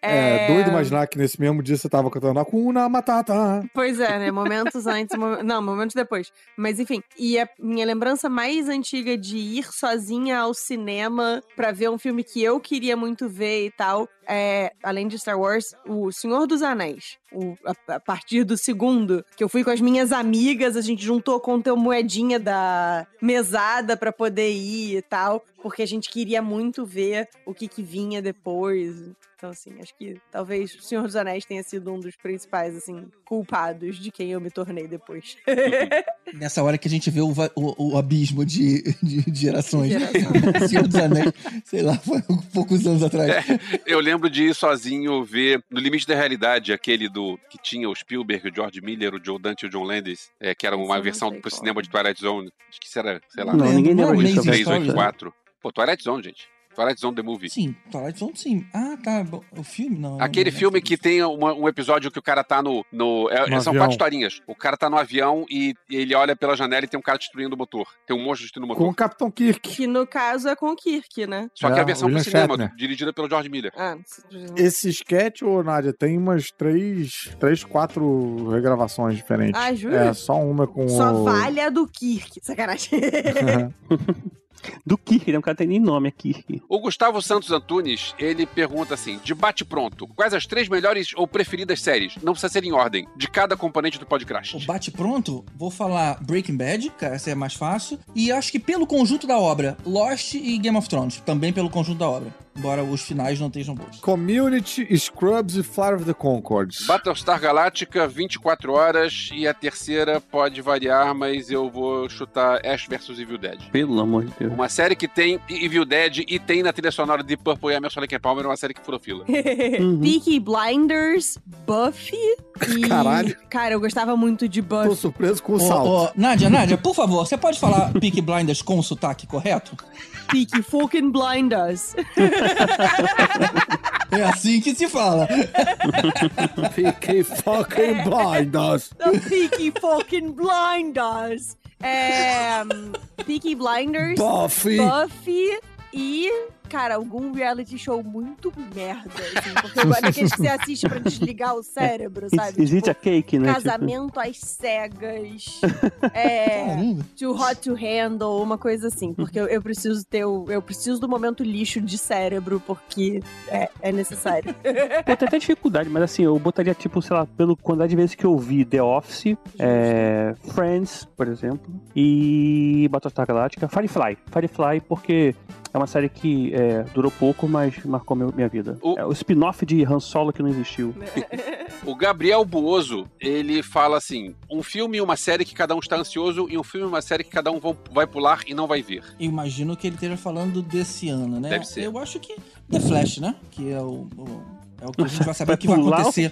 É, doido imaginar que nesse mesmo dia você tava cantando Akuna Matata. Pois é, né? Momentos antes, mo- não, momentos depois. Mas enfim, e a minha lembrança mais antiga de ir sozinha ao cinema pra ver um filme que eu queria muito ver e tal, é, além de Star Wars, O Senhor dos Anéis. O- a, a partir do segundo, que eu fui com as minhas amigas, a gente juntou com teu moedinha da mesada pra poder ir e tal, porque a gente queria muito ver o que, que vinha depois. Então, assim, acho que talvez o Senhor dos Anéis tenha sido um dos principais, assim, culpados de quem eu me tornei depois. Nessa hora que a gente vê o, o, o abismo de, de, de gerações. Né? Geração. Senhor dos Anéis, sei lá, foi poucos anos atrás. É, eu lembro de ir sozinho ver No Limite da Realidade, aquele do que tinha o Spielberg, o George Miller, o Joe Dante e o John Landis, é, que era uma versão pro cinema é. de Twilight Zone. Acho que era, sei lá, não, ninguém lembra disso. 4. Pô, Twilight Zone, gente. Twilight Zone The Movie. Sim, Twilight Zone sim. Ah, tá. O filme não. Aquele não- filme que tem uma- um episódio que o cara tá no. no é- No são avião. quatro historinhas. O cara tá no avião e, e ele olha pela janela e tem um cara destruindo o motor. Tem um monstro destruindo o Com motor. o Capitão Kirk. que no caso é com o Kirk, né? Só que É, a versão pro cinema, Shatner. dirigida pelo George Miller. Ah, Esse sketch, ô Nádia, tem umas três, três, quatro regravações diferentes. Ah, jura? É, só uma com só o... vale a do Kirk. Sacanagem. Do Kirk, né? O cara tem nem nome, é Kirk. O Gustavo Santos Antunes, ele pergunta assim: de bate pronto, quais as três melhores ou preferidas séries? Não precisa ser em ordem, de cada componente do O podcast. bate pronto, vou falar Breaking Bad, que essa é mais fácil. E acho que pelo conjunto da obra, Lost e Game of Thrones. Também pelo conjunto da obra. Embora os finais não estejam bons. Community, Scrubs e Flight of the Concords. Battlestar Galáctica, 24 horas, e a terceira pode variar, mas eu vou chutar Ash vs Evil Dead. Pelo amor de Deus. Uma série que tem Evil Dead e tem na trilha sonora de Purple e Emerson Lake and Palmer, uma série que furou fila. Uhum. Peaky Blinders, Buffy e... Caralho. Cara, eu gostava muito de Tô Buffy. surpreso com o Ô, salto. ô, Nádia, Nádia, por favor, você pode falar Peaky Blinders com o sotaque correto? Peaky fucking Blinders. É assim que se fala. Fiquei fucking blinders. The Peaky fucking Blinders. É... hum, Peaky Blinders, Buffy. Buffy e... Cara, algum reality show muito merda, assim. Porque eu- daqueles que você assiste pra desligar o cérebro, sabe? Existe a Tipo, cake, né? Tipo, Casamento às cegas. é. Caramba. Too hot to handle, uma coisa assim. Porque eu, eu preciso ter o. Eu preciso do momento lixo de cérebro, porque é, é necessário. Pô, tem até dificuldade, mas assim, eu botaria, tipo, sei lá, pelo quantidade de vezes que eu vi The Office, é, Friends, por exemplo, e Battlestar Galáctica, Firefly. Firefly, porque é uma série que é, durou pouco, mas marcou meu- minha vida. O- É o spin-off de Han Solo que não existiu. O Gabriel Buoso, ele fala assim: um filme e uma série que cada um está ansioso, e um filme e uma série que cada um vão- vai pular e não vai ver. Eu imagino que ele esteja falando desse ano, né? Deve ser. Eu acho que The Flash, né? Que é o, o- é o que a gente vai saber o que vai acontecer.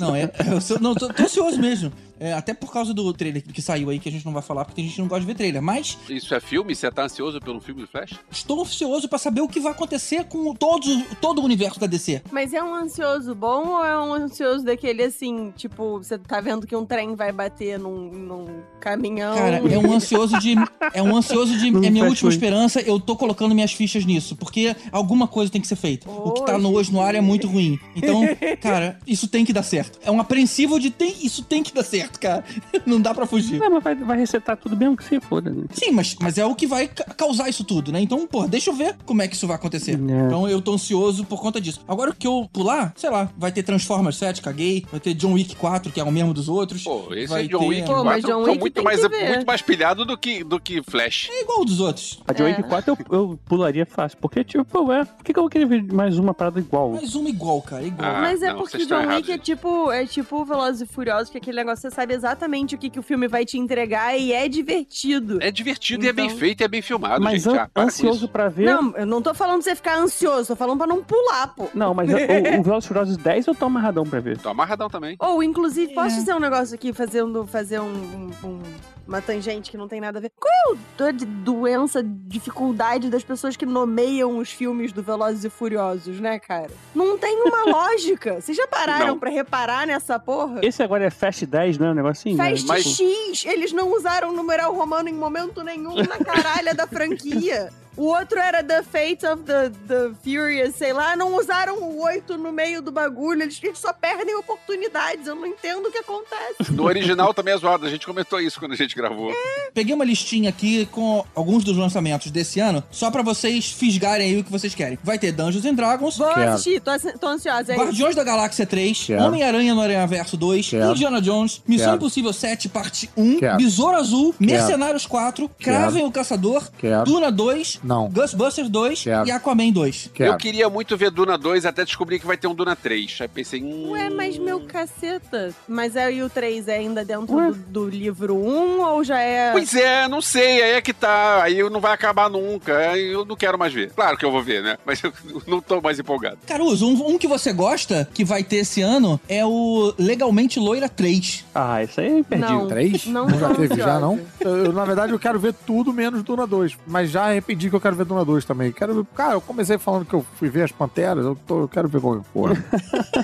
Não, é, eu sou- não, tô, tô ansioso mesmo. É, até por causa do trailer que saiu aí, que a gente não vai falar, porque tem gente não gosta de ver trailer. Mas Isso é filme? Você tá ansioso pelo filme do Flash? estou ansioso pra saber o que vai acontecer com todos, todo o universo da DC. Mas é um ansioso bom ou é um ansioso daquele assim, tipo, você tá vendo que um trem vai bater num, num caminhão? Cara, é um ansioso de. É um ansioso de. Não É minha última esperança, eu tô colocando minhas fichas nisso. Porque alguma coisa tem que ser feita. O que tá no hoje no ar é muito ruim. Então, cara, isso tem que dar certo. É um apreensivo de tem, isso tem que dar certo, cara. Não dá pra fugir. Não, mas vai, vai resetar tudo mesmo que se foda. né? Sim, mas, mas é o que vai ca- causar isso tudo, né? Então, pô, deixa eu ver como é que isso vai acontecer. É. Então eu tô ansioso por conta disso. Agora o que eu pular, sei lá, vai ter Transformers 7, caguei. Vai ter John Wick 4, que é o mesmo dos outros. Pô, esse vai é John ter- Wick Pô, 4 mas John Wick muito mais, que ver. muito mais pilhado do que, do que Flash. É igual dos outros. A John É. Wick 4 eu, eu pularia fácil. Porque, tipo, pô, é, por que, que eu vou querer ver mais uma parada igual? Mais uma igual, cara, igual. Ah, Mas é não, porque John Wick é tipo, é tipo Velozes e Furiosos, que é aquele negócio, você sabe exatamente o que, que o filme vai te entregar e é divertido. É divertido e é bem Então- feito e é bem filmado, Mas gente. an- Ah, para ansioso pra ver. Não, eu não tô falando pra você ficar ansioso, tô falando pra não pular, pô. Não, mas o, o Velozes e Furiosos 10 eu tô amarradão pra ver. Tô amarradão também. Ou, inclusive, posso É. dizer um negócio aqui, fazendo, fazer um, um- um uma tangente que não tem nada a ver. Qual é de doença, dificuldade das pessoas que nomeiam os filmes do Velozes e Furiosos, né, cara? Não tem uma lógica. Vocês já pararam pra reparar nessa porra? Esse agora é Fast 10, né? Um negocinho. né? Fast X, eles não usaram numeral romano em momento nenhum na caralha da franquia. O outro era The Fate of the, the Furious, sei lá, não usaram o 8 no meio do bagulho, eles, eles só perdem oportunidades, eu não entendo o que acontece. No original também é zoado, a gente comentou isso quando a gente gravou. Peguei uma listinha aqui com alguns dos lançamentos desse ano, só pra vocês fisgarem aí o que vocês querem. Vai ter Dungeons and Dragons, Vou assistir, tô, tô ansiosa. É isso. Guardiões da Galáxia 3, Quero. Homem-Aranha no Aranha Verso 2, Quero. Indiana Jones, Missão Quero. Impossível 7, parte 1, Quero. Besouro Azul, Quero. Mercenários 4, Kraven o Caçador, Quero. Duna 2, Não. Ghostbusters 2 Quero. e Aquaman 2. Eu queria muito ver Duna 2 até descobrir que vai ter um Duna 3. Aí pensei, hum, Ué, mas meu caceta. Mas aí o 3 é ainda dentro do, do livro 1 ou já é. Pois é, não sei, aí é que tá. Aí não vai acabar nunca. Aí eu não quero mais ver. Claro que eu vou ver, né? Mas eu não tô mais empolgado. Caruso, um, um que você gosta, que vai ter esse ano, é o Legalmente Loira 3. Ah, isso aí é imperdível. Não, Três? não já tô teve, já não? Eu, na verdade, eu quero ver tudo menos Duna 2. Mas já arrependi que eu quero ver Duna 2 também. Quero ver. Cara, eu comecei falando que eu fui ver as Panteras, eu, tô- eu quero ver qualquer coisa.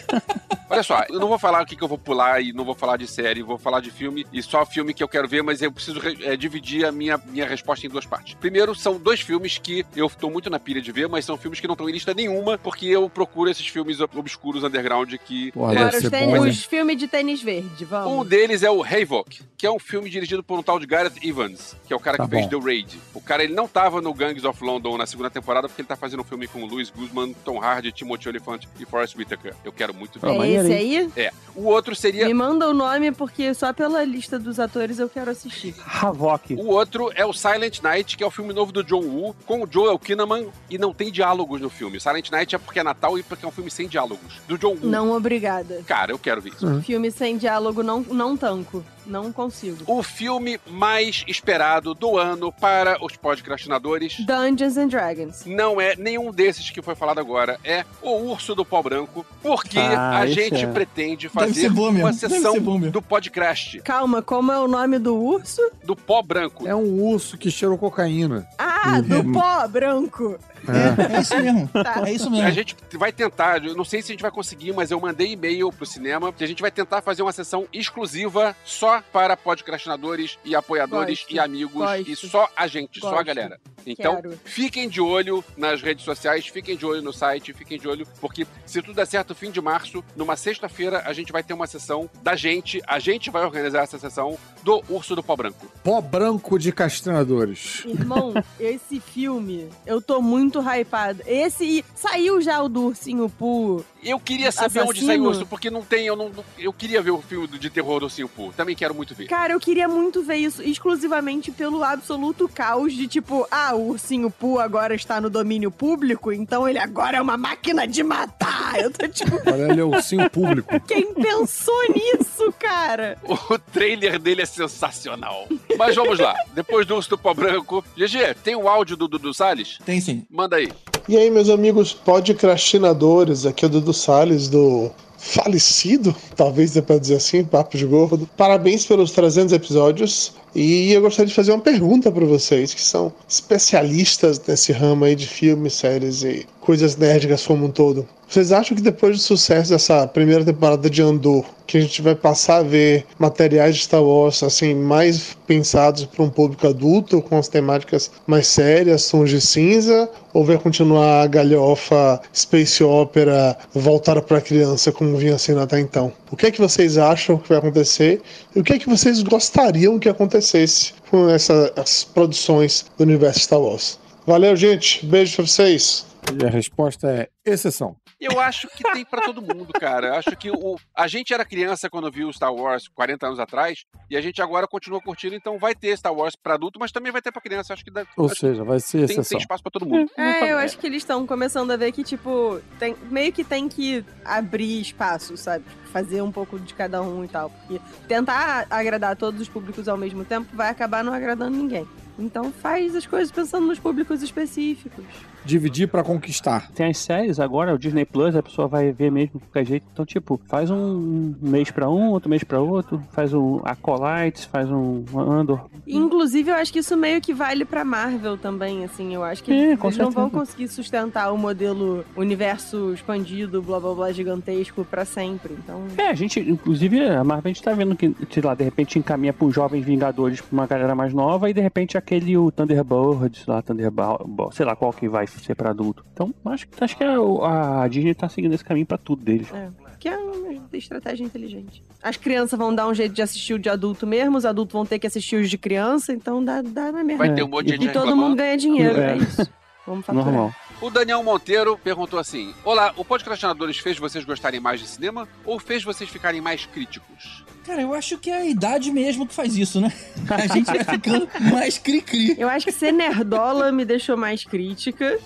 Olha só, eu não vou falar o que, que eu vou pular e não vou falar de série, vou falar de filme e só filme que eu quero ver, mas eu preciso re- é, dividir a minha, minha resposta em duas partes. Primeiro, são dois filmes que eu tô muito na pilha de ver, mas são filmes que não estão em lista nenhuma, porque eu procuro esses filmes ob- obscuros underground que. Porra, é, os, tênis- bom, os filmes de tênis verde, Um vamos. deles é o Havoc, que é um filme dirigido por um tal de Gareth Evans, que é o cara Tá que fez bom. The Raid. O cara ele não tava no Gangs of London na segunda temporada porque ele tá fazendo um filme com Louis Guzman, Tom Hardy, Timothy Olyphant e Forrest Whitaker. Eu quero muito ver. Ah, É maneiro, esse aí? É. O outro seria Me manda o nome porque só pela lista dos atores eu quero assistir. Havok. O outro é o Silent Night, que é o filme novo do John Woo, com o Joel Kinnaman, e não tem diálogos no filme. Silent Night é porque é Natal e porque é um filme sem diálogos. Do John Woo. Não, obrigada. Cara, eu quero ver isso. Filme sem diálogo não, não tanco. Não consigo. O filme mais esperado do ano para os podcastinadores Dungeons and Dragons. não é nenhum desses que foi falado agora. É o Urso do Pó Branco, porque Ah, a gente é. pretende fazer uma sessão do podcast, Calma, como é o nome do urso? do Pó Branco. É um urso que cheirou cocaína. Ah, do pó branco. É isso mesmo. Tá. É isso A mesmo. gente vai tentar, eu não sei se a gente vai conseguir, mas eu mandei e-mail pro cinema que a gente vai tentar fazer uma sessão exclusiva só para podcastinadores e apoiadores Gosto. e amigos Gosto. e só a gente, só a galera. Então, Quero. fiquem de olho nas redes sociais, fiquem de olho no site, fiquem de olho, porque se tudo der certo, fim de março, numa sexta-feira, a gente vai ter uma sessão da gente, a gente vai organizar essa sessão do Urso do Pó Branco. Pó branco de castradores. Irmão, esse filme, eu tô muito hypado. Esse. Saiu já o do Ursinho Poo. Eu queria saber onde Assassino? saiu o urso, porque não tem, eu não, não- eu queria ver o filme de terror do Ursinho Poo. Também quero muito ver. Cara, eu queria muito ver isso exclusivamente pelo absoluto caos de tipo, ah, o Ursinho Poo agora está no domínio público, então ele agora é uma máquina de matar. Eu tô tipo, Olha, ele é ursinho público. quem pensou nisso, cara? O trailer dele é sensacional. Mas vamos lá. Depois do Urso do Pó Branco. GG, tem o áudio do Dudu Salles? Tem sim. Manda aí. E aí, meus amigos podcastinadores, aqui é o Dudu Salles do falecido, talvez dê pra dizer assim, Papo de Gordo. Parabéns pelos 300 episódios. E eu gostaria de fazer uma pergunta para vocês, que são especialistas nesse ramo aí de filmes, séries e coisas nérgicas como um todo. Vocês acham que depois do sucesso dessa primeira temporada de Andor, que a gente vai passar a ver materiais de Star Wars assim mais pensados para um público adulto, com as temáticas mais sérias, tons de cinza, ou vai continuar a galhofa space opera voltada para criança como vinha sendo até então? O que é que vocês acham que vai acontecer e o que é que vocês gostariam que acontecesse com essas produções do universo Star Wars? Valeu, gente. Beijo pra vocês. E a resposta é exceção. Eu acho que tem pra todo mundo, cara. Eu acho que o, a gente era criança quando viu Star Wars 40 anos atrás, e a gente agora continua curtindo, então vai ter Star Wars pra adulto, mas também vai ter pra criança. Acho que dá, Ou acho seja, vai ser tem, exceção. tem espaço pra todo mundo. É, eu acho que eles estão começando a ver que, tipo, tem, meio que tem que abrir espaço, sabe? Fazer um pouco de cada um e tal. Porque tentar agradar todos os públicos ao mesmo tempo vai acabar não agradando ninguém. Então faz as coisas pensando nos públicos específicos. Dividir pra conquistar. Tem as séries agora, o Disney Plus, a pessoa vai ver mesmo de qualquer jeito. Então, tipo, faz um mês pra um, outro mês pra outro, faz um Acolytes, faz um Andor. Inclusive, eu acho que isso meio que vale pra Marvel também, assim. Eu acho que É, eles não vão conseguir sustentar o modelo universo expandido, blá blá blá, gigantesco pra sempre. Então. É, a gente, inclusive, a Marvel a gente tá vendo que, sei lá, de repente encaminha pra uns jovens Vingadores pra uma galera mais nova e de repente aquele o Thunderbird, sei lá, Thunderball, sei lá qual que vai ser pra adulto. Então, acho, acho que a, a Disney tá seguindo esse caminho pra tudo deles. É, que é uma estratégia inteligente. As crianças vão dar um jeito de assistir o de adulto mesmo, os adultos vão ter que assistir os de criança, então dá, dá na merda. Vai ter um monte de gente E todo mundo ganha dinheiro, é, É. isso. Vamos faturar. O Daniel Monteiro perguntou assim: Olá, o Podcastinadores fez vocês gostarem mais de cinema ou fez vocês ficarem mais críticos? Cara, eu acho que é a idade mesmo que faz isso, né? A gente vai ficando mais cri-cri. Eu acho que ser nerdola me deixou mais crítica.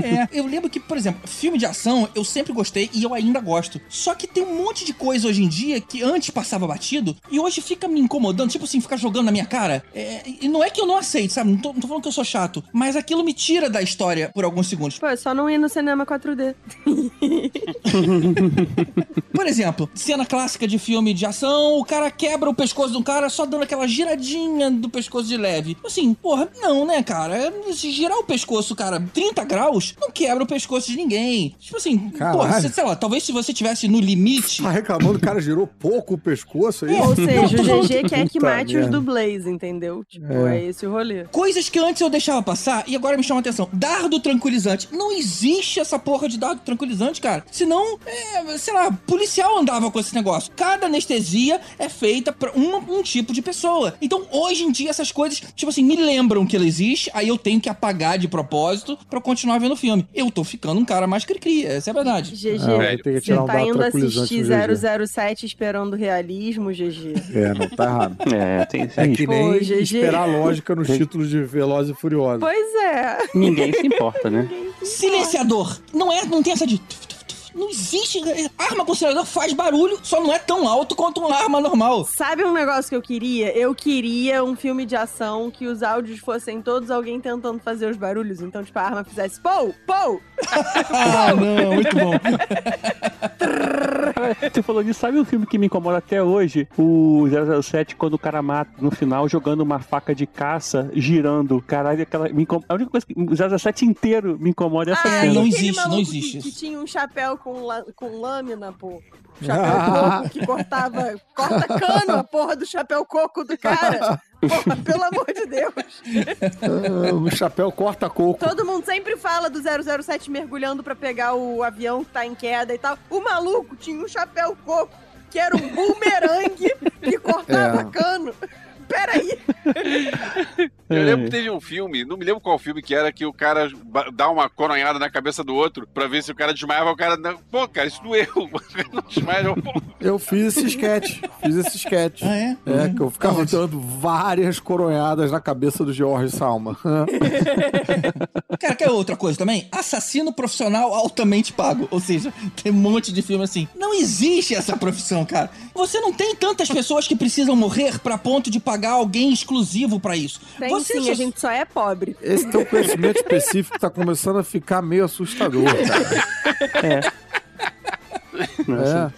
É, eu lembro que, por exemplo, filme de ação eu sempre gostei e eu ainda gosto. Só que tem um monte de coisa hoje em dia que antes passava batido e hoje fica me incomodando, tipo assim, ficar jogando na minha cara. É, e não é que eu não aceito, sabe? Não tô, não tô falando que eu sou chato, mas aquilo me tira da história por alguns segundos. Pô, é só não ir no cinema 4D. Por exemplo, cena clássica de filme de ação, o cara quebra o pescoço de um cara só dando aquela giradinha do pescoço de leve. Assim, porra, não, né, cara? Se girar o pescoço, cara, 30 graus, não quebra o pescoço de ninguém. Tipo assim, Caralho. porra, sei lá, talvez se você tivesse no limite. Tá reclamando, o cara girou pouco o pescoço aí. Ou seja, o GG quer que Puta mate os dublês, entendeu? Tipo, É. é. esse o rolê. Coisas que antes eu deixava passar e agora me chama a atenção. Dardo tranquilizante. Não existe essa porra de dardo tranquilizante, cara. Senão, é, sei lá, policial andava com esse negócio. Cada anestesia é feita pra um, um tipo de pessoa. Então, hoje em dia, essas coisas, tipo assim, me lembram que ela existe, aí eu tenho que apagar de propósito pra continuar vendo o filme. Eu tô ficando um cara mais cri-cri, essa é a verdade. GG, que você um tá indo assistir no GG. 007 esperando realismo, GG. É, não, tá errado. É, tem É que Pô, nem GG. esperar a lógica nos títulos de Velozes e Furiosos. Pois é. Ninguém se importa, né? Silenciador. Não é, não tem essa de. Não existe. é, Arma com silenciador faz barulho, só não é tão alto quanto uma arma normal. Sabe um negócio que eu queria? Eu queria um filme de ação que os áudios fossem todos alguém tentando fazer os barulhos. Então, tipo, a arma fizesse pou, pou. Ah, não, muito bom. Você falou disso, sabe um filme que me incomoda até hoje? O 007, quando o cara mata no final, jogando uma faca de caça, girando. Caralho, aquela. Me incom... A única coisa que. O 007 inteiro me incomoda é essa Ah, cena. não e aquele existe, não existe Que, que tinha um chapéu com, la- com lâmina, pô. Chapéu coco que cortava. Corta cano a porra do chapéu coco do cara. Porra, pelo amor de Deus. Ah, o chapéu corta coco. Todo mundo sempre fala do 007 mergulhando pra pegar o avião que tá em queda e tal. O maluco tinha um chapéu coco que era um bumerangue que cortava É. cano. Peraí. Eu lembro que teve um filme, não me lembro qual filme que era, que o cara dá uma coronhada na cabeça do outro pra ver se o cara desmaiava. O cara, não, pô, cara, isso doeu. Não desmaia. Eu fiz esse sketch. Fiz esse sketch. Ah, é? É, que eu ficava dando várias coronhadas na cabeça do George Salma. Cara, quer outra coisa também? Assassino profissional altamente pago. Ou seja, tem um monte de filme assim. Não existe essa profissão, cara. Você não tem tantas pessoas que precisam morrer pra ponto de pagar alguém exclusivo pra isso. Tem Você sim, só- a gente só é pobre. Esse teu conhecimento específico tá começando a ficar meio assustador, cara. É.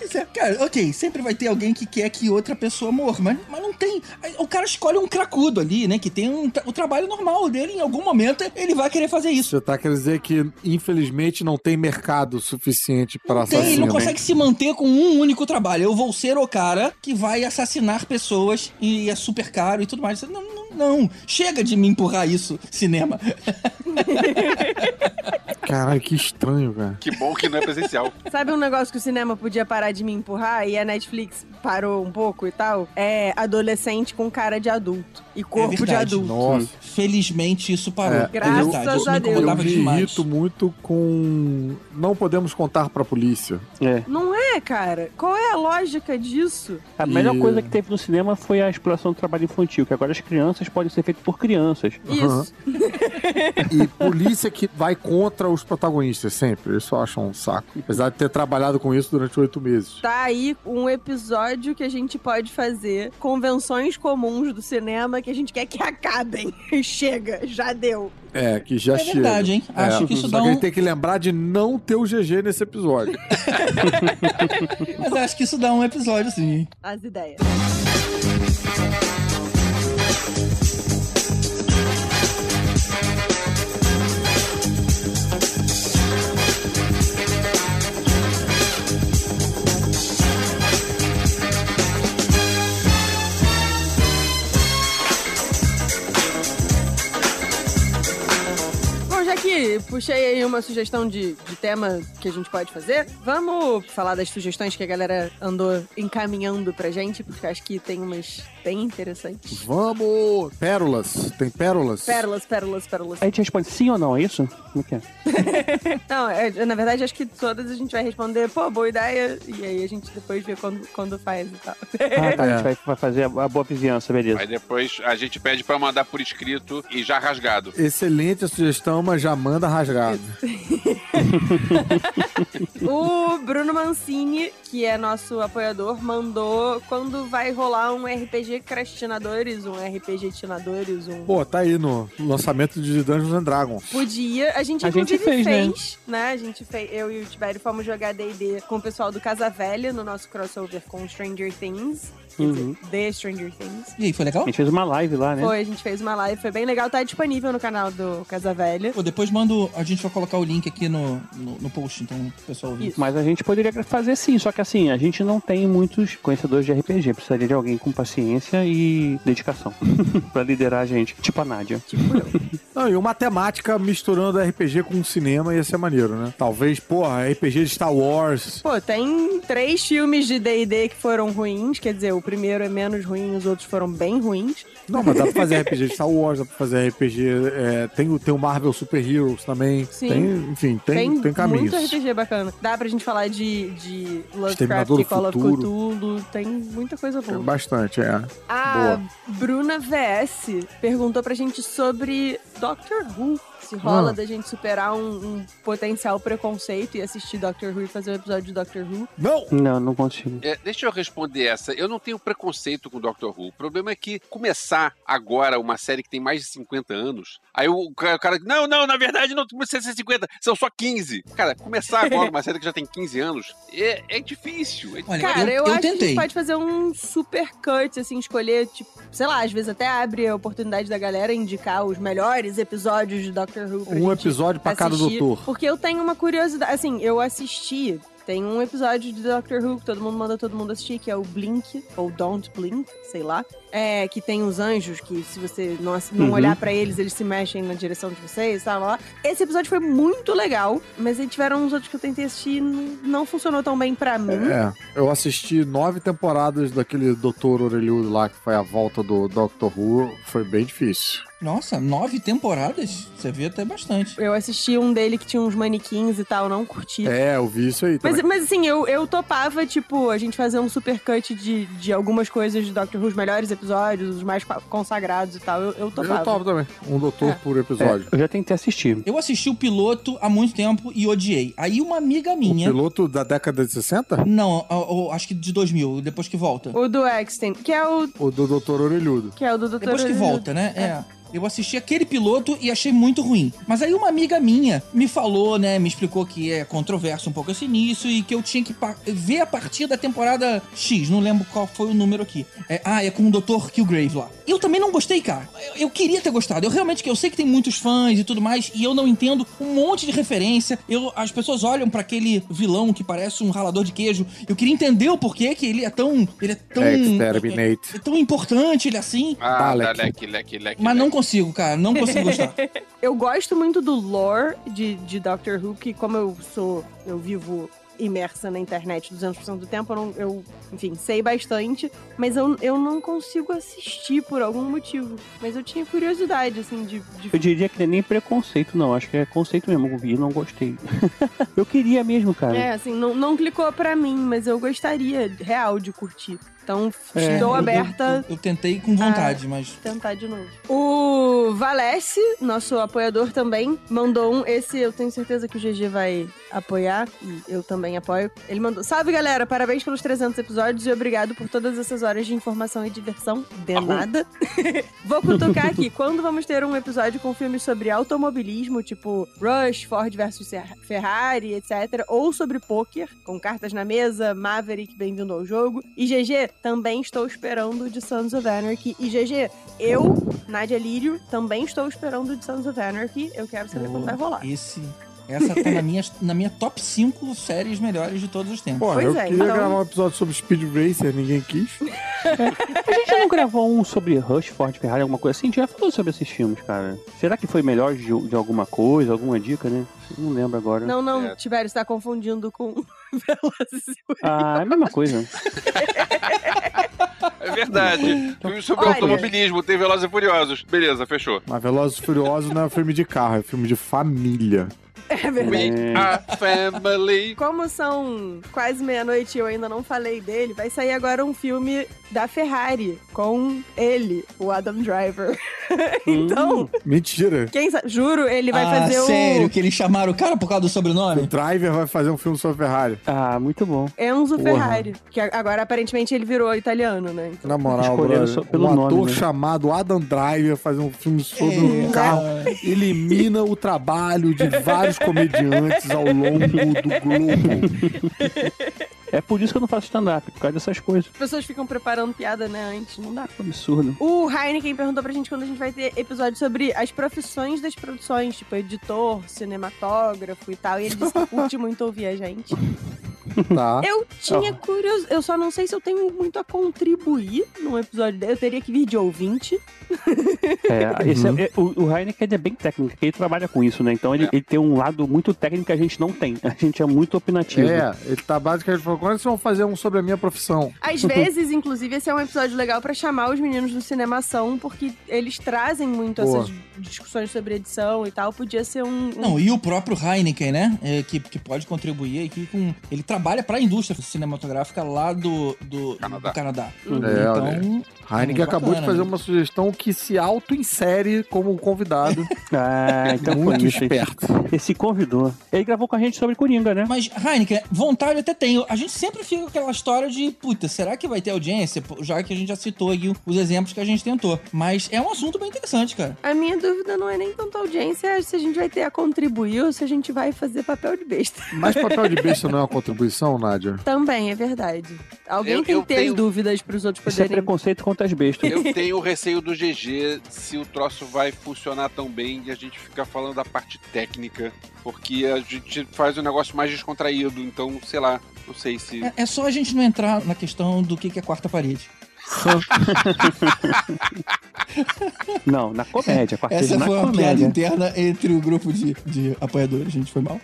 Isso é- Cara, ok, sempre vai ter alguém que quer que outra pessoa morra, mas, mas não tem. O cara escolhe um cracudo ali, né? Que tem um o trabalho normal dele, em algum momento ele vai querer fazer isso. Você tá querendo dizer que, infelizmente, não tem mercado suficiente para Tem, ele não consegue se manter com um único trabalho. Eu vou ser o cara que vai assassinar pessoas e é super caro e tudo mais. Não, não, não. Chega de me empurrar isso, cinema. Caralho, que estranho, cara. Que bom que não é presencial. Sabe um negócio que o cinema podia parar de me empurrar e a Netflix parou um pouco e tal? É adolescente com cara de adulto e corpo de verdade. adulto. Nossa. Felizmente isso parou. É, Graças verdade, isso a Deus. Eu me irrito muito com. Não podemos contar pra polícia. É. Não é, cara? Qual é a lógica disso? A melhor E- coisa que teve no cinema foi a exploração do trabalho infantil, que agora as crianças podem ser feitas por crianças. Isso. E polícia que vai contra os protagonistas, sempre. Isso eu acho um saco. Apesar de ter trabalhado com isso durante oito meses. Tá aí um episódio que a gente pode fazer convenções comuns do cinema que a gente quer que acabem. Chega, já deu. É, que já É chega. verdade, hein? Acho que isso só dá que um- a gente tem que lembrar de não ter o GG nesse episódio. Mas acho que isso dá um episódio, sim. As ideias. Que puxei aí uma sugestão de, de tema que a gente pode fazer, vamos falar das sugestões que a galera andou encaminhando pra gente, porque acho que tem umas bem interessantes. Vamos! Pérolas. Tem pérolas? Pérolas, pérolas, pérolas. A gente responde sim ou não, é isso? Como é que é? Não, é, na verdade, acho que todas a gente vai responder, pô, boa ideia, e aí a gente depois vê quando, quando faz e tal. Ah, tá, a É. gente vai, vai fazer a, a boa vizinhança, beleza. Aí depois a gente pede pra mandar por escrito e já rasgado. Excelente a sugestão, mas já manda rasgado. O Bruno Mancini, que é nosso apoiador, mandou quando vai rolar um RPG Crastinadores, um RPG Tinadores, um. Pô, tá aí no lançamento de Dungeons and Dragons. Podia, a gente A gente inclusive fez, né? né? A gente fez, eu e o Tibério fomos jogar D&D com o pessoal do Casa Velha no nosso crossover com Stranger Things, Uhum. The Stranger Things. E aí, foi legal? A gente fez uma live lá, né? Foi, a gente fez uma live, foi bem legal, tá disponível no canal do Casa Velha. Pô, depois mando. A gente vai colocar o link aqui no, no, no post, então o pessoal ouvir. Mas a gente poderia fazer sim, só que assim, a gente não tem muitos conhecedores de RPG. Precisaria de alguém com paciência e dedicação pra liderar a gente. Tipo a Nádia. Não, e uma temática misturando RPG com cinema ia ser maneiro, né? Talvez, porra, RPG de Star Wars. Pô, tem três filmes de D&D que foram ruins, quer dizer, o primeiro é menos ruim, os outros foram bem ruins. Não, mas dá pra fazer RPG de Star Wars, dá pra fazer RPG. é, tem, o- tem o Marvel Super Heroes também. Sim. Tem, enfim, tem, tem, caminhos. muito RPG bacana. Dá pra gente falar de, de Lovecraft e Call of Futuro. Cthulhu, tem muita coisa Tem boa. bastante, é. A Boa. Bruna VS perguntou pra gente sobre Doctor Who. Se rola Ah. da gente superar um, um potencial preconceito e assistir Doctor Who e fazer um episódio de Doctor Who. Não! Não, não consigo. É, deixa eu responder essa. Eu não tenho preconceito com Doctor Who. O problema é que começar agora uma série que tem mais de 50 anos, aí o cara, o cara não, não, na verdade não precisa ser 50, são só 15. Cara, começar agora uma série que já tem 15 anos é, é difícil. É Olha, Cara, eu, eu acho que a tentei. gente pode fazer um super cut, assim, escolher, tipo, sei lá, às vezes até abre a oportunidade da galera indicar os melhores episódios de Doctor Who. pra Um episódio pra cada doutor. Porque eu tenho uma curiosidade, assim, eu assisti. Tem um episódio de Doctor Who que todo mundo manda todo mundo assistir, que é o Blink, ou Don't Blink, sei lá. É, que tem os anjos que, se você não, não Uhum. olhar pra eles, eles se mexem na direção de vocês, tá lá. Esse episódio foi muito legal, mas aí tiveram uns outros que eu tentei assistir e não, não funcionou tão bem pra mim. É, eu assisti nove temporadas daquele Doutor Orelhudo lá, que foi a volta do Doctor Who. Foi bem difícil. Nossa, nove temporadas? Você vê até bastante. Eu assisti um dele que tinha uns manequins e tal, não curti. É, eu vi isso aí Mas, também. mas assim, eu, eu topava, tipo, a gente fazer um super cut de, de algumas coisas de Doctor Who, os melhores episódios, os mais consagrados e tal. Eu, eu topava. Eu topo também. Um doutor É. por episódio. É, eu já tentei assistir. Eu assisti o piloto há muito tempo e odiei. Aí uma amiga O minha. piloto da década de 60? Não, o- o- acho que de 2000, depois que volta. O do Exten, que é o, O do Doutor Orelhudo. que é o do Dr. Depois que volta, né? É. Eu assisti aquele piloto e achei muito ruim. Mas aí uma amiga minha me falou, né? Me explicou que é controverso um pouco esse início e que eu tinha que ver a partir da temporada X. Não lembro qual foi o número aqui. É, ah, é com o Dr. Killgrave lá. Eu também não gostei, cara. Eu, eu queria ter gostado. Eu realmente que eu sei que tem muitos fãs e tudo mais e eu não entendo um monte de referência. Eu, as pessoas olham pra aquele vilão que parece um ralador de queijo. Eu queria entender o porquê que ele é tão, ele é tão Exterminate. é tão importante ele é assim. Ah, Dalek. leque, leque, leque. Mas não consigo, cara. Não consigo gostar. Eu gosto muito do lore de, de Doctor Who, que como eu sou, eu vivo imersa na internet 200% do tempo, eu, não- eu, enfim, sei bastante, mas eu, eu não consigo assistir por algum motivo. Mas eu tinha curiosidade, assim, de... de- Eu diria que não é nem preconceito, não. Acho que é conceito mesmo. Eu vi e não gostei. eu queria mesmo, cara. É, assim, não, não clicou pra mim, mas eu gostaria, real, de curtir. Então, É, estou eu- aberta Eu, eu tentei com vontade, a mas. tentar de novo. O Valesse, nosso apoiador também, mandou um. Esse eu tenho certeza que o GG vai apoiar e eu também apoio. Ele mandou: Salve galera, parabéns pelos 300 episódios e obrigado por todas essas horas de informação e diversão. De nada. Vou cutucar aqui. Quando vamos ter um episódio com filmes sobre automobilismo, tipo Rush, Ford versus Ferrari, etc. Ou sobre poker, com cartas na mesa, Maverick, bem-vindo ao jogo. E GG, também estou esperando o de Sons of Anarchy. E GG, eu, Nadia Lírio, também estou esperando o de Sons of Anarchy. Eu quero saber quando vai rolar. Esse. Essa tá na minha, na minha top 5 séries melhores de todos os tempos. Pô, eu queria gravar um episódio sobre Speed Racer, ninguém quis. A gente não gravou um sobre Rush, Ford, Ferrari, alguma coisa assim? A gente já falou sobre esses filmes, cara. Será que foi melhor de, de alguma coisa, alguma dica, né? Não lembro agora. Não, não, Tibério, você tá confundindo com Velozes e Furiosos. Ah, é a mesma coisa. É verdade. Filme sobre Olha. automobilismo, tem Velozes e Furiosos. Beleza, fechou. Mas Velozes e Furiosos não é filme de carro, é filme de família. É verdade. We are family. Como são quase meia-noite e eu ainda não falei dele, vai sair agora um filme da Ferrari com ele, o Adam Driver. então, Mentira. quem sabe, juro, ele vai ah, fazer sério, o que eles chamaram o cara por causa do O sobrenome? Driver vai fazer um filme sobre Ferrari. Ah, muito bom. Enzo Porra. Ferrari, que agora aparentemente ele virou italiano, né? Então, Na moral, brother, só pelo um nome, ator né? chamado Adam Driver fazer um filme sobre É, um carro elimina o trabalho de vários comediantes ao longo do globo. É por isso que eu não faço stand-up, por causa dessas coisas. as pessoas ficam preparando piada, né, antes, não dá. Absurdo. O Heineken perguntou pra gente quando a gente vai ter episódio sobre as profissões das produções, tipo editor, cinematógrafo e tal. E ele disse que curte muito ouvir a gente. Tá. Eu tinha curiosidade, eu só não sei se eu tenho muito a contribuir num episódio dele. Eu teria que vir de ouvinte. É, esse é- é- o, o Heineken é bem técnico, porque ele trabalha com isso, né? Então ele, ele tem um lado muito técnico que a gente não tem. A gente é muito opinativo. É, ele tá basicamente falando, quando é vocês vão fazer um sobre a minha profissão? Às vezes, inclusive, esse é um episódio legal pra chamar os meninos do Cinemação, porque eles trazem muito Boa. essas discussões sobre edição e tal. Podia ser um. um- Não, e o próprio Heineken, né? É, que, que pode contribuir aqui com. Ele trabalha pra indústria cinematográfica lá do, do Canadá. do Canadá. É, olha então. Heineken Muito acabou de bacana, fazer né? uma sugestão que se auto-insere como convidado. Ah, então Muito foi isso. esperto. Ele se convidou. Ele gravou com a gente sobre Coringa, né? Mas, Heineken, vontade até tem. A gente sempre fica com aquela história de, puta, será que vai ter audiência? Já que a gente já citou aqui os exemplos que a gente tentou. Mas é um assunto bem interessante, cara. A minha dúvida não é nem tanto audiência, é se a gente vai ter a contribuir ou se a gente vai fazer papel de besta. Mas papel de besta não é uma contribuição, Nádia? Também, é verdade. Alguém Eu- tem eu que ter tenho- as dúvidas pros outros Isso é poderem. preconceito contra as bestas. Eu tenho receio do GG se o troço vai funcionar tão bem e a gente fica falando da parte técnica, porque a gente faz um negócio mais descontraído, então, sei lá, não sei É, é só a gente não entrar na questão do que que é quarta parede. Não, na comédia, Essa na foi uma piada comédia. interna entre o grupo de, de apoiadores. A gente foi mal.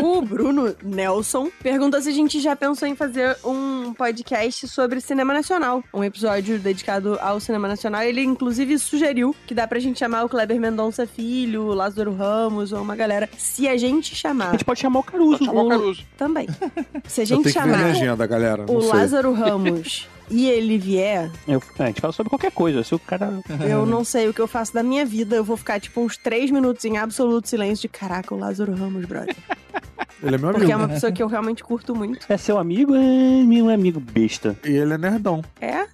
O Bruno Nelson perguntou se a gente já pensou em fazer um podcast sobre cinema nacional. Um episódio dedicado ao cinema nacional. Ele, inclusive, sugeriu que dá pra gente chamar o Kleber Mendonça Filho, o Lázaro Ramos ou uma galera. Se a gente A chamar. gente pode chamar o Caruso. Chamar o o- Caruso. Também. Se a gente a chamar legenda, galera. Não o sei. Lázaro Ramos e ele vier, Eu- a gente fala sobre qualquer coisa. Se o cara. eu não sei o que eu faço da minha vida. Eu vou ficar, tipo, uns três minutos em absoluto silêncio de caraca, o Lázaro Ramos, brother. Ele é meu Porque é amigo. uma pessoa que eu realmente curto muito. É seu amigo? É meu amigo besta. E ele é nerdão. É? É.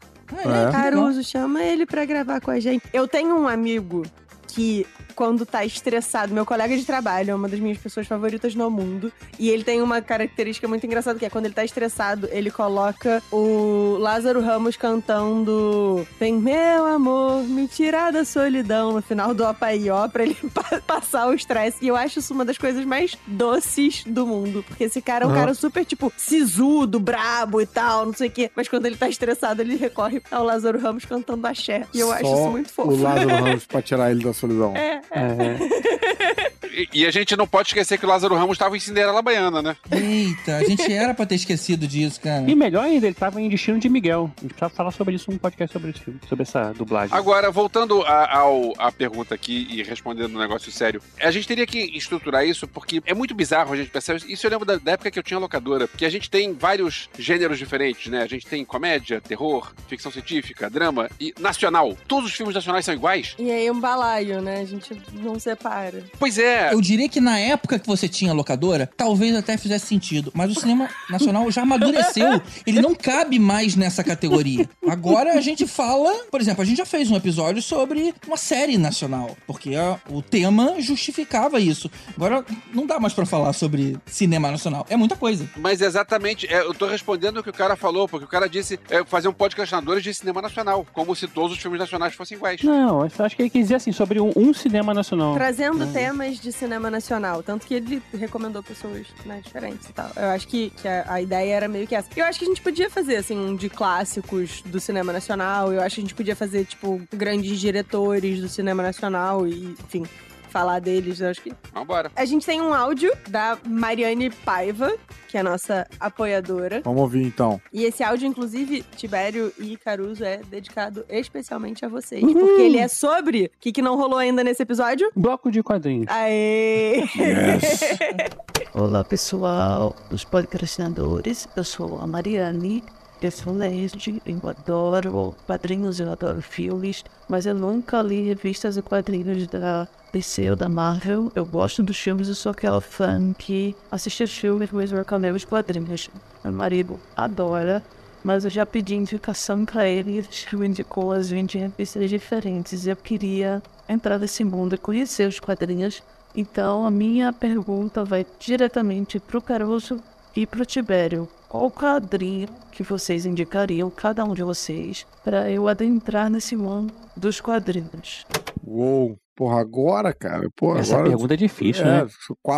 Caruso, chama ele pra gravar com a gente. Eu tenho um amigo que, quando tá estressado, meu colega de trabalho, é uma das minhas pessoas favoritas no mundo. E ele tem uma característica muito engraçada, que é quando ele tá estressado, ele coloca o Lázaro Ramos cantando Vem meu amor, me tirar da solidão no final do Opaió pra ele pa- passar o estresse. E eu acho isso uma das coisas mais doces do mundo. Porque esse cara é um Aham. cara super, tipo, sisudo, brabo e tal, não sei o quê. Mas quando ele tá estressado, ele recorre ao Lázaro Ramos cantando axé. E eu acho Só isso muito fofo. O Lázaro Ramos pra tirar ele da solidão. É, É. E, e a gente não pode esquecer que o Lázaro Ramos estava em Cinderela Baiana, né? Eita, a gente era pra ter esquecido disso, cara. E melhor ainda, ele tava em Destino de Miguel. A gente precisava falar sobre isso num podcast sobre esse filme, sobre essa dublagem. Agora, voltando a, ao, à pergunta aqui e respondendo um negócio sério, a gente teria que estruturar isso porque é muito bizarro a gente pensar isso. Isso eu lembro da, da época que eu tinha locadora, porque a gente tem vários gêneros diferentes, né? A gente tem comédia, terror, ficção científica, drama e nacional. Todos os filmes nacionais são iguais? E aí um balaio, né? A gente não separa. Pois é. Eu diria que na época que você tinha locadora, talvez até fizesse sentido. Mas o cinema nacional já amadureceu. Ele não cabe mais nessa categoria. Agora a gente fala, por exemplo, a gente já fez um episódio sobre uma série nacional, porque a- o tema justificava isso. Agora não dá mais pra falar sobre cinema nacional. É muita coisa. Mas exatamente, é, eu tô respondendo o que o cara falou, porque o cara disse é, fazer um podcastinadores de cinema nacional, como se todos os filmes nacionais fossem iguais. Não, eu acho que ele quis dizer assim, sobre um, um cinema nacional. Trazendo Hum. temas de cinema nacional. Tanto que ele recomendou pessoas né, diferentes e tal. Eu acho que, que a, a ideia era meio que essa. Eu acho que a gente podia fazer, assim, um de clássicos do cinema nacional. Eu acho que a gente podia fazer, tipo, grandes diretores do cinema nacional e, enfim, falar deles. Acho que. Vambora. A gente tem um áudio da Mariane Paiva, que é a nossa apoiadora. Vamos ouvir então. E esse áudio, inclusive, Tibério e Caruso, é dedicado especialmente a vocês. Porque ele é sobre o que, que não rolou ainda nesse episódio? Bloco de quadrinhos. Aê! Olá pessoal, os podcastinadores, eu sou a Mariane, eu sou nerd, eu adoro quadrinhos, eu adoro filmes, mas eu nunca li revistas e quadrinhos da DC ou da Marvel. Eu gosto dos filmes, eu sou aquela fã que assiste os filmes, mas vai ler os quadrinhos. Meu marido adora, mas eu já pedi indicação pra ele, ele indicou as 20 revistas diferentes. Eu queria entrar nesse mundo e conhecer os quadrinhos. Então a minha pergunta vai diretamente pro Caruso e pro Tibério. Qual quadrinho que vocês indicariam, cada um de vocês, para eu adentrar nesse mundo dos quadrinhos? Uou. Porra, agora, cara. Porra, Essa agora... pergunta é difícil, é, né?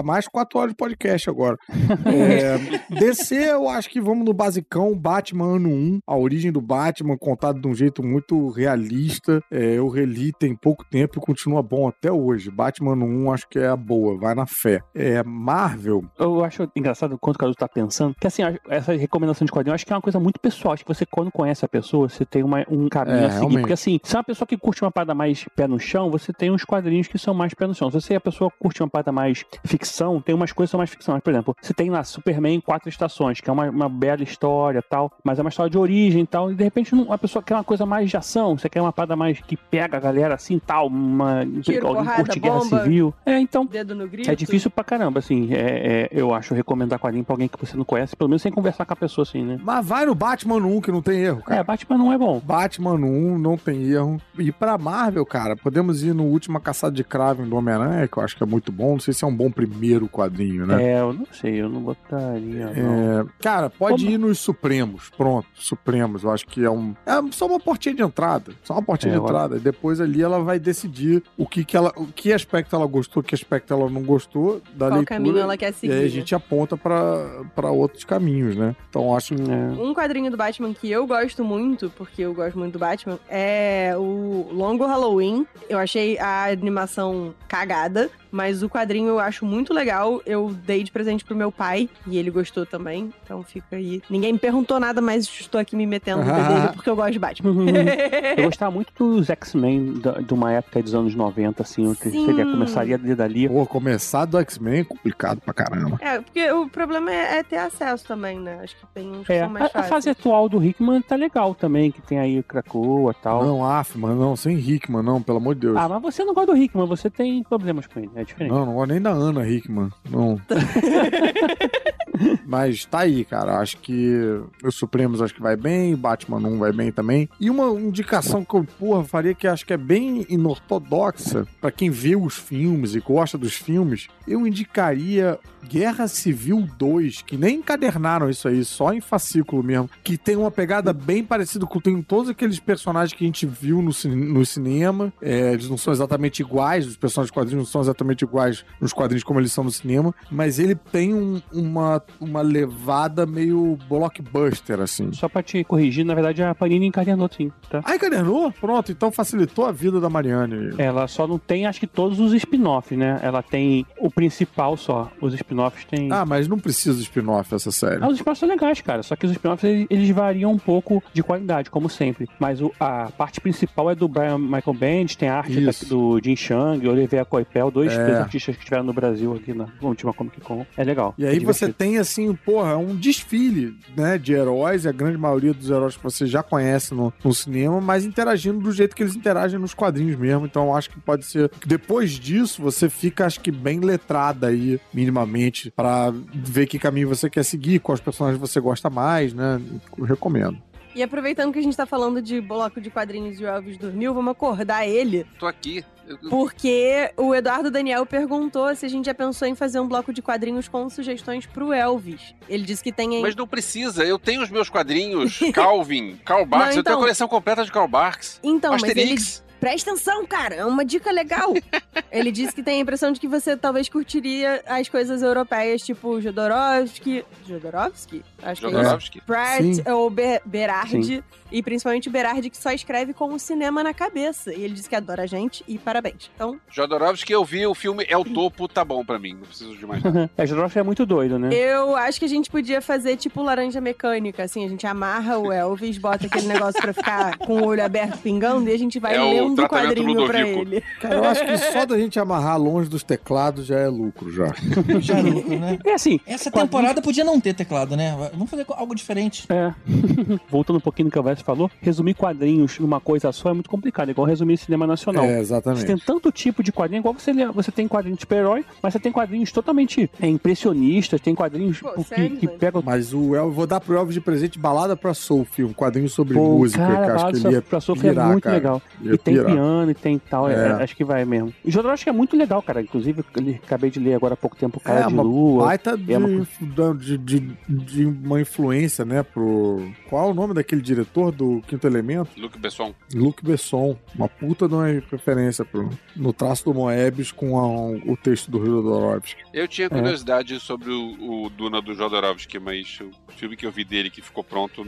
Mais quatro horas de podcast agora. É, DC, eu acho que vamos no basicão, Batman ano 1, a origem do Batman, contado de um jeito muito realista. É, eu reli tem pouco tempo e continua bom até hoje. Batman ano 1 acho que é a boa, vai na fé. É, Marvel, Eu acho engraçado quanto o Caruso tá pensando, que assim, essa recomendação de quadrinho, acho que é uma coisa muito pessoal. Acho que você, quando conhece a pessoa, você tem uma- um caminho É, a seguir. realmente. Porque assim, se é uma pessoa que curte uma parada mais pé no chão, você tem uns quadrinhos que são mais pé no chão. Se você é a pessoa curte uma parada mais ficção, tem umas coisas que são mais ficção. Mas, por exemplo, você tem lá Superman Quatro Estações, que é uma, uma bela história tal, mas é uma história de origem e tal, e de repente não- a pessoa quer uma coisa mais de ação, você quer uma parada mais que pega a galera assim tal, uma, Tiro, alguém porrada, curte guerra bomba. civil. É, então. Dedo no grito. É difícil pra caramba, assim. É, é, eu acho recomendar quadrinho pra alguém que você não conhece, pelo menos sem conversar com a pessoa, assim, né? mas vai no Batman ano 1 que não tem erro, cara. É, Batman não é bom. Batman ano 1 não tem erro. E pra Marvel, cara, podemos ir no Última Caçada de Kraven do Homem-Aranha, que eu acho que é muito bom. Não sei se é um bom primeiro quadrinho, né? É, eu não sei, eu não botaria. não. É, cara, pode Como- ir nos Supremos. Pronto, Supremos. Eu acho que é um. É só uma portinha de entrada. Só uma portinha É, de eu entrada. E depois ali ela vai decidir o que, que ela. O que aspecto ela gostou, que aspecto ela não gostou da Qual leitura. caminho ela quer E aí seguir, a gente aponta pra, pra outros caminhos, né? Então eu acho. Um quadrinho do Batman que eu gosto muito, porque eu gosto muito do Batman, é o Longo Halloween. Eu achei a animação cagada, mas o quadrinho eu acho muito legal. Eu dei de presente pro meu pai e ele gostou também. Então fica aí. Ninguém me perguntou nada, mas estou aqui me metendo no dele porque eu gosto de Batman. Eu gostava muito dos X-Men de uma época dos anos 90, assim. Eu Sim. seria, começaria ali dali. Pô, começar do X-Men é complicado pra caramba. É, porque o problema é, é ter acesso também, né? Acho que tem uns que É, são mais a, a fase atual do Hickman tá legal também, que tem aí o Krakoa e tal. Não, Afman, não, sem Hickman, não, pelo amor de Deus. Ah, mas você não gosta do Hickman, você tem problemas com ele, é diferente. Não, não gosto nem da Ana Hickman. Não. Mas tá aí, cara. Acho que os Supremos acho que vai bem, Batman 1 vai bem também. E uma indicação que eu, porra, faria que acho que é bem inortodoxa pra quem vê os filmes e gosta dos filmes. Eu indicaria Guerra Civil 2, que nem encadernaram isso aí, só em fascículo mesmo, que tem uma pegada bem parecida com tem todos aqueles personagens que a gente viu no, no cinema. É, eles não são exatamente iguais, os personagens quadrinhos não são exatamente iguais nos quadrinhos como eles são no cinema, mas ele tem um- uma, uma levada meio blockbuster, assim. Só pra te corrigir, na verdade a Panini encadernou sim, tá? Ah, encadernou? Pronto, então facilitou a vida da Mariane. Ela só não tem, acho que todos os spin-offs, né? Ela tem o principal só. Os spin-offs tem. Ah, mas não precisa de spin-off essa série. Ah, os spin-offs são legais, cara. Só que os spin-offs eles, eles variam um pouco de qualidade, como sempre. Mas o- a parte principal é do Brian Michael Bendis, tem a arte da- do Jim Chang, Oliveira Coipel, dois, É. artistas que estiveram no Brasil aqui na última Comic Con. É legal. E aí é você divertido. tem, assim, porra, um desfile, né, de heróis, a grande maioria dos heróis que você já conhece no, no cinema, mas interagindo do jeito que eles interagem nos quadrinhos mesmo. Então eu acho que pode ser. Depois disso, você fica, acho que, bem letrada aí, minimamente, pra ver que caminho você quer seguir, quais personagens você gosta mais, né? Eu recomendo. E aproveitando que a gente tá falando de bloco de quadrinhos e o Elvis dormiu, vamos acordar ele. Tô aqui. Porque o Eduardo Daniel perguntou se a gente já pensou em fazer um bloco de quadrinhos com sugestões pro Elvis. Ele disse que tem. Mas não precisa, eu tenho os meus quadrinhos, Calvin, Karl Barks, Não, eu tenho então- a coleção completa de Karl Barks. Então, mas ele. Presta atenção, cara, é uma dica legal. ele disse que tem a impressão de que você talvez curtiria as coisas europeias, tipo Jodorowsky. Jodorowsky? Acho Jodorowsky? que é. Pratt Sim. ou Be Berardi. Sim. E principalmente o Berardi, que só escreve com o cinema na cabeça. E ele disse que adora a gente e parabéns. Então, Jodorowsky, eu vi o filme É o Topo, tá bom pra mim, não preciso de mais nada. é, Jodorowsky é muito doido, né? Eu acho que a gente podia fazer tipo laranja mecânica, assim, a gente amarra o Elvis, bota aquele negócio pra ficar com o olho aberto pingando e a gente vai É o lendo o tratamento quadrinho pra ele. Cara, eu acho que só da gente amarrar longe dos teclados já é lucro, já. Já é lucro, né? É assim. Essa temporada podia não ter teclado, né? Vamos fazer algo diferente. É. Voltando um pouquinho no que o Vess falou, resumir quadrinhos numa coisa só é muito complicado, é igual resumir cinema nacional. É, exatamente. Você tem tanto tipo de quadrinho, igual você, você tem quadrinhos de super-herói, mas você tem quadrinhos totalmente é, impressionistas, tem quadrinhos que, que pegam. Mas o El, vou dar pro Elvis de presente Balada pra Sophie, um quadrinho sobre Pô, música, cara, que eu acho que ele ia pra Sophie é pirar, muito cara. legal. Ia E tem pirar. piano e tem tal, é, É. acho que vai mesmo. O Jodorowsky é muito legal, cara. Inclusive, eu acabei de ler agora há pouco tempo o Cara É, de uma Lua. baita de, É uma- de, de, de uma influência, né, pro... Qual é o nome daquele diretor do Quinto Elemento? Luc Besson. Luc Besson. Uma puta de uma referência pro, no traço do Moebius com a- o texto do Rio Dorovsky. Eu tinha É. curiosidade sobre o, o Duna do Jodorowsky, mas o filme que eu vi dele que ficou pronto.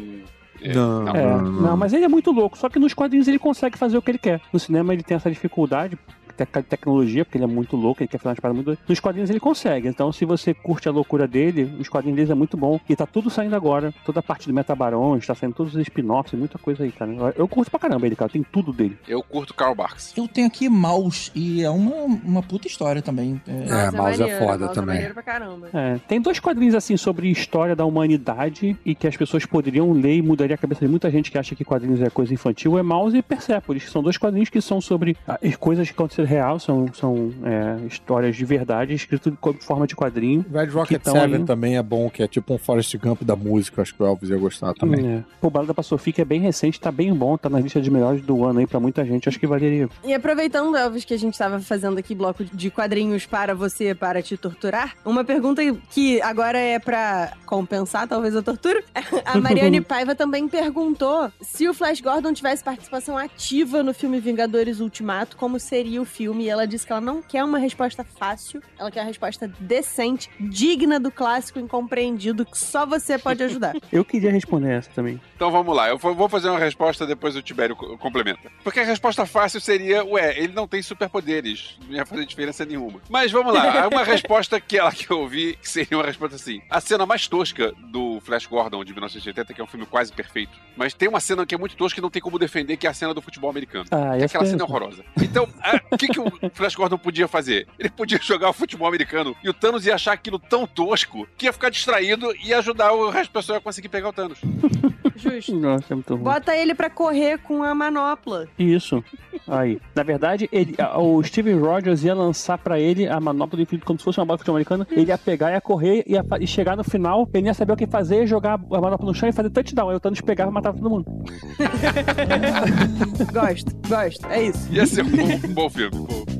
Não- é, Não, É, não, mas ele é muito louco. Só que nos quadrinhos ele consegue fazer o que ele quer. No cinema ele tem essa dificuldade, tecnologia, porque ele é muito louco, ele quer fazer umas paradas muito doidas. Nos quadrinhos ele consegue. Então, se você curte a loucura dele, os quadrinhos deles é muito bom. E tá tudo saindo agora. Toda a parte do Metabarões, tá saindo todos os spin-offs, muita coisa aí, cara. Eu- curto pra caramba ele, cara. Tem tudo dele. Eu curto Karl Barks. Eu tenho aqui Maus e é uma, uma puta história também. É, Mouse é foda também. maneiro pra caramba. É, tem dois quadrinhos assim sobre história da humanidade e que as pessoas poderiam ler e mudaria a cabeça de muita gente que acha que quadrinhos é coisa infantil. É Mouse e Persepolis, que são dois quadrinhos que são sobre ah, coisas que aconteceram real, são, são é, histórias de verdade, escrito com forma de quadrinho. Red Rocket Seven ali- também é bom, que é tipo um Forrest Gump da música, acho que o Elvis ia gostar também. É. Pô, Balada pra Sofia, que é bem recente, tá bem bom, tá na lista de melhores do ano aí pra muita gente. Acho que valeria. E aproveitando, Elvis, que a gente estava fazendo aqui bloco de quadrinhos para você, para te torturar, uma pergunta que agora é pra compensar talvez a tortura. A Mariane Paiva também perguntou se o Flash Gordon tivesse participação ativa no filme Vingadores Ultimato, como seria o filme. E ela disse que ela não quer uma resposta fácil, ela quer uma resposta decente, digna do clássico incompreendido, que só você pode ajudar. Eu queria responder essa também. Então vamos lá, eu vou fazer uma resposta, depois o Tibério co- complementa. Porque a resposta fácil seria, ué, ele não tem superpoderes, não ia fazer diferença nenhuma. Mas vamos lá, uma resposta que ela que eu ouvi, que seria uma resposta assim. A cena mais tosca do Flash Gordon de 1980, que é um filme quase perfeito, mas tem uma cena que é muito tosca e não tem como defender, que é a cena do futebol americano. Ah, Que essa aquela é- cena é horrorosa. Então, a- que, que o Flash Gordon podia fazer? Ele podia jogar o futebol americano e o Thanos ia achar aquilo tão tosco que ia ficar distraído e ia ajudar o resto das pessoas a conseguir pegar o Thanos. Justo. Nossa, é muito ruim. Bota ele pra correr com a manopla. Isso. Aí. Na verdade, ele, o Steven Rogers ia lançar pra ele a manopla do infinito como se fosse uma bola de futebol americano. Ele ia pegar, ia correr ia, e chegar no final, ele ia saber o que fazer, ia jogar a manopla no chão e fazer touchdown. Aí o Thanos pegava e matava todo mundo. gosto, gosto. É isso. Ia ser um bom, um bom filme. pô.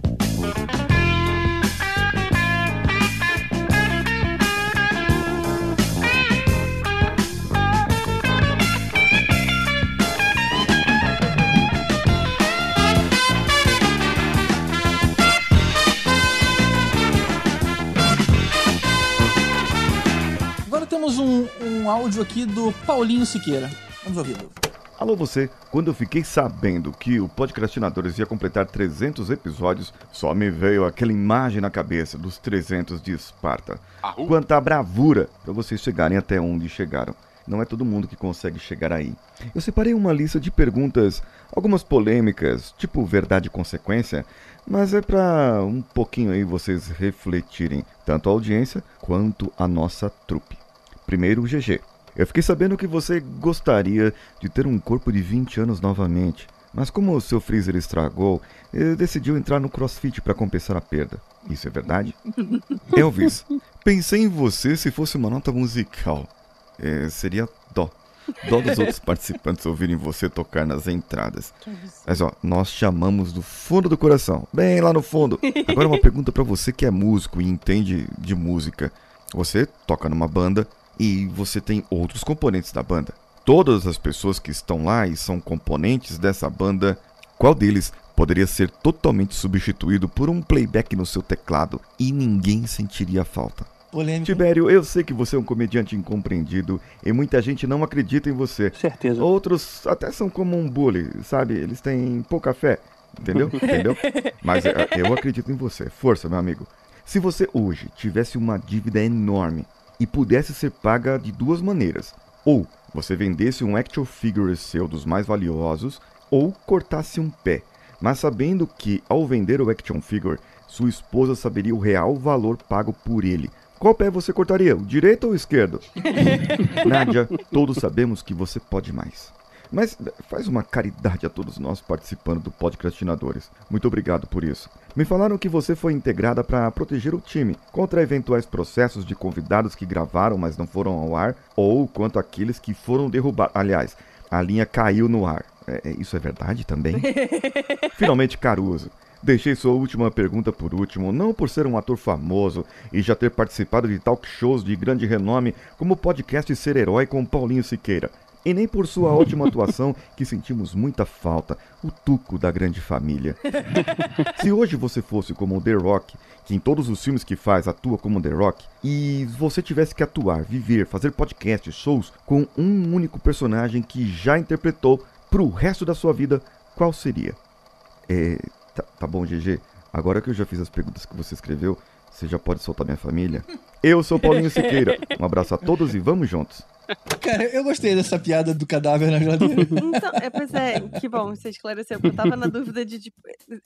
Um, áudio aqui do Paulinho Siqueira. Vamos ouvi-lo. Alô você, quando eu fiquei sabendo que o Podcastinadores ia completar 300 episódios, só me veio aquela imagem na cabeça dos 300 de Esparta. Quanta bravura para vocês chegarem até onde chegaram. Não é todo mundo que consegue chegar aí. Eu separei uma lista de perguntas, algumas polêmicas, tipo verdade e consequência, mas é para um pouquinho aí vocês refletirem, tanto a audiência quanto a nossa trupe. Primeiro o GG. Eu fiquei sabendo que você gostaria de ter um corpo de 20 anos novamente, mas como o seu freezer estragou, eh, decidiu entrar no CrossFit para compensar a perda. Isso é verdade? Elvis, pensei em você se fosse uma nota musical. Eh, seria dó. Dó dos outros participantes ouvirem você tocar nas entradas. Mas ó, nós chamamos do fundo do coração, bem lá no fundo. Agora uma pergunta pra você que é músico e entende de música. Você toca numa banda e você tem outros componentes da banda. Todas as pessoas que estão lá e são componentes dessa banda, qual deles poderia ser totalmente substituído por um playback no seu teclado e ninguém sentiria falta? Polêmico. Tibério, eu sei que você é um comediante incompreendido e muita gente não acredita em você. Certeza. Outros até são como um bully, sabe? Eles têm pouca fé. Entendeu? Entendeu? Mas é, eu acredito em você. Força, meu amigo. Se você hoje tivesse uma dívida enorme e pudesse ser paga de duas maneiras, ou você vendesse um action figure seu dos mais valiosos, ou cortasse um pé, mas sabendo que ao vender o action figure, sua esposa saberia o real valor pago por ele. Qual pé você cortaria, o direito ou o esquerdo? Nádia, todos sabemos que você pode mais. Mas eh, faz uma caridade a todos nós participando do Podcastinadores. Muito obrigado por isso. Me falaram que você foi integrada para proteger o time contra eventuais processos de convidados que gravaram, mas não foram ao ar, ou quanto aqueles que foram derrubados. Aliás, a linha caiu no ar. É, é, isso é verdade também? Finalmente, Caruso. Deixei sua última pergunta por último, não por ser um ator famoso e já ter participado de talk shows de grande renome como o podcast Ser Herói com Paulinho Siqueira, e nem por sua ótima atuação que sentimos muita falta, o tuco da grande família. Se hoje você fosse como o The Rock, que em todos os filmes que faz atua como The Rock, e você tivesse que atuar, viver, fazer podcasts, shows com um único personagem que já interpretou pro resto da sua vida, qual seria? É, tá, tá bom, GG. Agora que eu já fiz as perguntas que você escreveu, você já pode soltar minha família? Eu sou Paulinho Siqueira. Um abraço a todos e vamos juntos. Cara, eu gostei dessa piada do cadáver na geladeira. Então, é, pois é, que bom, você esclareceu. Eu tava na dúvida de, tipo,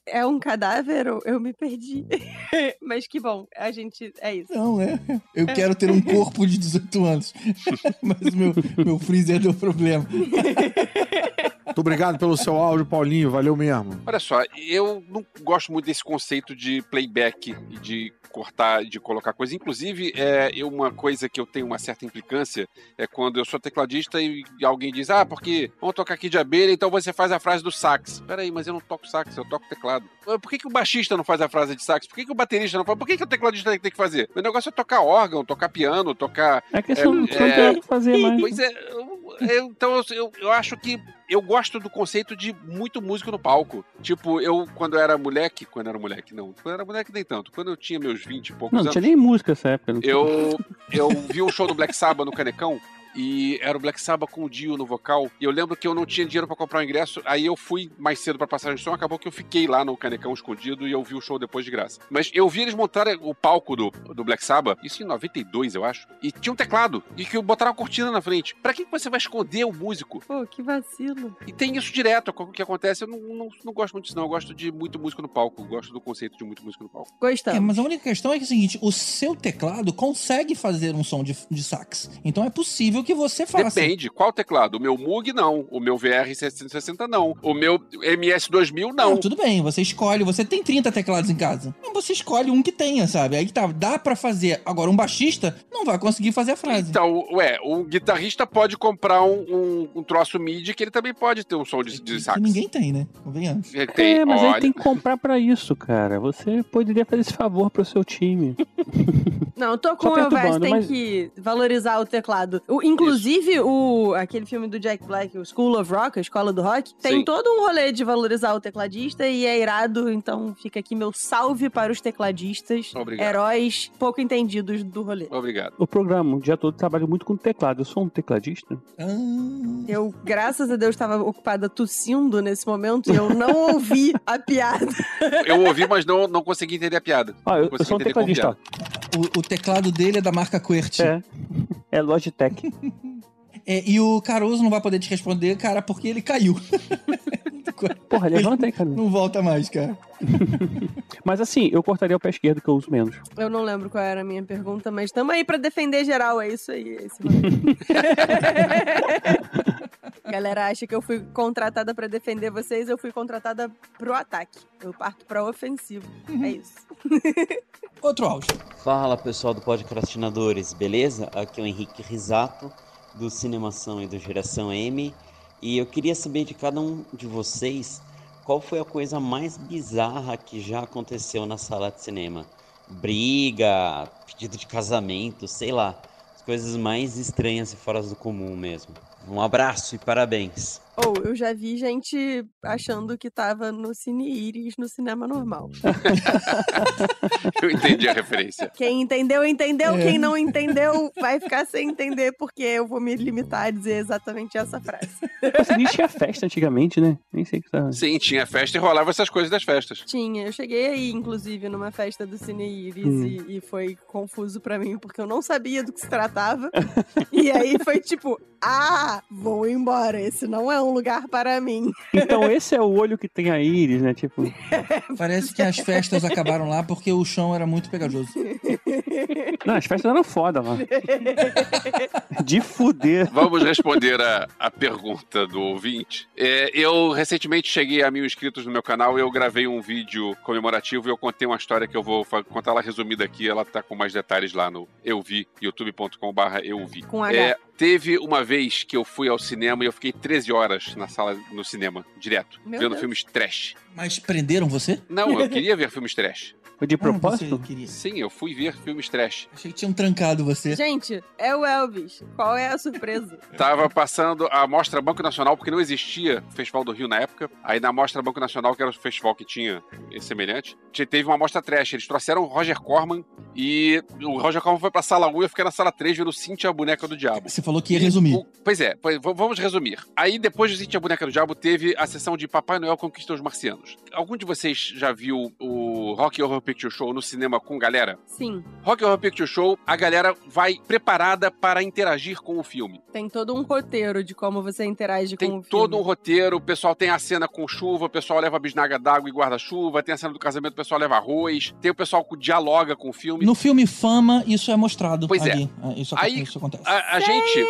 é um cadáver ou eu me perdi? Mas que bom, a gente, é isso. Não, é. Eu quero ter um corpo de 18 anos. Mas meu, meu freezer deu problema. Muito obrigado pelo seu áudio, Paulinho. Valeu mesmo. Olha só, eu não gosto muito desse conceito de playback e de cortar, de colocar coisa. Inclusive, é eu- uma coisa que eu tenho uma certa implicância é quando eu sou tecladista e alguém diz, ah, porque vamos tocar aqui de abelha, então você faz a frase do sax. Peraí, mas eu não toco sax, eu toco teclado. Por que, que o baixista não faz a frase de sax? Por que, que o baterista não faz? Por que, que o tecladista tem que fazer? Meu negócio é tocar órgão, tocar piano, tocar. É questão não tem o que fazer mais. Pois é, eu- eu- então eu, eu acho que eu gosto do conceito de muito músico no palco. Tipo, eu, quando era moleque, quando eu era moleque, não, quando era moleque nem tanto, quando eu tinha meus 20 e poucos Não, não anos. tinha nem música nessa época. Não. Eu, eu vi um show do Black Sabbath no Canecão e era o Black Sabbath com o Dio no vocal. E eu lembro que eu não tinha dinheiro pra comprar o ingresso, aí eu fui mais cedo pra passagem de som, acabou que eu fiquei lá no Canecão escondido e eu vi o show depois de graça. Mas eu vi eles montarem o palco do, do Black Sabbath, isso em 92, eu acho, e tinha um teclado e que botaram uma cortina na frente. Pra que que você vai esconder o músico? Pô, que vacilo. E tem isso direto, o que acontece. Eu não, não, não gosto muito disso, não. Eu gosto de muito músico no palco. Eu gosto do conceito de muito músico no palco. Gostamos. É, mas a única questão é que é o seguinte: o seu teclado consegue fazer um som de, de sax. Então é possível que você faça. Depende. Qual teclado? O meu Moog, não. O meu VR 760, não. O meu MS2000, não. tudo bem, você escolhe, você tem 30 teclados em casa. Então você escolhe um que tenha, sabe? Aí que tá, dá pra fazer. Agora, um baixista não vai conseguir fazer a frase. Então, ué, o guitarrista pode comprar um, um, um troço MIDI que ele também pode ter um som de, de sax. Que ninguém tem, né? Convenhamos. Ele tem, É, mas olha, aí tem que comprar pra isso, cara. Você poderia fazer esse favor pro seu time. Não, eu tô com o Elvis, perturbando, tem mas- que valorizar o teclado. O, Inclusive, o, aquele filme do Jack Black, o School of Rock, a Escola do Rock, tem Sim. todo um rolê de valorizar o tecladista e é irado, então fica aqui meu salve para os tecladistas, Obrigado. heróis pouco entendidos do rolê. Obrigado. O programa, o dia todo, trabalho muito com teclado. Eu sou um tecladista. Eu, graças a Deus, estava ocupada tossindo nesse momento e eu não ouvi a piada. Eu ouvi, mas não, não consegui entender a piada. Ah, eu, eu sou um tecladista. O, o teclado dele é da marca QWERTY. É. É Logitech. É, e o Caruso não vai poder te responder, cara, porque ele caiu. Porra, levanta aí, cara. Não volta mais, cara. Mas assim, eu cortaria o pé esquerdo que eu uso menos. Eu não lembro qual era a minha pergunta, mas estamos aí pra defender geral, é isso aí. é Galera acha que eu fui contratada pra defender vocês, eu fui contratada pro ataque. Eu parto pra ofensivo. É isso. Outro áudio. Fala pessoal do Podcastinadores, beleza? Aqui é o Henrique Risato, do Cinemação e do Geração M. E eu queria saber de cada um de vocês qual foi a coisa mais bizarra que já aconteceu na sala de cinema. Briga, pedido de casamento, sei lá. As coisas mais estranhas e fora do comum mesmo. Um abraço e parabéns. Ou eu já vi gente achando que tava no Cine Iris no cinema normal. Eu entendi a referência. Quem entendeu, entendeu. É. Quem não entendeu, vai ficar sem entender, porque eu vou me limitar a dizer exatamente essa frase. Você nem tinha festa antigamente, né? Nem sei o que tá. Sim, tinha festa e rolava essas coisas das festas. Tinha, eu cheguei aí, inclusive, numa festa do Cine Iris Hum. e, e foi confuso pra mim, porque eu não sabia do que se tratava. e aí foi tipo, ah, vou embora, esse não é um lugar para mim. Então esse é o olho que tem a íris, né? Tipo. Parece que as festas acabaram lá porque o chão era muito pegajoso. Não, as festas eram foda lá. De fuder. Vamos responder a, a pergunta do ouvinte. É, eu recentemente cheguei a mil inscritos no meu canal e eu gravei um vídeo comemorativo e eu contei uma história que eu vou contar ela resumida aqui. Ela tá com mais detalhes lá no eu vi, youtube.com/barra eu vi. Com H. É, teve uma vez que eu fui ao cinema e eu fiquei 13 horas na sala no cinema, direto, Meu vendo Deus. filmes trash. Mas prenderam você? Não, eu queria ver filmes trash. Foi de Ah, propósito? queria. Sim, eu fui ver filmes trash. Achei que tinham trancado você. Gente, é o Elvis. Qual é a surpresa? Tava passando a Mostra Banco Nacional, porque não existia o Festival do Rio na época. Aí na Mostra Banco Nacional, que era o festival que tinha esse semelhante, te- teve uma mostra trash. Eles trouxeram o Roger Corman e o Roger Corman foi pra sala 1 e eu fiquei na sala 3 vendo Cintia, a boneca do diabo. Você falou que ia resumir. Pois é, pois- vamos resumir. Aí depois de Cintia, a boneca do diabo, teve a sessão de Papai Noel Conquista os Marcianos. Algum de vocês já viu o Rock Horror Picture Show no cinema com galera? Sim, Rock Horror Picture Show, a galera vai preparada para interagir com o filme. tem todo um roteiro de como você interage Tem com o todo um roteiro, o pessoal tem a cena com chuva, o pessoal leva bisnaga d'água e guarda-chuva, tem a cena do casamento, o pessoal leva arroz, tem o pessoal que dialoga com o filme. No filme Fama, isso é mostrado. Pois é. ali. Isso, aco- Aí, isso acontece. A, a gente.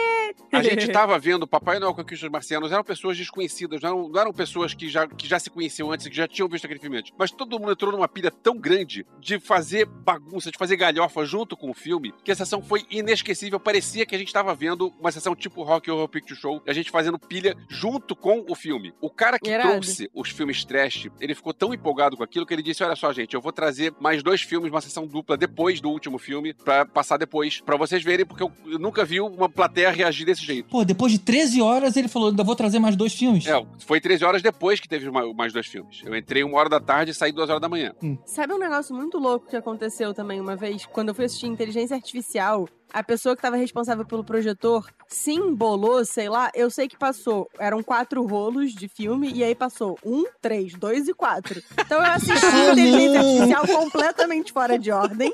A gente tava vendo Papai Noel Conquista dos Marcianos, eram pessoas desconhecidas, não eram, não eram pessoas que já, que já se conheciam antes, que já tinham visto aquele filme antes. Mas todo mundo entrou numa pilha tão grande de fazer bagunça, de fazer galhofa junto com o filme, que a sessão foi inesquecível. Parecia que a gente tava vendo uma sessão tipo Rock Horror Picture Show, a gente fazendo pilha junto com o filme. O cara que Irado. trouxe os filmes trash, ele ficou tão empolgado com aquilo que ele disse: Olha só, gente, eu vou trazer mais dois filmes, uma sessão dupla depois do último filme, pra passar depois, pra vocês verem, porque eu, eu nunca vi uma plateia reagir desse jeito. Pô, depois de 13 horas ele falou, ainda vou trazer mais dois filmes. É, foi 13 horas depois que teve ma- mais dois filmes. Eu entrei uma hora da tarde e saí duas horas da manhã. Sabe um negócio muito louco que aconteceu também uma vez? Quando eu fui assistir Inteligência Artificial, a pessoa que estava responsável pelo projetor se embolou, sei lá, eu sei que passou. Eram quatro rolos de filme, e aí passou um, três, dois e quatro. Então eu assisti Ah, Inteligência. Artificial completamente fora de ordem.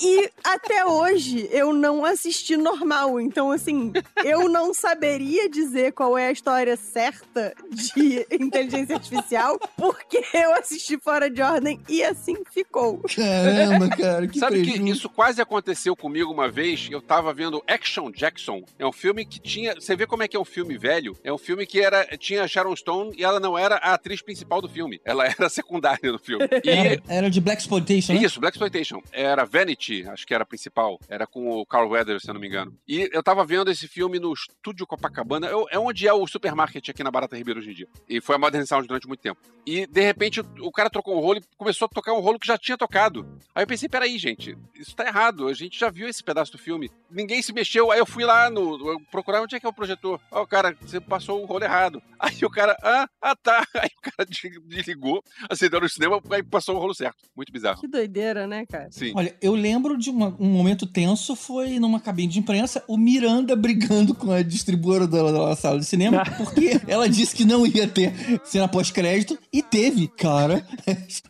E até hoje eu não assisti normal. Então, assim, eu não saberia dizer qual é a história certa de inteligência artificial, porque eu assisti fora de ordem e assim ficou. Caramba, cara, que Sabe prejuízo. que isso quase aconteceu comigo uma vez? Eu tava vendo Action Jackson. É um filme que tinha. Você vê como é que é um filme velho? É um filme que era tinha Sharon Stone e ela não era a atriz principal do filme. Ela era secundária no filme. E Era, era de Black Exploitation, né? Isso, Black Exploitation. Era Vanity, acho que era a principal. Era com o Carl Weathers, se eu não me engano. E eu tava vendo esse filme no Estúdio Copacabana. Eu- É onde é o supermarket aqui na Barata Ribeiro hoje em dia. E foi a Modern Sound durante muito tempo. E, de repente, o, o cara trocou um rolo e começou a tocar um rolo que já tinha tocado. Aí eu pensei, peraí, gente, isso tá errado. A gente já viu esse pedaço do filme. ninguém se mexeu. Aí eu fui lá no, procurar onde é que é o projetor. Ó, o cara, você passou o rolo errado. Aí o cara, ah, ah tá. Aí o cara des- desligou, acendeu no cinema, aí passou o rolo certo. Muito bizarro. Que doideira, né, cara? Sim. Olha, eu lembro de uma- um momento tenso, foi numa cabine de imprensa, o Miranda brigando com a distribuidora da, da sala de cinema, porque ela disse que não ia ter cena pós-crédito, e teve, cara.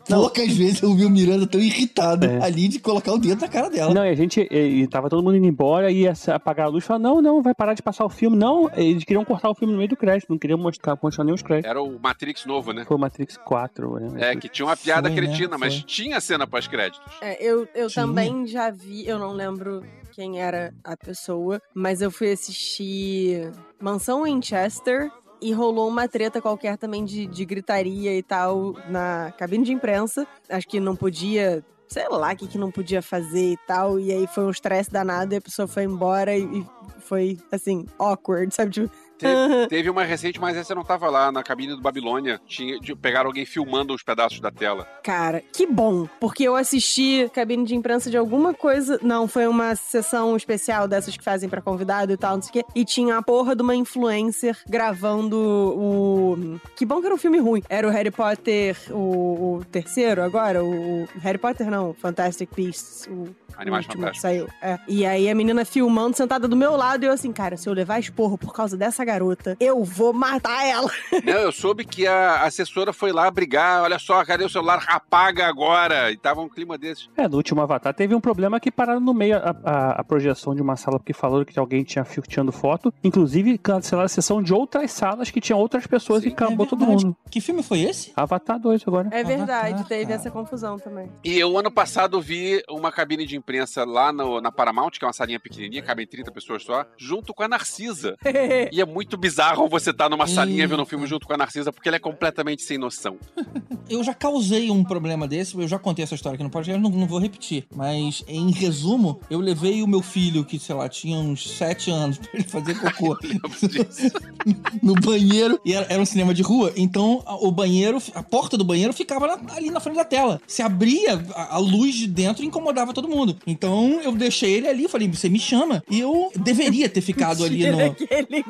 Poucas vezes eu vi o Miranda tão irritado É. ali de colocar o dedo na cara dela. Não, e a gente, e, e tava todo mundo indo embora, ia se apagar a luz, falar, não, não, vai parar de passar o filme. Não, eles queriam cortar o filme no meio do crédito, não queriam mostrar, mostrar nem os créditos. Era o Matrix novo, né? Foi o Matrix 4, né? É, que tinha uma piada Foi, né? cretina, mas Foi. tinha cena pós-créditos. É, eu eu Tinha. Também já vi, eu não lembro quem era a pessoa, mas eu fui assistir Mansão Winchester e rolou uma treta qualquer também de, de gritaria e tal na cabine de imprensa. Acho que não podia, sei lá, o que, que não podia fazer e tal. E aí foi um estresse danado e a pessoa foi embora e, e foi, assim, awkward, sabe? Tipo, Teve, teve uma recente, mas essa não tava lá, na cabine do Babilônia. Tinha, de- pegaram alguém filmando os pedaços da tela. Cara, que bom, porque eu assisti cabine de imprensa de alguma coisa. Não, foi uma sessão especial dessas que fazem pra convidado e tal, não sei o quê. E tinha a porra de uma influencer gravando o. Que bom que era um filme ruim. Era o Harry Potter, o, o terceiro agora? O, o Harry Potter não, Fantastic Beasts. O Animais último que Fantásticos. saiu. É. E aí a menina filmando, sentada do meu lado, e eu assim, cara, se eu levar esporro por causa dessa garota, eu vou matar ela. Não, eu soube que a assessora foi lá brigar. Olha só, cadê o celular? Apaga agora. E tava um clima desses. É, no último Avatar teve um problema que pararam no meio a, a- a projeção de uma sala porque falaram que alguém tinha tirando foto. Inclusive, cancelaram a sessão de outras salas que tinham outras pessoas e acabou todo mundo. Que filme foi esse? Avatar 2 agora. É verdade, teve essa confusão também. E eu, ano passado, vi uma cabine de imprensa lá no- na Paramount, que é uma salinha pequenininha, cabem 30 pessoas só, junto com a Narcisa. e é muito bizarro você estar numa salinha vendo um filme junto com a Narcisa, porque ela é completamente sem noção. Eu já causei um problema desse, eu já contei essa história aqui no podcast, não, não vou repetir. Mas, em resumo, eu levei o meu filho, que, sei lá, tinha uns 7 anos, pra ele fazer cocô no banheiro. E era, era um cinema de rua, então a- o banheiro, a porta do banheiro ficava na- ali na frente da tela. Se abria a, a luz de dentro e incomodava todo mundo. Então eu deixei ele ali, falei, você me chama. E eu deveria ter ficado ali no. que ele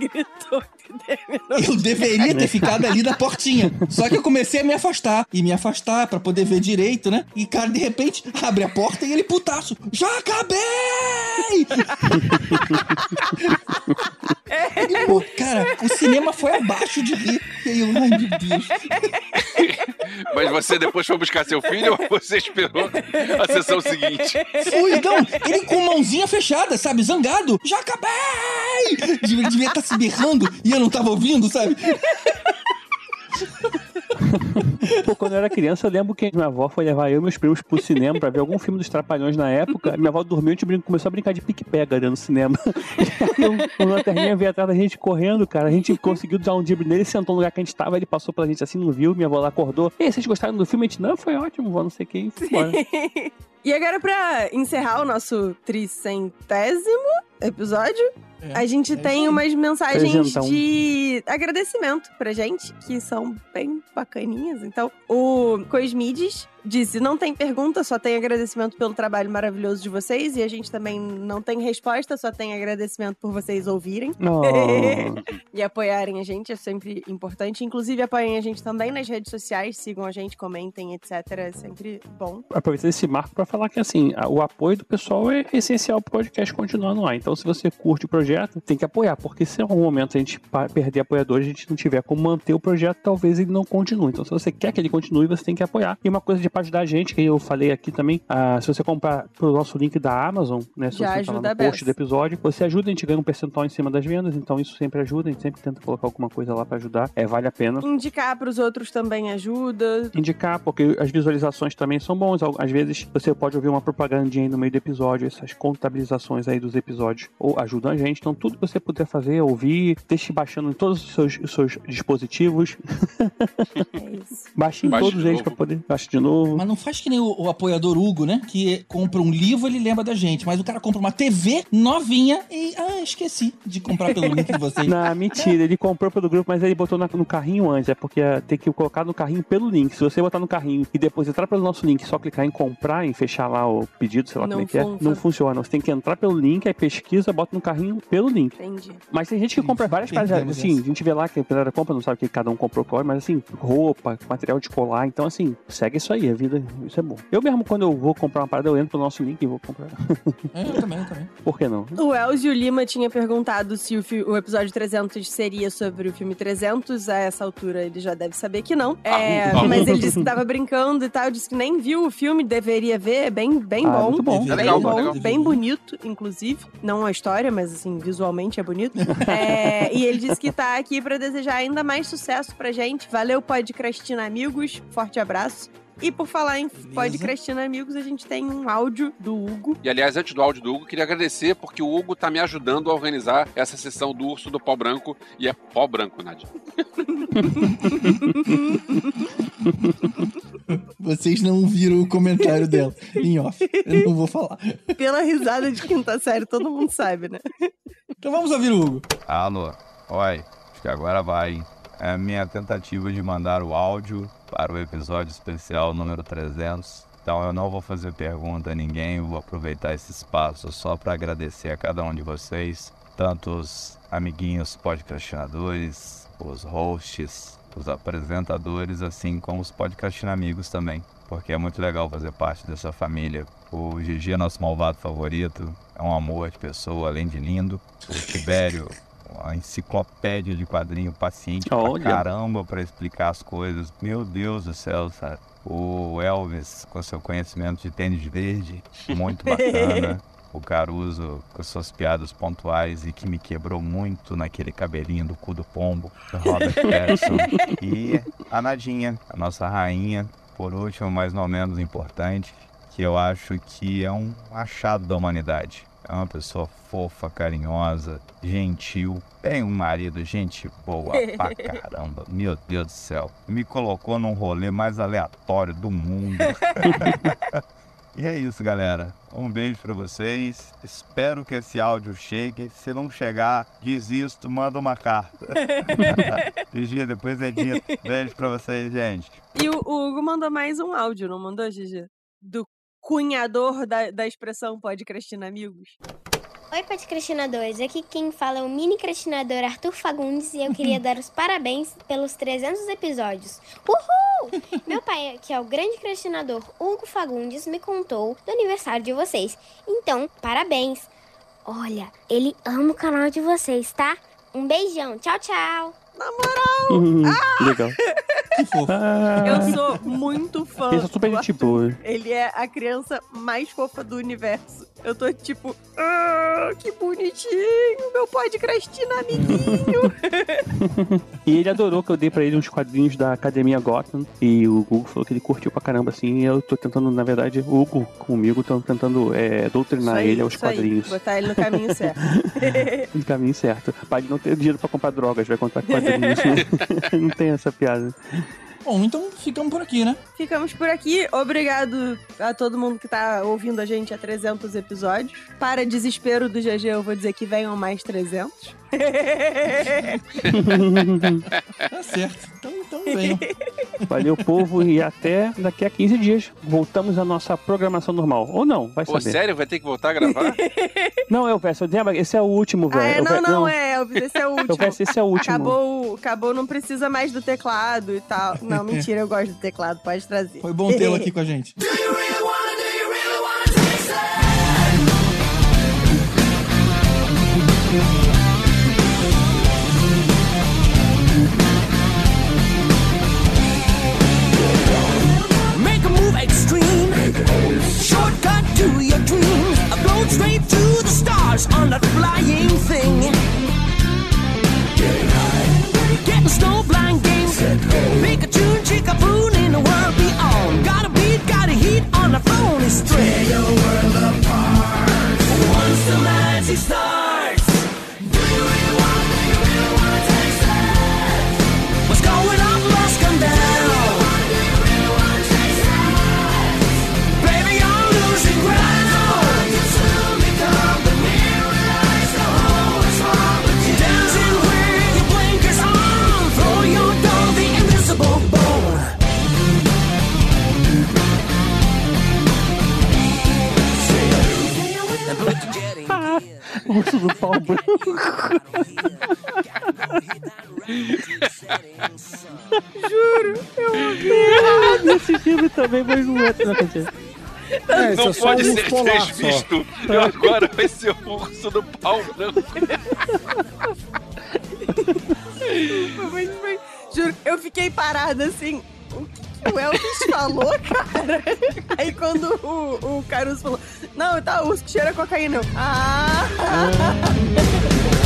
Eu deveria ter ficado ali na portinha. Só que eu comecei a me afastar. E me afastar pra poder ver direito, né? E, cara, de repente, abre a porta e ele putaço. Já acabei! E, pô, cara, o cinema foi abaixo de rir. E aí eu, ai meu Deus. Mas você depois foi buscar seu filho ou você esperou a sessão seguinte? Fui, então, ele com mãozinha fechada, sabe? Zangado. Já acabei! Devia, estar se berrando e eu não tava ouvindo, sabe? Pô, quando eu era criança, eu lembro que minha avó foi levar eu e meus primos pro cinema pra ver algum filme dos Trapalhões na época. Minha avó dormiu e a gente começou a brincar de pique-pega do cinema. o lanterninha veio atrás da gente correndo, cara. A gente conseguiu dar um drible nele, sentou no lugar que a gente tava, ele passou pela gente assim, não viu. Minha avó lá acordou. Ei, vocês gostaram do filme? A gente, não, foi ótimo, vó, não sei quem. E agora, pra encerrar o nosso tricentésimo episódio, É, a gente tem umas mensagens Presentão. de agradecimento pra gente, que são bem bacaninhas. Então, o Cosmides disse: não tem pergunta, só tem agradecimento pelo trabalho maravilhoso de vocês. E a gente também não tem resposta, só tem agradecimento por vocês ouvirem. Oh. e apoiarem a gente, é sempre importante. Inclusive, apoiem a gente também nas redes sociais, sigam a gente, comentem, etc. É sempre bom. aproveitar esse marco para falar que assim, o apoio do pessoal é essencial pro podcast continuar no ar. Então, se você curte o projeto, tem que apoiar, porque se em algum momento a gente perder apoiadores, a gente não tiver como manter o projeto, talvez ele não continue. Então, se você quer que ele continue, você tem que apoiar. E uma coisa de pra ajudar a gente, que eu falei aqui também, ah, se você comprar pelo nosso link da Amazon, né, se Já você tá lá no post do episódio, você ajuda, a gente ganha um percentual em cima das vendas, então isso sempre ajuda, a gente sempre tenta colocar alguma coisa lá para ajudar, é, vale a pena Indicar pros outros também ajuda. indicar, porque as visualizações também são bons. Às vezes você pode ouvir uma propagandinha aí no meio do episódio, essas contabilizações aí dos episódios ou ajudam a gente. Então, tudo que você puder fazer, ouvir, deixe baixando em todos os seus, os seus dispositivos. Baixe em Baixe todos eles para poder. Baixe de novo. Mas não faz que nem o, o apoiador Hugo, né? Que compra um livro, ele lembra da gente. Mas o cara compra uma TV novinha e. Ah, esqueci de comprar pelo link de vocês. Não, mentira, ele comprou pelo grupo, mas ele botou na- no carrinho antes. É porque tem que colocar no carrinho pelo link. Se você botar no carrinho e depois entrar pelo nosso link, só clicar em comprar, em fechar lá o pedido, sei lá Não como é que é, não funciona. Você tem que entrar pelo link, aí pesquisa, bota no carrinho pelo link. Entendi. Mas tem gente que compra várias paradas. Entendemos Assim, essa. a gente vê lá que a galera compra, não sabe o que cada um comprou qual, mas assim, roupa, material de colar. Então, assim, segue isso aí, a vida, isso é bom. Eu mesmo, quando eu vou comprar uma parada, eu entro pro nosso link e vou comprar. É, eu também, eu também. Por que não? O Elzio Lima tinha perguntado se o, o episódio 300 seria sobre o filme 300. A essa altura ele já deve saber que não. É, Ah, mas ele disse que tava brincando e tal. Disse que nem viu o filme, deveria ver. É bem, bem Ah, bom. muito bom. Bem É legal, bom, é legal. bem bonito, inclusive. Não a história, mas assim, visualmente é bonito. É, e ele disse que tá aqui pra desejar ainda mais sucesso pra gente. Valeu, Podcrastina Amigos. Forte abraço. E por falar em Podcrastina Amigos, a gente tem um áudio do Hugo. E aliás, antes do áudio do Hugo, queria agradecer porque o Hugo tá me ajudando a organizar essa sessão do urso do pau branco. E é pó branco, Nadia. Vocês não viram o comentário dela em off. Eu não vou falar. Pela risada de quinta série, todo mundo sabe, né? Então vamos ouvir o Hugo. Alô, oi, acho que agora vai. hein? É a minha tentativa de mandar o áudio para o episódio especial número 300. Então eu não vou fazer pergunta a ninguém, vou aproveitar esse espaço só para agradecer a cada um de vocês, tanto os amiguinhos podcastinadores, os hosts, os apresentadores, assim como os podcastinamigos também, porque é muito legal fazer parte dessa família. O Gigi é nosso malvado favorito, é um amor de pessoa, além de lindo. O Tibério uma enciclopédia de quadrinho paciente Olha. pra caramba pra explicar as coisas. Meu Deus do céu, sabe? O Elvis, com seu conhecimento de tênis verde, muito bacana. O Caruso, com suas piadas pontuais e que me quebrou muito naquele cabelinho do cu do pombo, Robert Pattinson. E a Nadinha, a nossa rainha, por último, mas não menos importante, que eu acho que é um achado da humanidade. É uma pessoa fofa, carinhosa, gentil. Tem um marido, gente boa pra caramba. Meu Deus do céu. Me colocou num rolê mais aleatório do mundo. e é isso, galera. Um beijo pra vocês. Espero que esse áudio chegue. Se não chegar, desisto, manda uma carta. Vigia, depois é dito. Beijo pra vocês, gente. E o, o Hugo mandou mais um áudio, não mandou, Gigi? Do cunhador da, da expressão podcastina amigos. Oi, podcrastinadores. Aqui quem fala é o mini crastinador Arthur Fagundes e eu queria dar os parabéns pelos 300 episódios. Uhul! Meu pai, que é o grande crastinador Hugo Fagundes, me contou do aniversário de vocês. Então, parabéns. Olha, ele ama o canal de vocês, tá? Um beijão. Tchau, tchau. Na moral! Hum, Ah! Legal. Que fofo. Ah, Eu sou muito fã. Pensa super do gente boa. Ele é a criança mais fofa do universo. Eu tô tipo, ah, que bonitinho, meu podcastina amiguinho. E ele adorou que eu dei pra ele uns quadrinhos da Academia Gotham. E o Hugo falou que ele curtiu pra caramba, assim. E eu tô tentando, na verdade, o Hugo comigo, tô tentando é, doutrinar aí, ele aos isso aí, quadrinhos. botar ele no caminho certo. No caminho certo. Pra ele não ter dinheiro pra comprar drogas, vai comprar quadrinhos. não tem essa piada. Bom, então ficamos por aqui, né? Ficamos por aqui. Obrigado a todo mundo que tá ouvindo a gente há 300 episódios. Para desespero do GG, eu vou dizer que venham mais 300. Tá certo. Então, então venham. Valeu, povo, e até daqui a 15 dias voltamos à nossa programação normal. Ou não, vai Pô, saber. sério? Vai ter que voltar a gravar? Não, eu peço, lembra? Esse é o último, velho. Ah, é, não, ve- não, é, Elvis, esse é o último. peço, esse é o último. Acabou, o- acabou, não precisa mais do teclado e tal. Não, mentira, eu gosto do teclado, pode trazer. Foi bom tê-lo aqui com a gente. Extreme. Shortcut to your dreams. Blow straight to the stars on that flying thing. Getting high. Getting snow blind tune, chick a boon in the world beyond. Got a beat, got a heat on the phone is string. your world O urso do pau branco. Juro, eu Ah, Nesse filme também, mas não é. Não, quer dizer, É, não é só pode um ser polar só. desvisto. E agora vai ser o urso do pau branco. Desculpa, mas foi. Juro, eu fiquei parada assim. O que o Elvis falou, cara. Aí quando o, o Carlos falou, não, tá, o cheiro é cocaína. Eu, ah! ah.